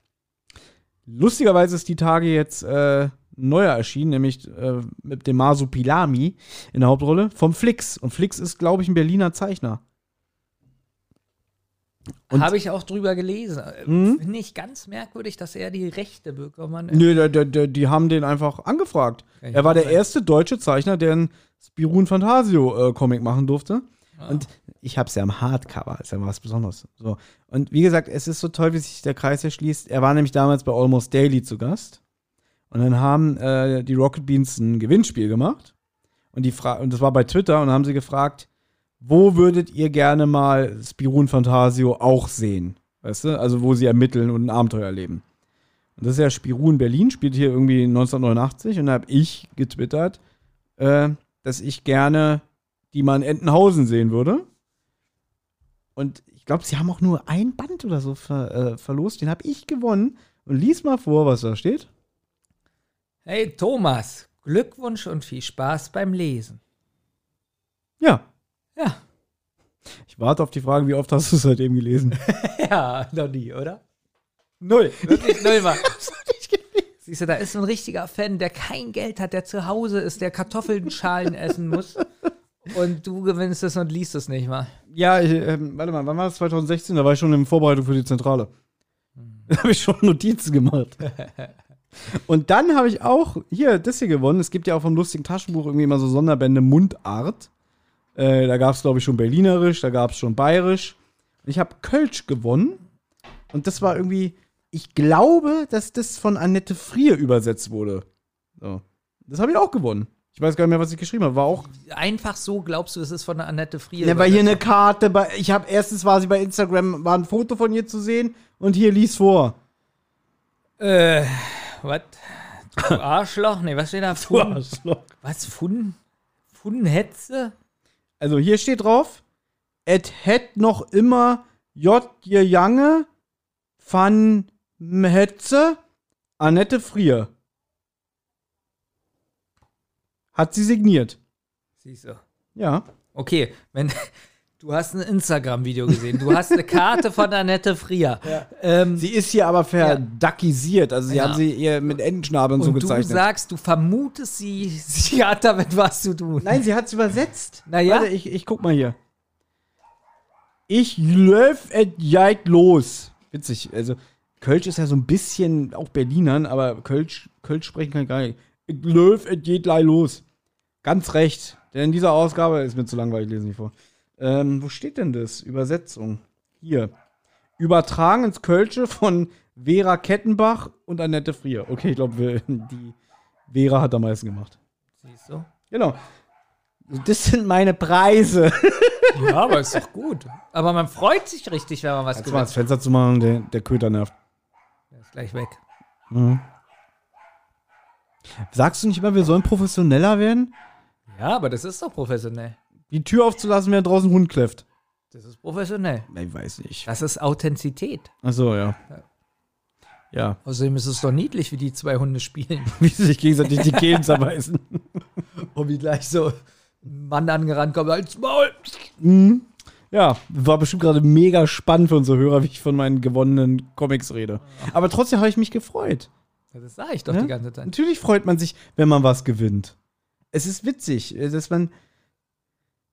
Lustigerweise ist die Tage jetzt äh, ein neuer erschienen, nämlich äh, mit dem Masupilami in der Hauptrolle vom Flix. Und Flix ist, glaube ich, ein Berliner Zeichner. Habe ich auch drüber gelesen. Mhm. Finde ich ganz merkwürdig, dass er die Rechte bekommen hat. Nö, der, der, die haben den einfach angefragt. Ich Er war der sein. erste deutsche Zeichner, der einen Spirun Fantasio äh, Comic machen durfte. Und ich habe es ja am Hardcover, ist ja was Besonderes. So. Und wie gesagt, es ist so toll, wie sich der Kreis hier schließt. Er war nämlich damals bei Almost Daily zu Gast. Und dann haben äh, die Rocket Beans ein Gewinnspiel gemacht. Und, die Fra und das war bei Twitter und dann haben sie gefragt, wo würdet ihr gerne mal Spirun Fantasio auch sehen? Weißt du? Also wo sie ermitteln und ein Abenteuer erleben. Und das ist ja Spirun Berlin, spielt hier irgendwie 1989 und da habe ich getwittert, äh, dass ich gerne die mal in Entenhausen sehen würde. Und ich glaube, sie haben auch nur ein Band oder so ver, äh, verlost. Den habe ich gewonnen. Und lies mal vor, was da steht. Hey Thomas, Glückwunsch und viel Spaß beim Lesen. Ja. Ja. Ich warte auf die Frage, wie oft hast du es seitdem gelesen? Ja, noch nie, oder? Null. Wirklich null mal. Siehst du, da ist so ein richtiger Fan, der kein Geld hat, der zu Hause ist, der Kartoffelschalen essen muss. Und du gewinnst es und liest es nicht mal. Ja, ich, ähm, warte mal, wann war das? 2016? Da war ich schon in Vorbereitung für die Zentrale. Da habe ich schon Notizen gemacht. Und dann habe ich auch hier das hier gewonnen. Es gibt ja auch vom lustigen Taschenbuch irgendwie immer so Sonderbände Mundart. Äh, da gab es, glaube ich, schon Berlinerisch, da gab es schon Bayerisch. Ich habe Kölsch gewonnen. Und das war irgendwie, ich glaube, dass das von Annette Frier übersetzt wurde. So. Das habe ich auch gewonnen. Ich weiß gar nicht mehr, was ich geschrieben habe. War auch Einfach so glaubst du, es ist von Annette Frier. ja, weil hier eine Karte, bei, ich habe erstens war sie bei Instagram, war ein Foto von ihr zu sehen und hier lies vor. Äh, was? Du Arschloch? Nee, was steht da? Fun, Arschloch. was? Fun? Funhetze? Also hier steht drauf, et het noch immer J. Jange van Hetze Annette Frier. Hat sie signiert. Siehst du. Ja. Okay, wenn du hast ein Instagram-Video gesehen, du hast eine Karte von Annette Frier. Ähm, Sie ist hier aber verdackisiert. Also sie Ja. haben sie ihr mit Entenschnabeln so und du gezeichnet. sagst, du vermutest sie, sie hat damit was zu tun. Nein, sie hat es übersetzt. Na ja. Warte, ich, ich guck mal hier. Ich löf et jeit los. Witzig. Also, Kölsch ist ja so ein bisschen auch Berlinern, aber Kölsch, Kölsch sprechen kann ich gar nicht. Ich löf et jeit los. Ganz recht. Denn in dieser Ausgabe ist mir zu langweilig, ich lese nicht vor. Ähm, wo steht denn das? Übersetzung. Hier. Übertragen ins Kölsche von Vera Kettenbach und Annette Frier. Okay, ich glaube, die Vera hat am meisten gemacht. Siehst du? Genau. Das sind meine Preise. Ja, aber ist doch gut. Aber man freut sich richtig, wenn man was mal gewinnt. das Fenster zu machen, der, der Köter nervt. Der ist gleich weg. Sagst du nicht immer, wir sollen professioneller werden? Ja, aber das ist doch professionell. Die Tür aufzulassen, während draußen ein Hund kläfft. Das ist professionell. Ich weiß nicht. Das ist Authentizität. Achso, ja. Ja. Außerdem ist es doch niedlich, wie die zwei Hunde spielen. Wie sie sich gegenseitig die Kehlen zerbeißen. Und wie gleich so ein Mann angerannt kommt, als Maul. Ja, war bestimmt gerade mega spannend für unsere Hörer, wie ich von meinen gewonnenen Comics rede. Aber trotzdem habe ich mich gefreut. Das sage ich doch Ja? die ganze Zeit. Natürlich freut man sich, wenn man was gewinnt. Es ist witzig, dass man.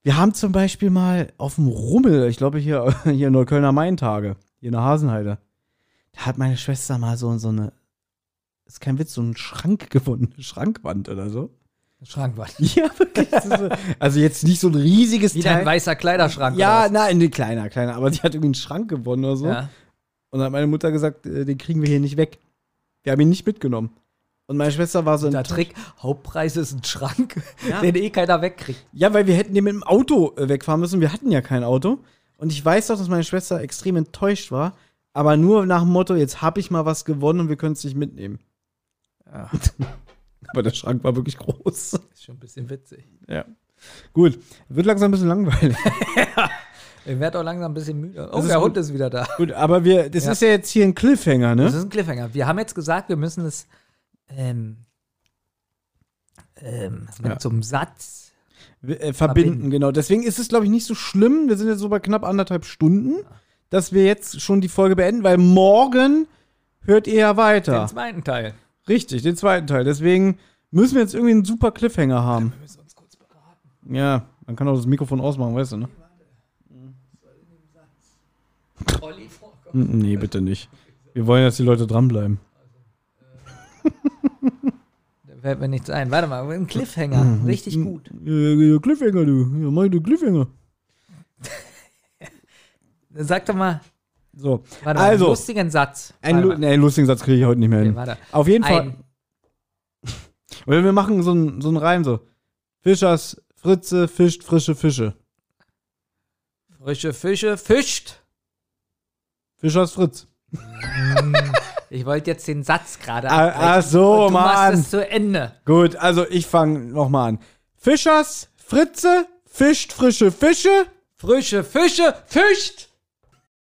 Wir haben zum Beispiel mal auf dem Rummel, ich glaube hier, hier in Neuköllner Maintage, hier in der Hasenheide, da hat meine Schwester mal so, so eine, ist kein Witz, so einen Schrank gewonnen, eine Schrankwand oder so. Schrankwand. Ja, wirklich. Also jetzt nicht so ein riesiges Wie Teil. dein weißer Kleiderschrank. ja, nein, nee, kleiner, kleiner. Aber die hat irgendwie einen Schrank gewonnen oder so. ja. Und dann hat meine Mutter gesagt, äh, den kriegen wir hier nicht weg. Wir haben ihn nicht mitgenommen. Und meine Schwester war so Der enttäuscht. Trick, Hauptpreis ist ein Schrank, Ja. den eh keiner wegkriegt. Ja, weil wir hätten den mit dem Auto äh, wegfahren müssen. Wir hatten ja kein Auto. Und ich weiß doch, dass meine Schwester extrem enttäuscht war. Aber nur nach dem Motto, jetzt habe ich mal was gewonnen und wir können es nicht mitnehmen. Ja. aber der Schrank war wirklich groß. Ist schon ein bisschen witzig. Ja. Gut. Wird langsam ein bisschen langweilig. Ich werde auch langsam ein bisschen müde. Oh, Das der gut. Hund ist wieder da. Gut, aber wir, das Ja. ist ja jetzt hier ein Cliffhanger, Das ne? ist ein Cliffhanger. Wir haben jetzt gesagt, wir müssen es ähm, ähm, Ja. zum Satz. Äh, verbinden, Verbinden. genau. Deswegen ist es, glaube ich, nicht so schlimm. Wir sind jetzt so bei knapp anderthalb Stunden, dass wir jetzt schon die Folge beenden, weil morgen hört ihr ja weiter. Den zweiten Teil. Richtig, den zweiten Teil. Deswegen müssen wir jetzt irgendwie einen super Cliffhanger haben. Wir müssen uns kurz beraten. Ja, man kann auch das Mikrofon ausmachen, weißt du, ne? Olli. Nee, bitte nicht. Wir wollen, dass die Leute dranbleiben. Fällt mir nichts ein. Warte mal, ein Cliffhanger. Richtig gut. Ja, Cliffhanger, du. Ja, mach du Cliffhanger. Sag doch mal, So, warte mal, also, einen lustigen Satz. einen, lu nee, lustigen Satz kriege ich heute nicht mehr Okay, hin. warte. Auf jeden Fall. Oder wir machen so einen so einen Reim so. Fischers, Fritze, fischt frische Fische. Frische Fische fischt. Fischers Fritz. Ich wollte jetzt den Satz gerade Ah, abbrechen ach so, und du Mann. machst es zu Ende. Gut, also ich fange nochmal an. Fischers, Fritze, fischt frische Fische. Frische Fische fischt.